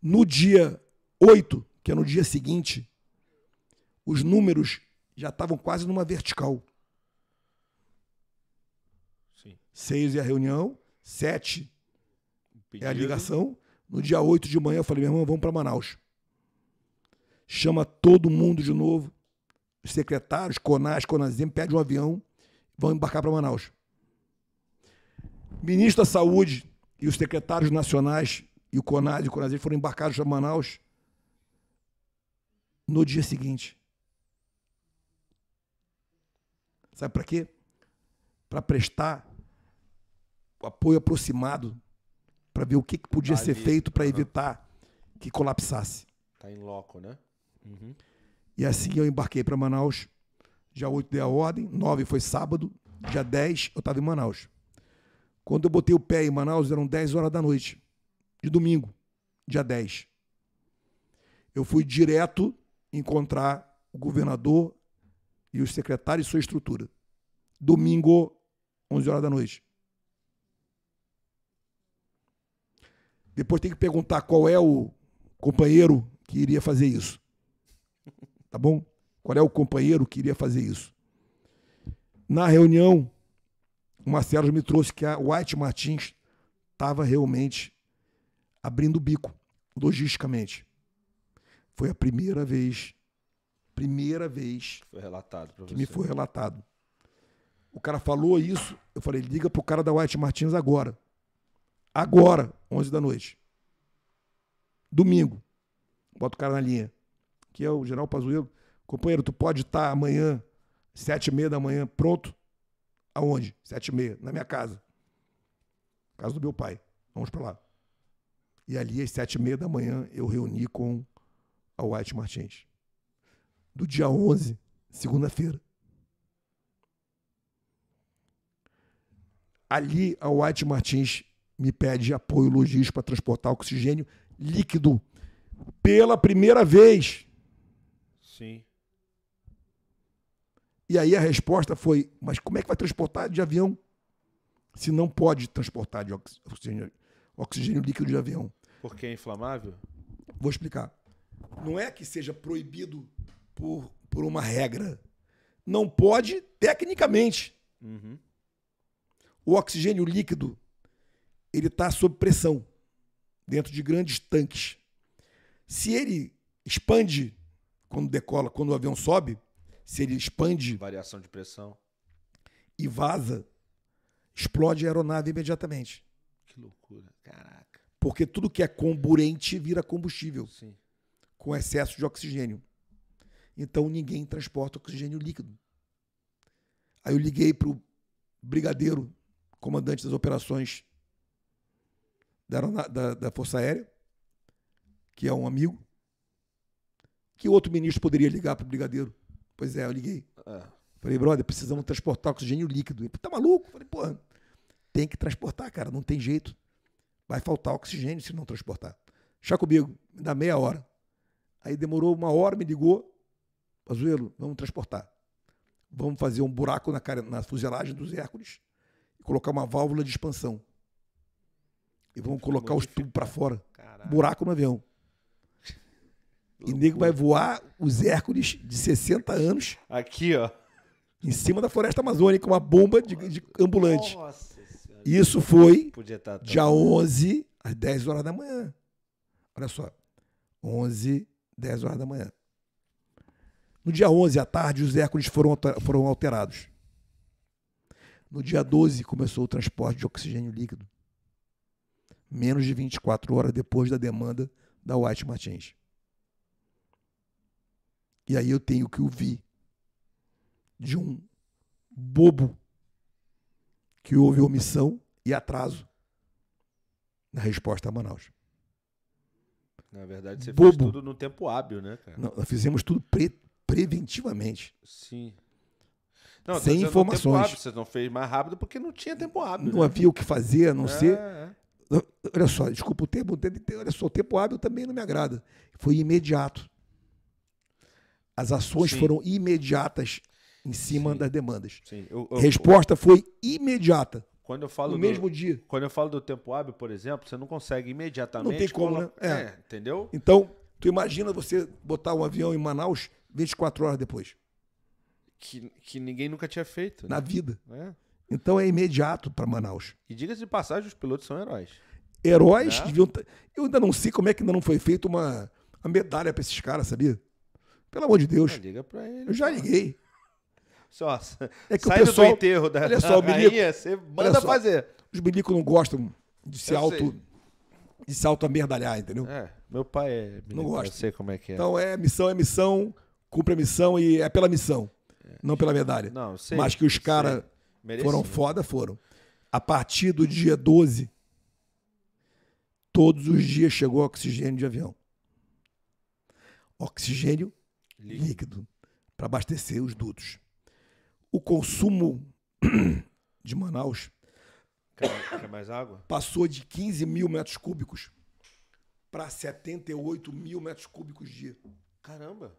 No dia 8, que é no dia seguinte, os números já estavam quase numa vertical. Sim. 6 é a reunião, 7 é a ligação. No dia 8 de manhã eu falei, meu irmão, vamos para Manaus. Chama todo mundo de novo. Os secretários, Conas, Conazem, pede um avião, vão embarcar para Manaus. Ministro da Saúde e os secretários nacionais e o Conas e o Conazem foram embarcados para Manaus no dia seguinte. Sabe para quê? Para prestar o apoio aproximado para ver o que, que podia ser Ali, feito para evitar que colapsasse. Tá em loco, né? Uhum. E assim eu embarquei para Manaus. Dia 8 dei a ordem, 9 foi sábado, dia 10 eu estava em Manaus. Quando eu botei o pé em Manaus, eram 10 horas da noite, de domingo, dia 10. Eu fui direto encontrar o governador e os secretários e sua estrutura. Domingo, 11 horas da noite. Depois tem que perguntar qual é o companheiro que iria fazer isso. Tá bom? Qual é o companheiro que iria fazer isso? Na reunião, o Marcelo me trouxe que a White Martins estava realmente abrindo o bico, logisticamente. Foi a primeira vez, primeira vez que me foi relatado. O cara falou isso, eu falei, liga pro cara da White Martins agora. Agora, 11 da noite. Domingo. Bota o cara na linha. Que é o General Pazuello. Companheiro, tu pode estar amanhã, sete e meia da manhã, pronto? Aonde? Sete e meia, na minha casa. Casa do meu pai. Vamos para lá. E ali, às sete e meia da manhã, eu reuni com a White Martins. Do dia 11, segunda-feira. Ali, a White Martins me pede apoio logístico para transportar oxigênio líquido pela primeira vez. Sim. E aí a resposta foi: mas como é que vai transportar de avião? Se não pode transportar de ox- oxigênio, oxigênio líquido de avião. Porque é inflamável? Vou explicar. Não é que seja proibido por, por uma regra. Não pode, tecnicamente. Uhum. O oxigênio líquido ele está sob pressão dentro de grandes tanques. Se ele expande quando decola, quando o avião sobe, se ele expande Variação de pressão. e vaza, explode a aeronave imediatamente. Que loucura. Caraca. Porque tudo que é comburente vira combustível, Sim. com excesso de oxigênio. Então ninguém transporta oxigênio líquido. Aí eu liguei para o brigadeiro, comandante das operações da, da- da Força Aérea, que é um amigo. Que outro ministro poderia ligar para o brigadeiro? Pois é, eu liguei. É. Falei, brother, precisamos transportar oxigênio líquido. Ele, tá maluco? Falei, porra, tem que transportar, cara, não tem jeito. Vai faltar oxigênio se não transportar. Chá comigo, me dá meia hora. Aí demorou uma hora, me ligou. Azuelo, vamos transportar. Vamos fazer um buraco na, cara, na fuselagem dos Hércules e colocar uma válvula de expansão. E vamos colocar os tubos para fora. Caralho. Buraco no avião. E nego vai voar os Hércules de 60 anos Aqui, ó. em cima da floresta amazônica uma bomba de, de ambulante. Nossa senhora. Isso foi estar. dia 11 às 10 horas da manhã. Olha só. 11, 10 horas da manhã. No dia 11 à tarde, os Hércules foram, foram alterados. No dia 12, começou o transporte de oxigênio líquido. Menos de 24 horas depois da demanda da White Martins. E aí eu tenho que ouvir de um bobo que houve omissão e atraso na resposta a Manaus. Na verdade, você Bobo. fez tudo no tempo hábil, né, cara? Não, nós fizemos tudo pre- preventivamente. Sim. Não, Sem informações. Tempo hábil. Você não fez mais rápido porque não tinha tempo hábil. Não né? havia o que fazer a não É, ser. é. Olha só, desculpa o termo, tem- tem- olha só, o tempo hábil também não me agrada. Foi imediato. As ações Sim. foram imediatas em cima Sim. das demandas. Sim. Eu- eu- Resposta foi imediata, quando eu falo no do- mesmo dia. Quando eu falo do tempo hábil, por exemplo, você não consegue imediatamente. Não tem como, colo- né? É. entendeu? Então, tu imagina você botar um avião em Manaus 24 horas depois, Que, que ninguém nunca tinha feito. né? na vida. É. Então é imediato para Manaus. E diga-se de passagem, os pilotos são heróis. Heróis Né? deviam. Eu ainda não sei como é que ainda não foi feita uma, uma medalha para esses caras, sabia? Pelo amor de Deus. Liga pra ele. Eu já liguei. Só, É que o sai do pessoal- enterro da, olha só, o da Milico- rainha, você manda só. fazer. Os milicos não gostam de se Eu auto. sei. de se auto-amerdalhar, entendeu? É, meu pai é militar, gosto. Eu sei como é que é. Então é missão, é missão, cumpre a missão e é pela missão, não pela medalha. não, sei, Mas que os caras foram foda, foram. A partir do dia 12, todos os dias chegou oxigênio de avião. Oxigênio Líquido. líquido para abastecer os dutos. O consumo de Manaus Quer, quer mais água? passou de 15 mil metros cúbicos para 78 mil metros cúbicos dia. Caramba.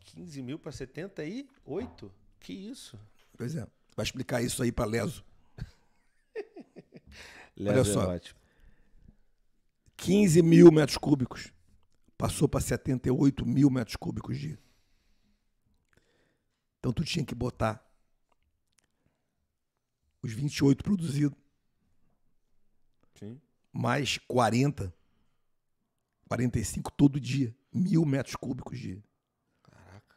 15 mil pra 78? Que isso? Pois é. Vai explicar isso aí para Leso. Leso é só. ótimo. 15 mil metros cúbicos. Passou para 78 mil metros cúbicos dia. Então tu tinha que botar os 28 produzidos, Sim. mais 40, 45 todo dia. Mil metros cúbicos dia. Caraca.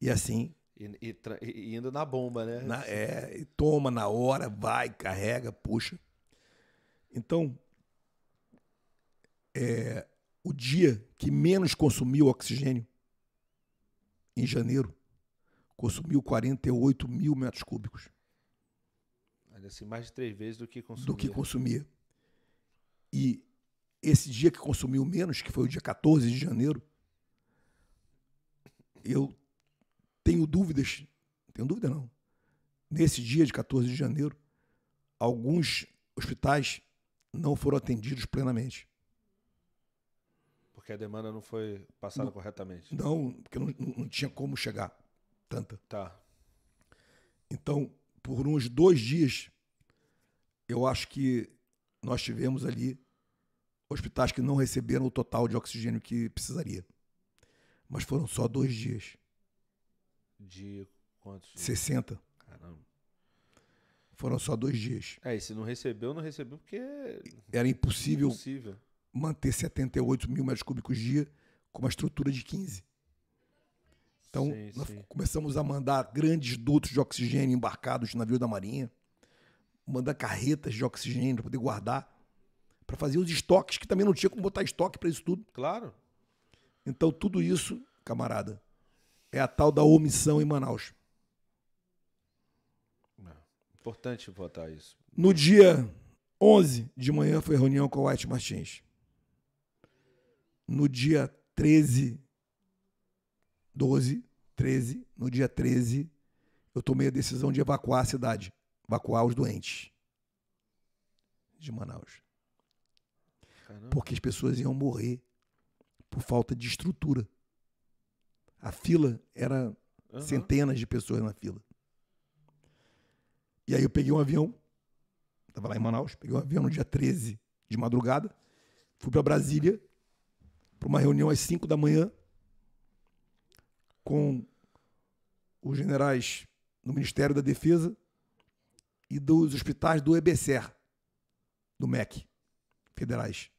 E assim, E, e e indo na bomba, né? na- é, e toma na hora, vai, carrega, puxa. Então, é, o dia que menos consumiu oxigênio, em janeiro, consumiu 48 mil metros cúbicos Olha assim, mais de três vezes do que consumia. do que consumia. E esse dia que consumiu menos, que foi o dia 14 de janeiro, eu tenho dúvidas, tenho dúvida não. Nesse dia de 14 de janeiro, alguns hospitais não foram atendidos plenamente. Porque a demanda não foi passada corretamente. Não, porque não, não- não tinha como chegar tanta. Tá. Então, por uns dois dias, eu acho que nós tivemos ali hospitais que não receberam o total de oxigênio que precisaria. Mas foram só dois dias, De quantos? dias? 60. Caramba. Foram só dois dias. É, e se não recebeu, não recebeu porque Era impossível impossível. Manter 78 mil metros cúbicos dia com uma estrutura de 15. Então, Sim, nós sim. começamos a mandar grandes dutos de oxigênio embarcados no navio da Marinha, mandar carretas de oxigênio para poder guardar, para fazer os estoques, que também não tinha como botar estoque para isso tudo. Claro. Então, tudo isso, camarada, é a tal da omissão em Manaus. Importante votar isso. No dia 11 de manhã foi reunião com o White Martins. No dia 13, 12, 13, no dia 13, eu tomei a decisão de evacuar a cidade, evacuar os doentes de Manaus. Caramba. Porque as pessoas iam morrer por falta de estrutura. A fila era Aham. centenas de pessoas na fila. E aí eu peguei um avião, estava lá em Manaus, peguei um avião no dia 13 de madrugada, fui para Brasília para uma reunião às 5 da manhã com os generais do Ministério da Defesa e dos hospitais do EBSER, do MEC, federais.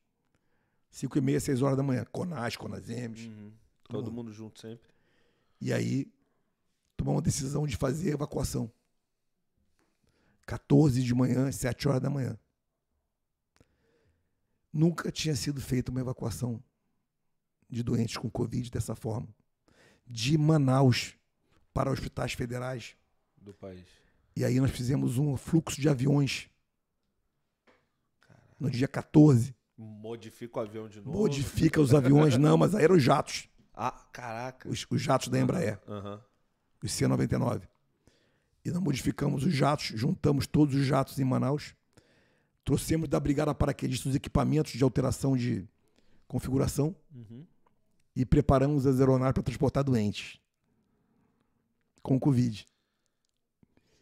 5 e meia, 6 horas da manhã. CONAS, CONASEMES. Uhum. Todo Todo mundo. mundo junto sempre. E aí, tomamos a decisão de fazer a evacuação. 14 de manhã, às 7 horas da manhã. Nunca tinha sido feita uma evacuação de doentes com Covid dessa forma. De Manaus para hospitais federais. Do país. E aí nós fizemos um fluxo de aviões. No dia 14. Modifica o avião de novo. Modifica os aviões, não, mas aerojatos. Ah, caraca. Os, os jatos da Embraer. Aham. os C-99. E nós modificamos os jatos, juntamos todos os jatos em Manaus, trouxemos da Brigada Paraquedista os equipamentos de alteração de configuração Uhum. E preparamos as aeronaves para transportar doentes com Covid.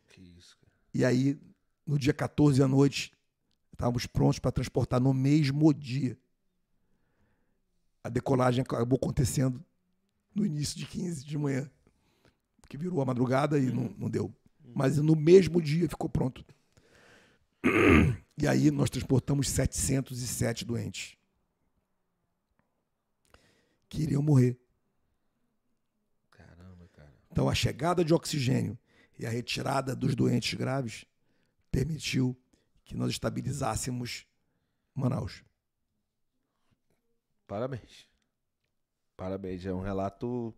Que isso, cara. E aí, no dia 14 à noite, estávamos prontos para transportar no mesmo dia. A decolagem acabou acontecendo no início de 15 de manhã, que virou a madrugada e não, não deu. Mas no mesmo dia ficou pronto. E aí nós transportamos 707 doentes que iriam morrer. Caramba, cara. Então, a chegada de oxigênio e a retirada dos doentes graves permitiu que nós estabilizássemos Manaus. Parabéns. Parabéns. É um relato.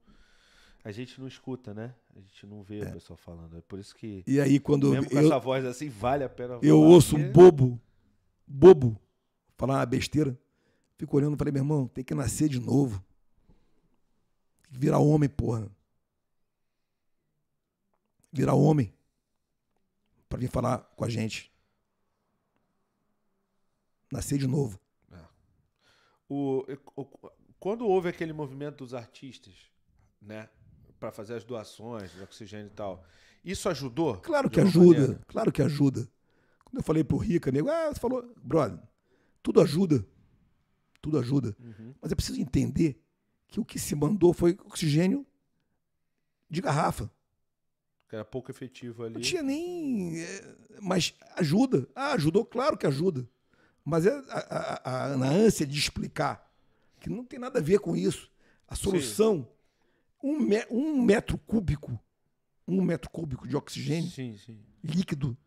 A gente não escuta, né? A gente não vê o pessoal falando. É por isso que, E aí, quando mesmo com eu, essa voz assim, vale a pena eu ouço um porque- bobo, bobo, falar uma besteira, fico olhando e falei, meu irmão, tem que nascer de novo. Virar homem, porra. Virar homem. Pra vir falar com a gente. Nascer de novo. O, o- quando houve aquele movimento dos artistas, né? Pra fazer as doações de oxigênio e tal, isso ajudou? Claro que ajuda, maneira? claro que ajuda. Quando eu falei pro Rica, nego, ah, você falou, brother, tudo ajuda. Tudo ajuda. Uhum. Mas é preciso entender que o que se mandou foi oxigênio de garrafa. Que era pouco efetivo ali. Não tinha nem. é, Mas ajuda. Ah, ajudou, claro que ajuda. Mas é a, a- a- na ânsia de explicar que não tem nada a ver com isso. A solução, um, me- um metro cúbico, um metro cúbico de oxigênio Sim, sim. líquido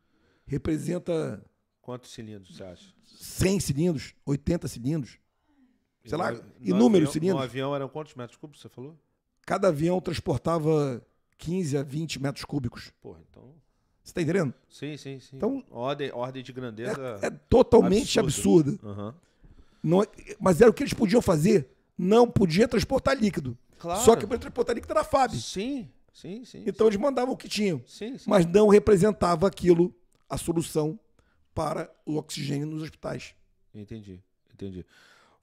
representa Quantos cilindros você acha? 100 cilindros, 80 cilindros. Sei lá, No- inúmeros avião- cilindros. No avião eram quantos metros cúbicos, você falou? Cada avião transportava 15 a 20 metros cúbicos. Porra, então... Você está entendendo? Sim, sim, sim. Então- ordem, ordem de grandeza... É, é totalmente absurda. Aham. Não é- mas era o que eles podiam fazer. Não podia transportar líquido. Claro. Só que para transportar líquido era a FAB. Sim, sim, sim. Então eles mandavam o que tinham. Sim, sim. Mas não representava aquilo a solução para o oxigênio nos hospitais. Entendi, entendi.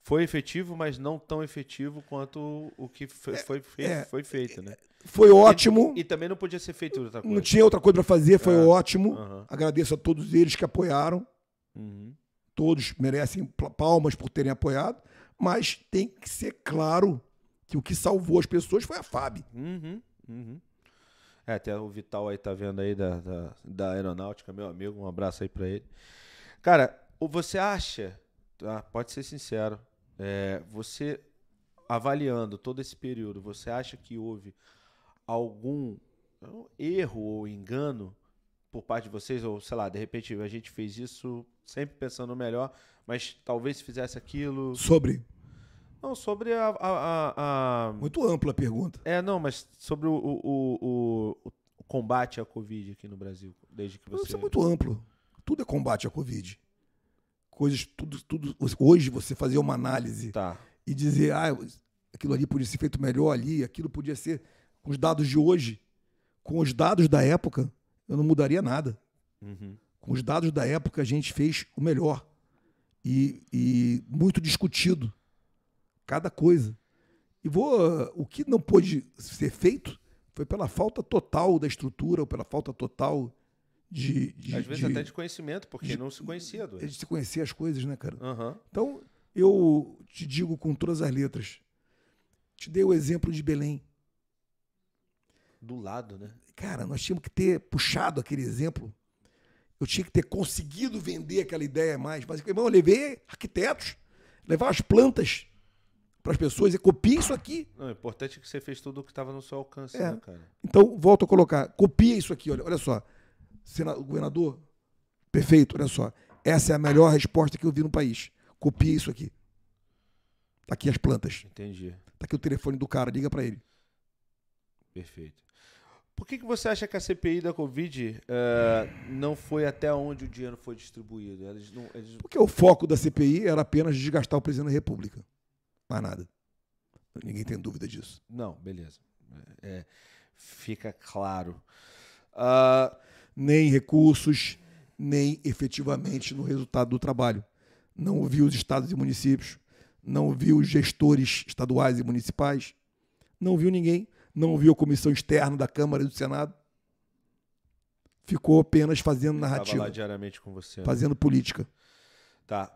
Foi efetivo, mas não tão efetivo quanto o que foi, foi, fe- é, foi feito, né? Foi ótimo. E, também não podia ser feito outra coisa. Não tinha outra coisa para fazer, foi É. ótimo. Agradeço a todos eles que apoiaram. Uhum. Todos merecem palmas por terem apoiado, mas tem que ser claro que o que salvou as pessoas foi a FAB. Uhum, uhum. É, até o Vital aí tá vendo aí da, da, da aeronáutica, meu amigo, um abraço aí pra ele. Cara, você acha, tá? pode ser sincero, é, você avaliando todo esse período, você acha que houve algum erro ou engano por parte de vocês? Ou, sei lá, de repente a gente fez isso sempre pensando no melhor, mas talvez se fizesse aquilo... Sobre. Não, sobre a- a- a- a Muito ampla a pergunta. é, não, mas sobre o, o, o, o- o combate à Covid aqui no Brasil, desde que você... Isso é muito amplo. Tudo é combate à Covid. Coisas, tudo, tudo. Hoje você fazer uma análise Tá. e dizer, ah, aquilo ali podia ser feito melhor ali, aquilo podia ser com os dados de hoje, com os dados da época, eu não mudaria nada. Uhum. Com os dados da época, a gente fez o melhor. E, e muito discutido. Cada coisa. E vou. O que não pôde ser feito foi pela falta total da estrutura, ou pela falta total de. de Às vezes de, até de conhecimento, porque de- não se conhecia. Do... de se conhecer as coisas, né, cara? Aham. Então, eu te digo com todas as letras. Te dei o exemplo de Belém. Do lado, né? Cara, nós tínhamos que ter puxado aquele exemplo. Eu tinha que ter conseguido vender aquela ideia mais. Mas, irmão, eu levei arquitetos, levar as plantas para as pessoas e copia isso aqui. Não, o importante é que você fez tudo o que estava no seu alcance, É. né, cara? Então, volto a colocar. Copia isso aqui, olha, olha só. Sena- governador, perfeito, olha só. Essa é a melhor resposta que eu vi no país. Copia isso aqui. Tá aqui as plantas. Entendi. Tá aqui o telefone do cara, liga para ele. Perfeito. Por que, que você acha que a CPI da Covid eh, não foi até onde o dinheiro foi distribuído? Eles não, eles- Porque o foco da CPI era apenas desgastar o presidente da República. Mais nada. Ninguém tem dúvida disso. Não, beleza. É, fica claro. Ah, Nem recursos, nem efetivamente no resultado do trabalho. Não ouviu os estados e municípios, não ouviu os gestores estaduais e municipais, não ouviu ninguém, não ouviu a comissão externa da Câmara e do Senado. Ficou apenas fazendo narrativa, diariamente com você. né? fazendo política. Tá.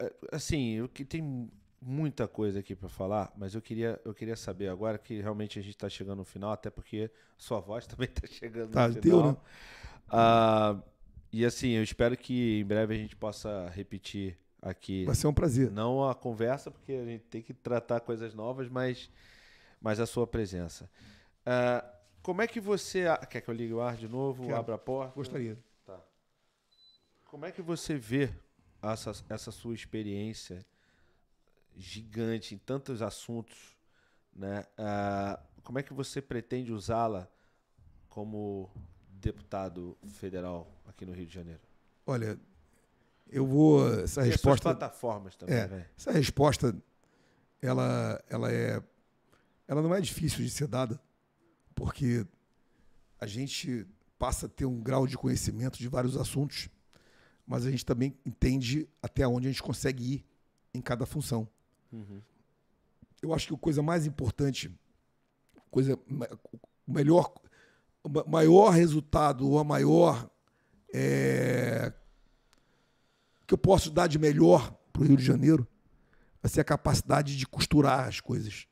é, assim, tem muita coisa aqui para falar, mas eu queria, eu queria saber agora que realmente a gente está chegando no final, até porque sua voz também está chegando Tá, no final. né? Ah, e assim, eu espero que em breve a gente possa repetir aqui. Vai ser um prazer. Não a conversa, porque a gente tem que tratar coisas novas, mas, mas a sua presença. Ah, como é que você. Quer que eu ligue o ar de novo? Quero. Abra a porta? Gostaria. Tá. Como é que você vê essa, essa sua experiência gigante em tantos assuntos? Né? Ah, como é que você pretende usá-la como deputado federal aqui no Rio de Janeiro? Olha, eu vou. Essa E resposta. plataformas também, É. né? Essa resposta, ela, ela é, ela não é difícil de ser dada, porque a gente passa a ter um grau de conhecimento de vários assuntos, mas a gente também entende até onde a gente consegue ir em cada função. Uhum. Eu acho que a coisa mais importante, coisa, o melhor, o ma- maior resultado ou a maior é, que eu posso dar de melhor para o Rio de Janeiro vai ser a capacidade de costurar as coisas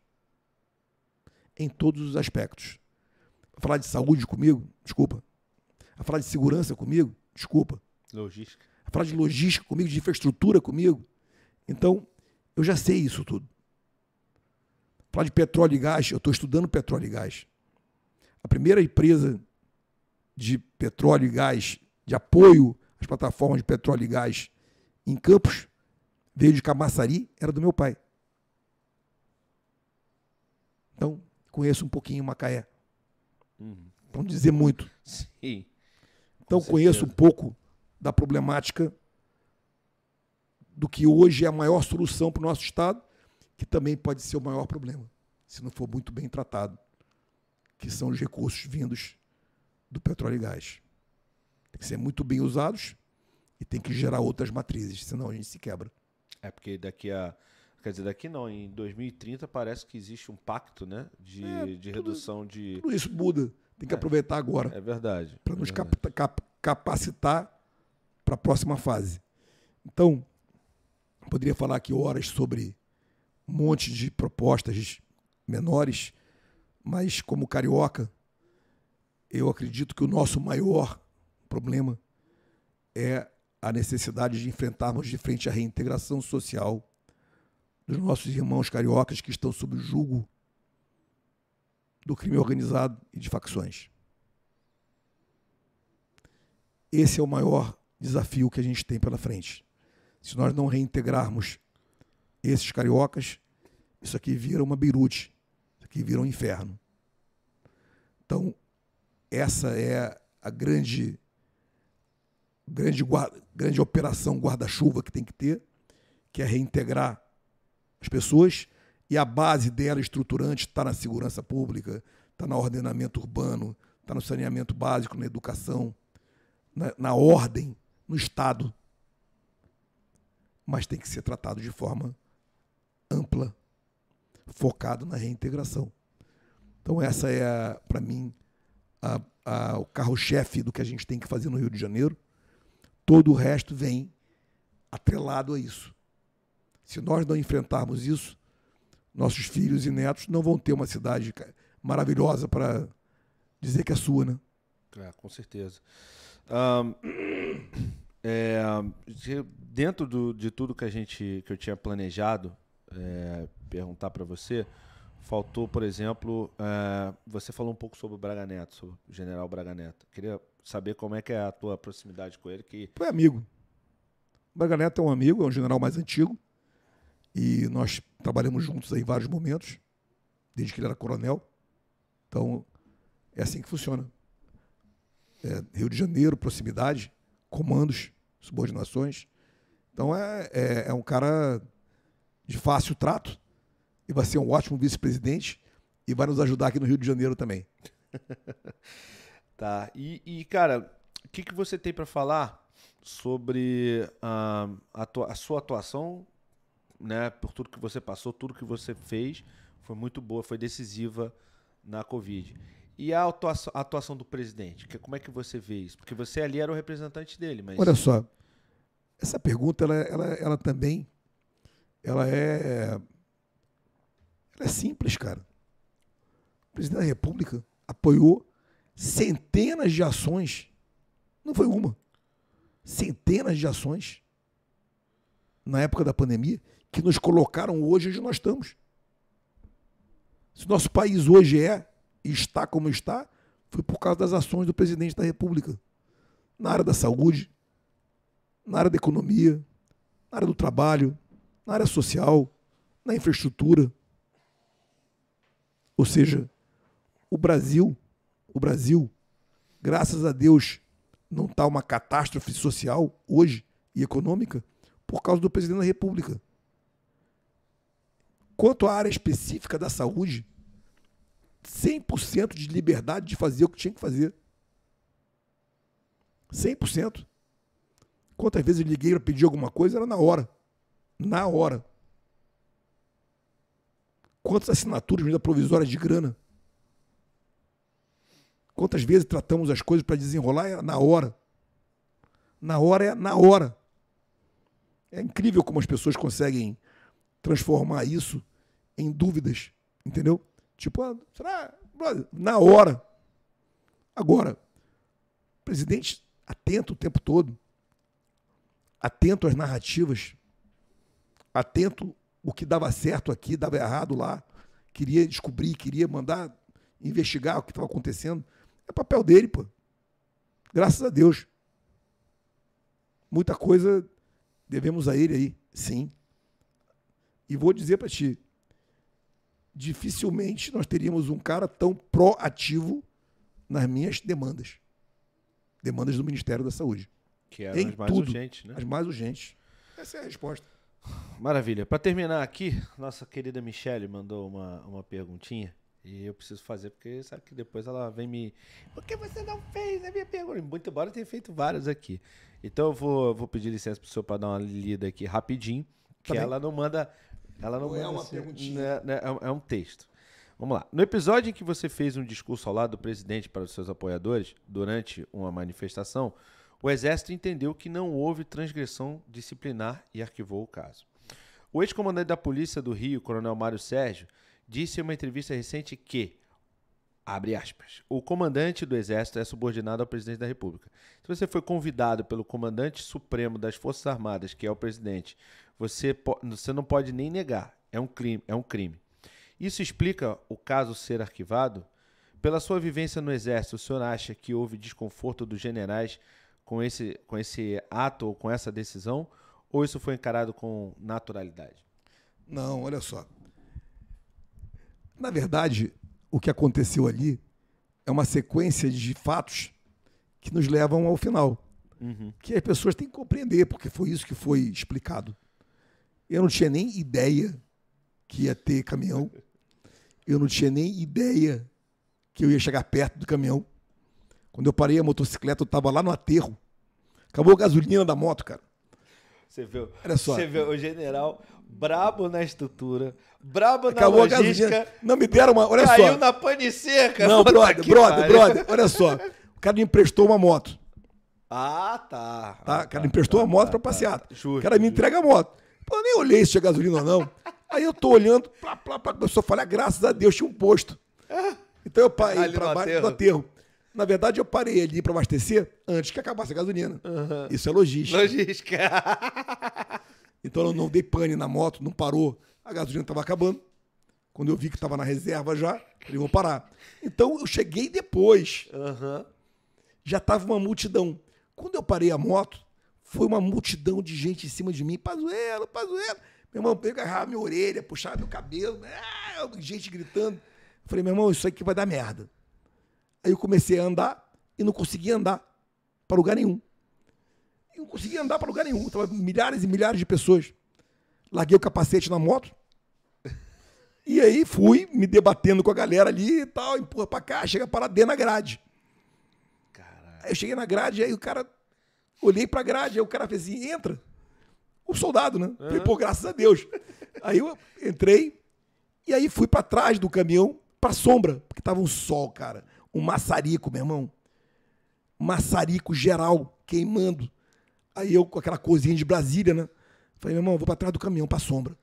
em todos os aspectos. Vai falar de saúde comigo? Desculpa. Vai falar de segurança comigo? Desculpa. Logística. Vai falar de logística comigo, de infraestrutura comigo? Então, eu já sei isso tudo. Falar de petróleo e gás, eu estou estudando petróleo e gás. A primeira empresa de petróleo e gás, de apoio às plataformas de petróleo e gás em Campos, veio de Camaçari, era do meu pai. Então, conheço um pouquinho Macaé. Uhum. Para não dizer muito. Sim. Então conheço um pouco da problemática do que hoje é a maior solução para o nosso Estado, que também pode ser o maior problema, se não for muito bem tratado, que são os recursos vindos do petróleo e gás. Tem que ser muito bem usados e tem que gerar outras matrizes, senão a gente se quebra. É porque daqui a. Quer dizer, daqui não, em 2030 parece que existe um pacto, né? De, É, de tudo- redução de. Tudo isso muda, tem que É. aproveitar agora. É verdade. para é nos verdade. cap- cap- capacitar para a próxima fase. Então, poderia falar aqui horas sobre um monte de propostas menores, mas como carioca, eu acredito que o nosso maior problema é a necessidade de enfrentarmos de frente a reintegração social dos nossos irmãos cariocas que estão sob o jugo do crime organizado e de facções. Esse é o maior desafio que a gente tem pela frente. Se nós não reintegrarmos esses cariocas, isso aqui vira uma birute, isso aqui vira um inferno. Então, essa é a grande, grande, grande operação guarda-chuva que tem que ter, que é reintegrar as pessoas e a base dela estruturante está na segurança pública, está no ordenamento urbano, está no saneamento básico, na educação, na, na ordem, no Estado. Mas tem que ser tratado de forma ampla, focado na reintegração. Então, essa é, para mim, a, a, o carro-chefe do que a gente tem que fazer no Rio de Janeiro. Todo o resto vem atrelado a isso. Se nós não enfrentarmos isso, nossos filhos e netos não vão ter uma cidade maravilhosa para dizer que é sua, né? É, com certeza. Um, é, dentro do, de tudo que a gente que eu tinha planejado é, perguntar para você, faltou, por exemplo, é, você falou um pouco sobre o Braga Neto, sobre o General Braga Neto. Queria saber como é que é a tua proximidade com ele. Que foi amigo. O Braga Neto é um amigo, é um general mais antigo. E nós trabalhamos juntos aí em vários momentos, desde que ele era coronel. Então, é assim que funciona. É, Rio de Janeiro, proximidade, comandos, subordinações. Então, é, é, é um cara de fácil trato e vai ser um ótimo vice-presidente e vai nos ajudar aqui no Rio de Janeiro também. tá. E, e cara, o que, que você tem para falar sobre uh, a, tua, a sua atuação né, por tudo que você passou, tudo que você fez, foi muito boa, foi decisiva na Covid. E a atuação, a atuação do presidente, que, como é que você vê isso? Porque você ali era o representante dele, mas... Olha só, essa pergunta, ela, ela, ela também, ela é, ela é simples, cara. O presidente da República apoiou centenas de ações, não foi uma, centenas de ações na época da pandemia que nos colocaram hoje onde nós estamos. Se nosso país hoje é e está como está, foi por causa das ações do presidente da República. Na área da saúde, na área da economia, na área do trabalho, na área social, na infraestrutura. Ou seja, o Brasil, o Brasil, graças a Deus, não está uma catástrofe social hoje e econômica por causa do presidente da República. Quanto à área específica da saúde, 100% de liberdade de fazer o que tinha que fazer. 100%. Quantas vezes eu liguei para pedir alguma coisa, era na hora. Na hora. Quantas assinaturas, medida provisória de grana? Quantas vezes tratamos as coisas para desenrolar? É na hora. Na hora é na hora. É incrível como as pessoas conseguem transformar isso em dúvidas, entendeu? Tipo, ah, será? Na hora. Agora, presidente atento o tempo todo, atento às narrativas, atento o que dava certo aqui, dava errado lá, queria descobrir, queria mandar investigar o que estava acontecendo. É papel dele, pô. Graças a Deus. Muita coisa devemos a ele aí, sim. E vou dizer para ti, dificilmente nós teríamos um cara tão proativo nas minhas demandas. Demandas do Ministério da Saúde. Que eram em as mais tudo, urgentes, né? As mais urgentes. Essa é a resposta. Maravilha. Para terminar aqui, nossa querida Michelle mandou uma, uma perguntinha. E eu preciso fazer, porque sabe que depois ela vem me. Por que você não fez a minha pergunta? Muito embora eu tenha feito várias aqui. Então eu vou, vou pedir licença pro senhor para dar uma lida aqui rapidinho. Que tá ela não manda ela não, não é uma assim, perguntinha. Né, né, é, é um texto. Vamos lá. No episódio em que você fez um discurso ao lado do presidente para os seus apoiadores, durante uma manifestação, o Exército entendeu que não houve transgressão disciplinar e arquivou o caso. O ex-comandante da Polícia do Rio, Coronel Mário Sérgio, disse em uma entrevista recente que, abre aspas, o comandante do Exército é subordinado ao presidente da República. Se você foi convidado pelo comandante supremo das Forças Armadas, que é o presidente, você, você não pode nem negar. É um crime. É um crime. Isso explica o caso ser arquivado? Pela sua vivência no Exército, o senhor acha que houve desconforto dos generais com esse, com esse ato ou com essa decisão? Ou isso foi encarado com naturalidade? Não, olha só. Na verdade, o que aconteceu ali é uma sequência de fatos que nos levam ao final. Uhum. Que as pessoas têm que compreender, porque foi isso que foi explicado. Eu não tinha nem ideia que ia ter caminhão. Eu não tinha nem ideia que eu ia chegar perto do caminhão. Quando eu parei a motocicleta, eu tava lá no aterro. Acabou a gasolina da moto, cara. Você viu? Olha só. Você vê o general brabo na estrutura, brabo Acabou na a logística, gasolina. Não me deram uma. Olha caiu só. na pane seca. Não, brother, brother, brother. Olha só. O cara me emprestou uma moto. Ah, tá. Tá? Ah, O cara me emprestou uma moto pra passear. Justo, o cara me entrega a moto. Pô, eu nem olhei se tinha gasolina ou não. Aí eu tô olhando, plá, plá, plá, começou a falhar, graças a Deus tinha um posto. Então eu parei pra no aterro. Na verdade, eu parei ali pra abastecer antes que acabasse a gasolina. Isso é logística. Logística. Então eu não dei pane na moto, não parou. A gasolina estava acabando. Quando eu vi que estava na reserva já, falei, vou parar. Então eu cheguei depois. Aham. Já estava uma multidão. Quando eu parei a moto, foi uma multidão de gente em cima de mim. Pazuelo, Pazuelo. Meu irmão agarrava minha orelha, puxava meu cabelo. ah, gente gritando. Falei, meu irmão, isso aqui vai dar merda. Aí eu comecei a andar e não conseguia andar para lugar nenhum. Eu não conseguia andar para lugar nenhum. Tava milhares e milhares de pessoas. Larguei o capacete na moto. E aí fui me debatendo com a galera ali e tal, empurra pra cá, chega para dentro da grade. Caralho. Aí eu cheguei na grade, aí o cara. Olhei pra grade, aí o cara fez assim: entra. O soldado, né? Falei, pô, graças a Deus. Aí eu entrei, e aí fui pra trás do caminhão, pra sombra, porque tava um sol, cara. Um maçarico, meu irmão. Maçarico geral, queimando. Aí eu, com aquela cozinha de Brasília, né? Falei, meu irmão, vou pra trás do caminhão, pra sombra.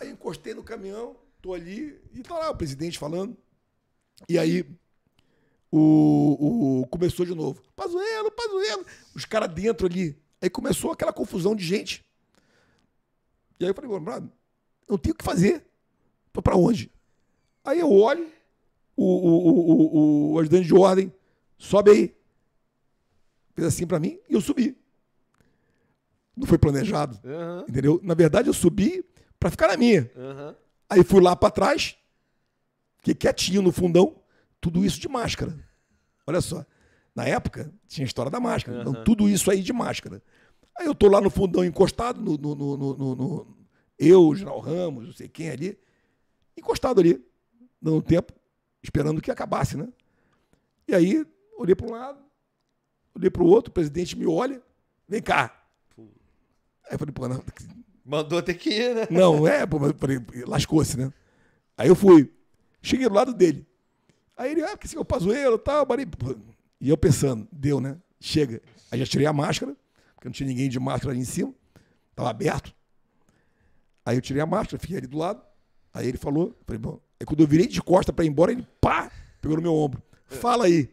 Aí encostei no caminhão, tô ali, e tá lá o presidente falando. E aí o, o- começou de novo. Pazuelo, Pazuelo. Os caras dentro ali. Aí começou aquela confusão de gente. E aí eu falei, mano, não tenho o que fazer. Tô pra onde? Aí eu olho, o, o, o, o, ajudante de ordem sobe aí. Fez assim pra mim e eu subi. Não foi planejado, Aham. entendeu? Na verdade, eu subi pra ficar na minha. Aham. Aí fui lá pra trás, fiquei quietinho no fundão, tudo isso de máscara. Olha só, na época tinha a história da máscara, então Aham. tudo isso aí de máscara. Aí eu tô lá no fundão encostado, no, no, no, no- no- no- eu, o General Ramos, não sei quem ali, encostado ali, dando tempo, esperando que acabasse, né? E aí, olhei para um lado, olhei para o outro, o presidente me olha, vem cá. Aí eu falei, pô, não, Mandou ter que ir, né? não, é, pô, mas eu falei, lascou-se, né? Aí eu fui, cheguei do lado dele. Aí ele, ah, porque você é o pazuelo e tal, pô. E eu pensando, deu, né? Chega. Aí já tirei a máscara, porque não tinha ninguém de máscara ali em cima, tava aberto. Aí eu tirei a máscara, fiquei ali do lado. Aí ele falou, falei, bom. Aí quando eu virei de costa pra ir embora, ele, pá, pegou no meu ombro. Fala aí.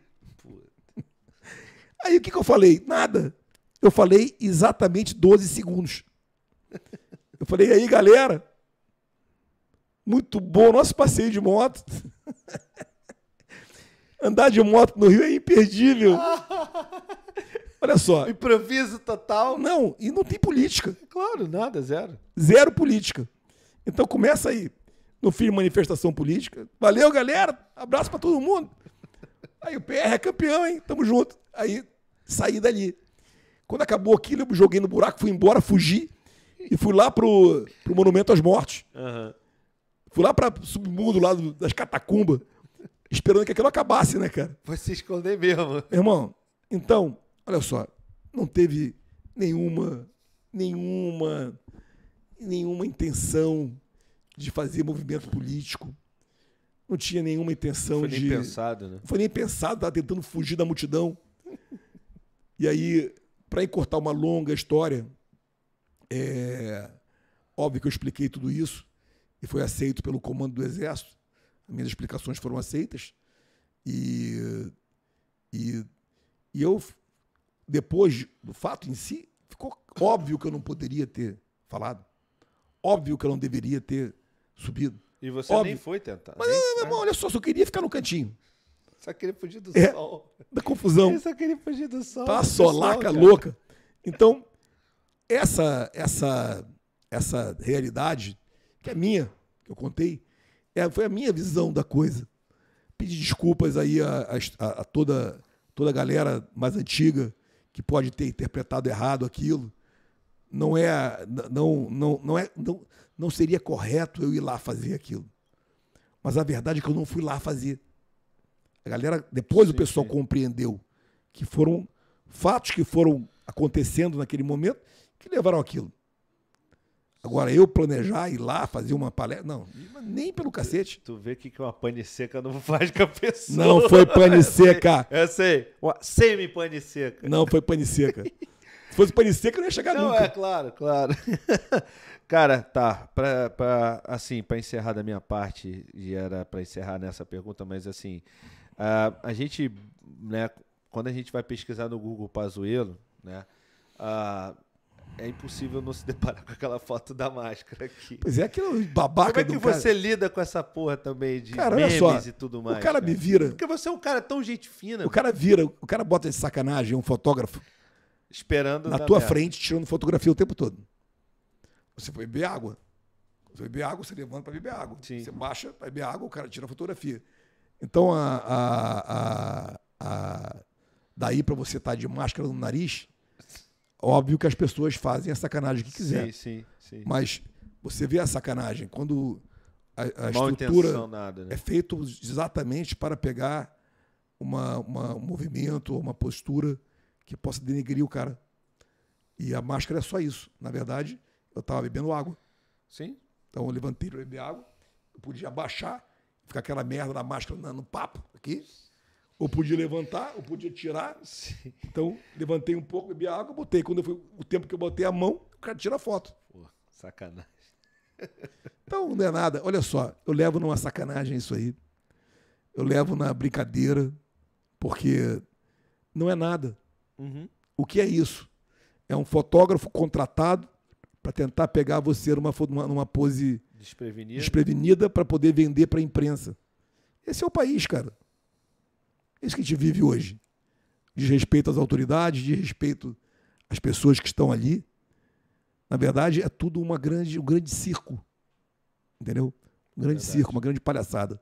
Aí o que, que eu falei? Nada. Eu falei exatamente 12 segundos. Eu falei, aí, galera? Muito bom nosso passeio de moto. Andar de moto no Rio é imperdível. Olha só. Improviso total. Não, e não tem política. Claro, nada, zero. Zero política. Então começa aí. Não fiz manifestação política. Valeu, galera. Abraço pra todo mundo. Aí o PR é campeão, hein? Tamo junto. Aí saí dali. Quando acabou aquilo, eu joguei no buraco, fui embora, fugi e fui lá pro, pro Monumento aos Mortos. Aham. Fui lá para submundo lá do- das catacumbas, esperando que aquilo acabasse, né, cara? Foi se esconder mesmo. Irmão, então, olha só, não teve nenhuma, nenhuma, nenhuma intenção de fazer movimento político. Não tinha nenhuma intenção Foi nem de. pensado, né? Foi nem pensado, estava tentando fugir da multidão. E aí, para encurtar uma longa história, é óbvio que eu expliquei tudo isso e foi aceito pelo comando do Exército. As minhas explicações foram aceitas. E, e, e eu, depois do fato em si, ficou óbvio que eu não poderia ter falado. Óbvio que eu não deveria ter subido. E você Óbvio. nem foi tentar. Mas, nem- irmão, olha só, só queria ficar no cantinho Só queria fugir do É. sol. da confusão. Ele só queria fugir do sol. Tá solaca sol, cara. louca. Então, essa essa essa realidade que é minha, que eu contei, é, foi a minha visão da coisa. Pedir desculpas aí a, a- a toda toda a galera mais antiga que pode ter interpretado errado aquilo. não é não não não é não, não seria correto eu ir lá fazer aquilo. Mas a verdade é que eu não fui lá fazer. A galera, depois sim, o pessoal sim. compreendeu que foram fatos que foram acontecendo naquele momento que levaram aquilo. Agora, eu planejar ir lá fazer uma palestra. Não, nem pelo cacete. Tu vê que uma pane seca não faz com a pessoa. Não foi pane seca. Eu sei. Semi-pane seca. Não foi pane seca. Se fosse pane seca, eu não ia chegar não, nunca. Não, é claro, claro. Cara, tá. Pra, pra, assim, para encerrar da minha parte, e era para encerrar nessa pergunta, mas assim, a, a gente, né, quando a gente vai pesquisar no Google Pazuelo, né, a, é impossível não se deparar com aquela foto da máscara aqui. Pois é, aquilo babaca Como é que você cara... lida com essa porra também de cara, memes só, e tudo mais? O cara, cara, me vira. Porque você é um cara tão gente fina. O cara vira, o cara bota de sacanagem um fotógrafo esperando na tua merda. frente, tirando fotografia o tempo todo. Você foi beber água. Você foi beber água, você levanta para beber água. Sim. Você baixa para beber água, o cara tira a fotografia. Então, a, a, a, a daí para você estar tá de máscara no nariz, Óbvio que as pessoas fazem a sacanagem que quiser. Sim, sim, sim. Mas você vê a sacanagem quando a, a estrutura nada, né? é feita exatamente para pegar uma, uma, um movimento, uma postura que possa denegrir o cara. E a máscara é só isso. Na verdade, eu estava bebendo água. Sim. Então eu levantei para beber água, eu podia abaixar, ficar aquela merda da máscara no papo aqui. Ou podia levantar, ou podia tirar. Sim. Então, levantei um pouco, bebi água, botei. Quando foi o tempo que eu botei a mão, o cara tira a foto. Pô, sacanagem. Então, não é nada. Olha só, eu levo numa sacanagem isso aí. Eu levo na brincadeira, porque não é nada. Uhum. O que é isso? É um fotógrafo contratado para tentar pegar você numa, numa pose desprevenida, desprevenida para poder vender para a imprensa. Esse é o país, cara. É isso que a gente vive hoje. De respeito às autoridades, de respeito às pessoas que estão ali. Na verdade, é tudo uma grande, um grande circo. Entendeu? Um grande verdade. circo, uma grande palhaçada.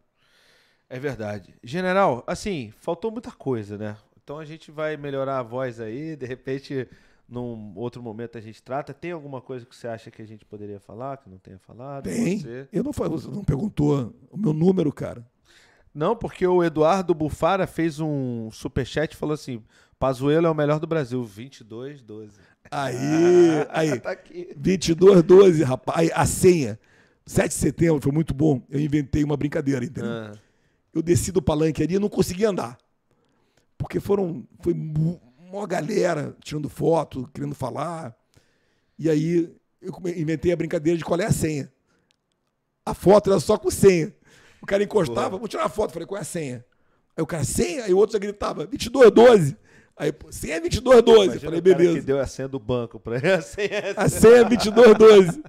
É verdade. General, assim, faltou muita coisa, né? Então a gente vai melhorar a voz aí, de repente, num outro momento a gente trata. Tem alguma coisa que você acha que a gente poderia falar, que não tenha falado? Tem. Você? Eu não você não perguntou o meu número, cara. Não, porque o Eduardo Bufara fez um superchat e falou assim: Pazuelo é o melhor do Brasil, 22, 12. Aí, ah, aí. Tá aqui. 22, 12, rapaz. A senha. 7 de setembro foi muito bom. Eu inventei uma brincadeira, entendeu? Ah. Eu desci do palanque ali e não consegui andar. Porque foram. Foi uma galera tirando foto, querendo falar. E aí eu inventei a brincadeira de qual é a senha. A foto era só com senha. O cara encostava, vou tirar uma foto. Falei, qual é a senha? Aí o cara, senha? Aí o outro já gritava, 2212. Aí, senha é 2212. Falei, beleza. que deu a senha do banco pra ele. A senha é, a senha é 2212.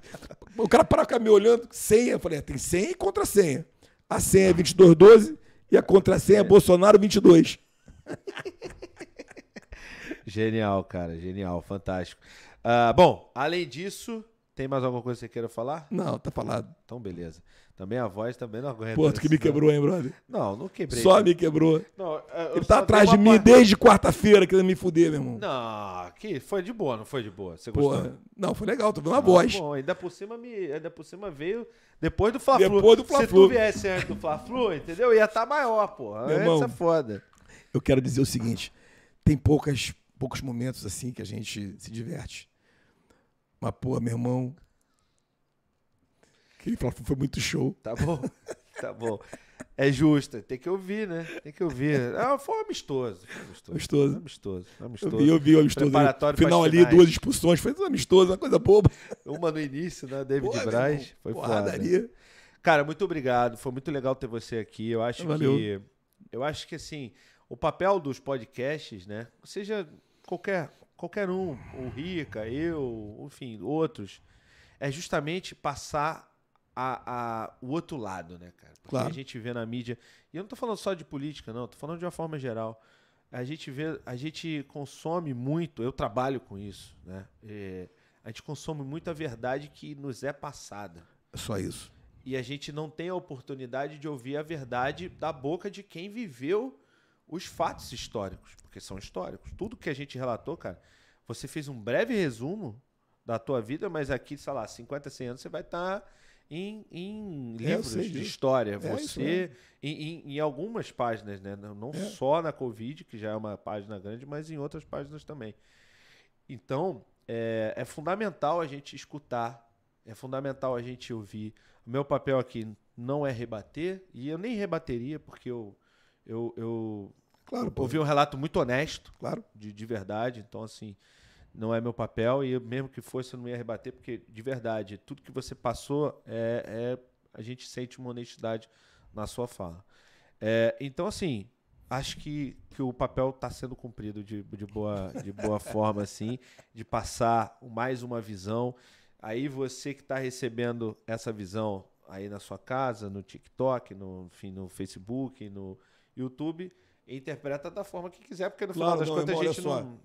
o cara parava ficar me olhando, senha. Falei, é, tem senha e contra-senha. A senha é 2212 e a contra-senha é Bolsonaro 22. genial, cara, genial, fantástico. Uh, bom, além disso, tem mais alguma coisa que você queira falar? Não, tá falado. Então, beleza. Também a voz também não aguenta. Pô, tu que me quebrou, hein, brother? Não, não quebrei. Só me quebrou. Não, Ele tá atrás de mim parte... desde quarta-feira querendo me fuder, meu irmão. Não, que foi de boa, não foi de boa. Você gostou? Porra, não, foi legal, tô vendo uma voz. Bom, ainda por cima me, ainda por cima veio depois do Fla-Flu. Depois do Fla-Flu. Se tu viesse antes do Fla-Flu, entendeu? Ia estar tá maior, porra. Meu irmão, é foda. Eu quero dizer o seguinte, tem poucas poucos momentos assim que a gente se diverte. Mas, pô, meu irmão, Aquele fla foi muito show. Tá bom, tá bom. É justo, tem que ouvir, né? Tem que ouvir. Ah, foi amistoso. Foi amistoso. Amistoso. amistoso. amistoso. Eu vi, eu vi o amistoso. Preparatório Final ali, duas expulsões. Foi tudo amistoso, uma coisa boba. Uma no início, né? David Pô, Braz. Foi foda. Cara, muito obrigado. Foi muito legal ter você aqui. Eu acho Valeu. que. Eu acho que assim, o papel dos podcasts, né? Seja qualquer, qualquer um, o Rica, eu, enfim, outros, é justamente passar a, a, o outro lado, né, cara? Porque claro. a gente vê na mídia. E eu não tô falando só de política, não, tô falando de uma forma geral. A gente vê, a gente consome muito, eu trabalho com isso, né? É, a gente consome muito a verdade que nos é passada. É só isso. E a gente não tem a oportunidade de ouvir a verdade da boca de quem viveu os fatos históricos, porque são históricos. Tudo que a gente relatou, cara, você fez um breve resumo da tua vida, mas aqui, sei lá, 50, 100 anos você vai estar em, em É, livros de história. É, você, em, em, em algumas páginas, né? Não, não É. só na Covid, que já é uma página grande, mas em outras páginas também. Então, é, é fundamental a gente escutar, é fundamental a gente ouvir. O meu papel aqui não é rebater, e eu nem rebateria, porque eu, eu, eu Claro, pô. ouvi um relato muito honesto, Claro. de, de verdade, então assim, não é meu papel, e eu, mesmo que fosse, eu não ia rebater, porque de verdade, tudo que você passou, é, é- a gente sente uma honestidade na sua fala. É, então, assim, acho que, que o papel está sendo cumprido de, de, boa, de boa forma, assim, de passar mais uma visão. Aí você que está recebendo essa visão aí na sua casa, no TikTok, no, enfim, no Facebook, no YouTube, interpreta da forma que quiser, porque no final Claro, das não, contas a gente só. não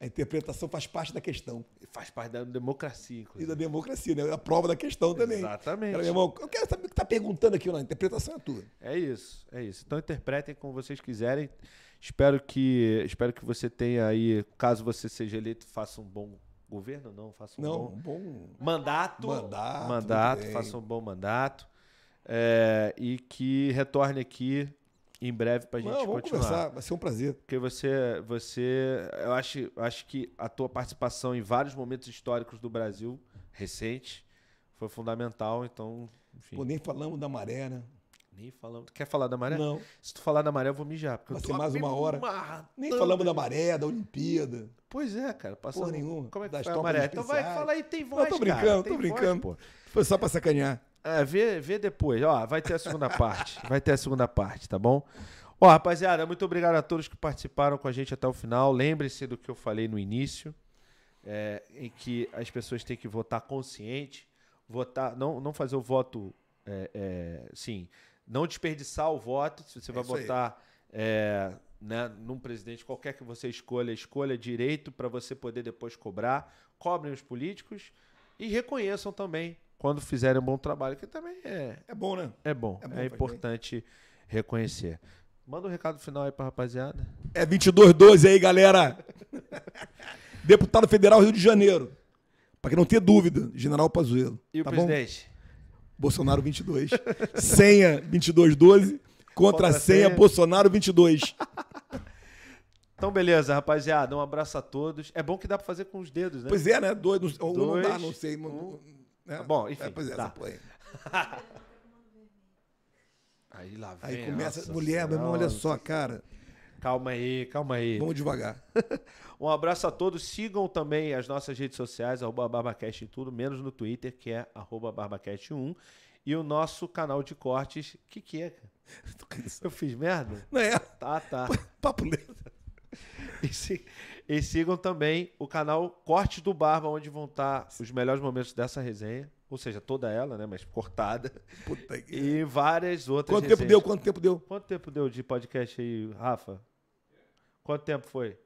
A interpretação faz parte da questão. faz parte da democracia, E inclusive. da democracia, né? A prova da questão também. Exatamente. Cara, meu irmão, eu quero saber o que tá perguntando aqui, não. A interpretação é tua. É isso, é isso. Então interpretem como vocês quiserem. Espero que, espero que você tenha aí, caso você seja eleito, faça um bom governo, não, faça um Não, bom um bom. mandato. Mandato, mandato, faça um bom mandato. É, e que retorne aqui em breve pra gente Não, vamos continuar. conversar, vai ser um prazer. Porque você, você, eu acho, acho que a tua participação em vários momentos históricos do Brasil recente foi fundamental. Então, enfim, Pô, nem falamos da maré, né? nem falamos. Tu quer falar da maré? Não. Se tu falar da maré, eu vou mijar. Porque Vai eu ser tô mais uma hora. Nem falamos da maré, da Olimpíada. Pois é, cara. Porra nenhuma. Como é que Das foi a maré? Então vai, fala aí, tem Não, voz, tô cara, brincando, tem tô voz, brincando. pô. Foi só pra sacanear. É, vê, vê depois. Ó, vai ter a segunda parte. Vai ter a segunda parte, tá bom? Ó, rapaziada, muito obrigado a todos que participaram com a gente até o final. Lembre-se do que eu falei no início, é, em que as pessoas têm que votar consciente, votar, não, não fazer o voto, é, é, sim, não desperdiçar o voto. Se você É vai votar é, né, num presidente qualquer que você escolha, escolha direito para você poder depois cobrar. Cobrem os políticos e reconheçam também quando fizerem um bom trabalho, que também é, É bom, né? é bom. É É, bom, faz importante reconhecer. Manda um recado final aí pra rapaziada. É 2212 aí, galera. Deputado Federal Rio de Janeiro. Pra que não ter dúvida, General Pazuello. E o tá bom? presidente? Bolsonaro 22. senha 2212. Contra a Contra senha senha. Bolsonaro 22. Então, beleza, rapaziada. Um abraço a todos. É bom que dá pra fazer com os dedos, né? Pois é, né? Dois, não, um não dá, Dois, não sei. não- um. Né? Tá bom, enfim, É, pois é, tá. essa porra aí. Aí lá vem. Aí começa. nossa mulher, meu irmão, olha só, cara. Calma aí, calma aí. Vamos devagar. Um abraço a todos. Sigam também as nossas redes sociais, arroba Barbacast em tudo, menos no Twitter, que é arroba Barbacast1. E o nosso canal de cortes. Que, que é? Eu fiz merda? Não é? Tá, tá. Papo lento. E, e sigam também o canal Cortes do Barba, onde vão estar os melhores momentos dessa resenha. Ou seja, toda ela, né? Mas cortada. Puta que... E várias outras Quanto tempo resenhas. deu? Quanto tempo deu? Quanto tempo deu de podcast aí, Rafa? Quanto tempo foi?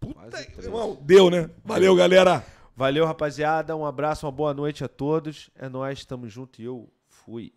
Puta, irmão, deu, né? Valeu, galera. Valeu, rapaziada. Um abraço, uma boa noite a todos. É nóis, tamo junto e eu fui.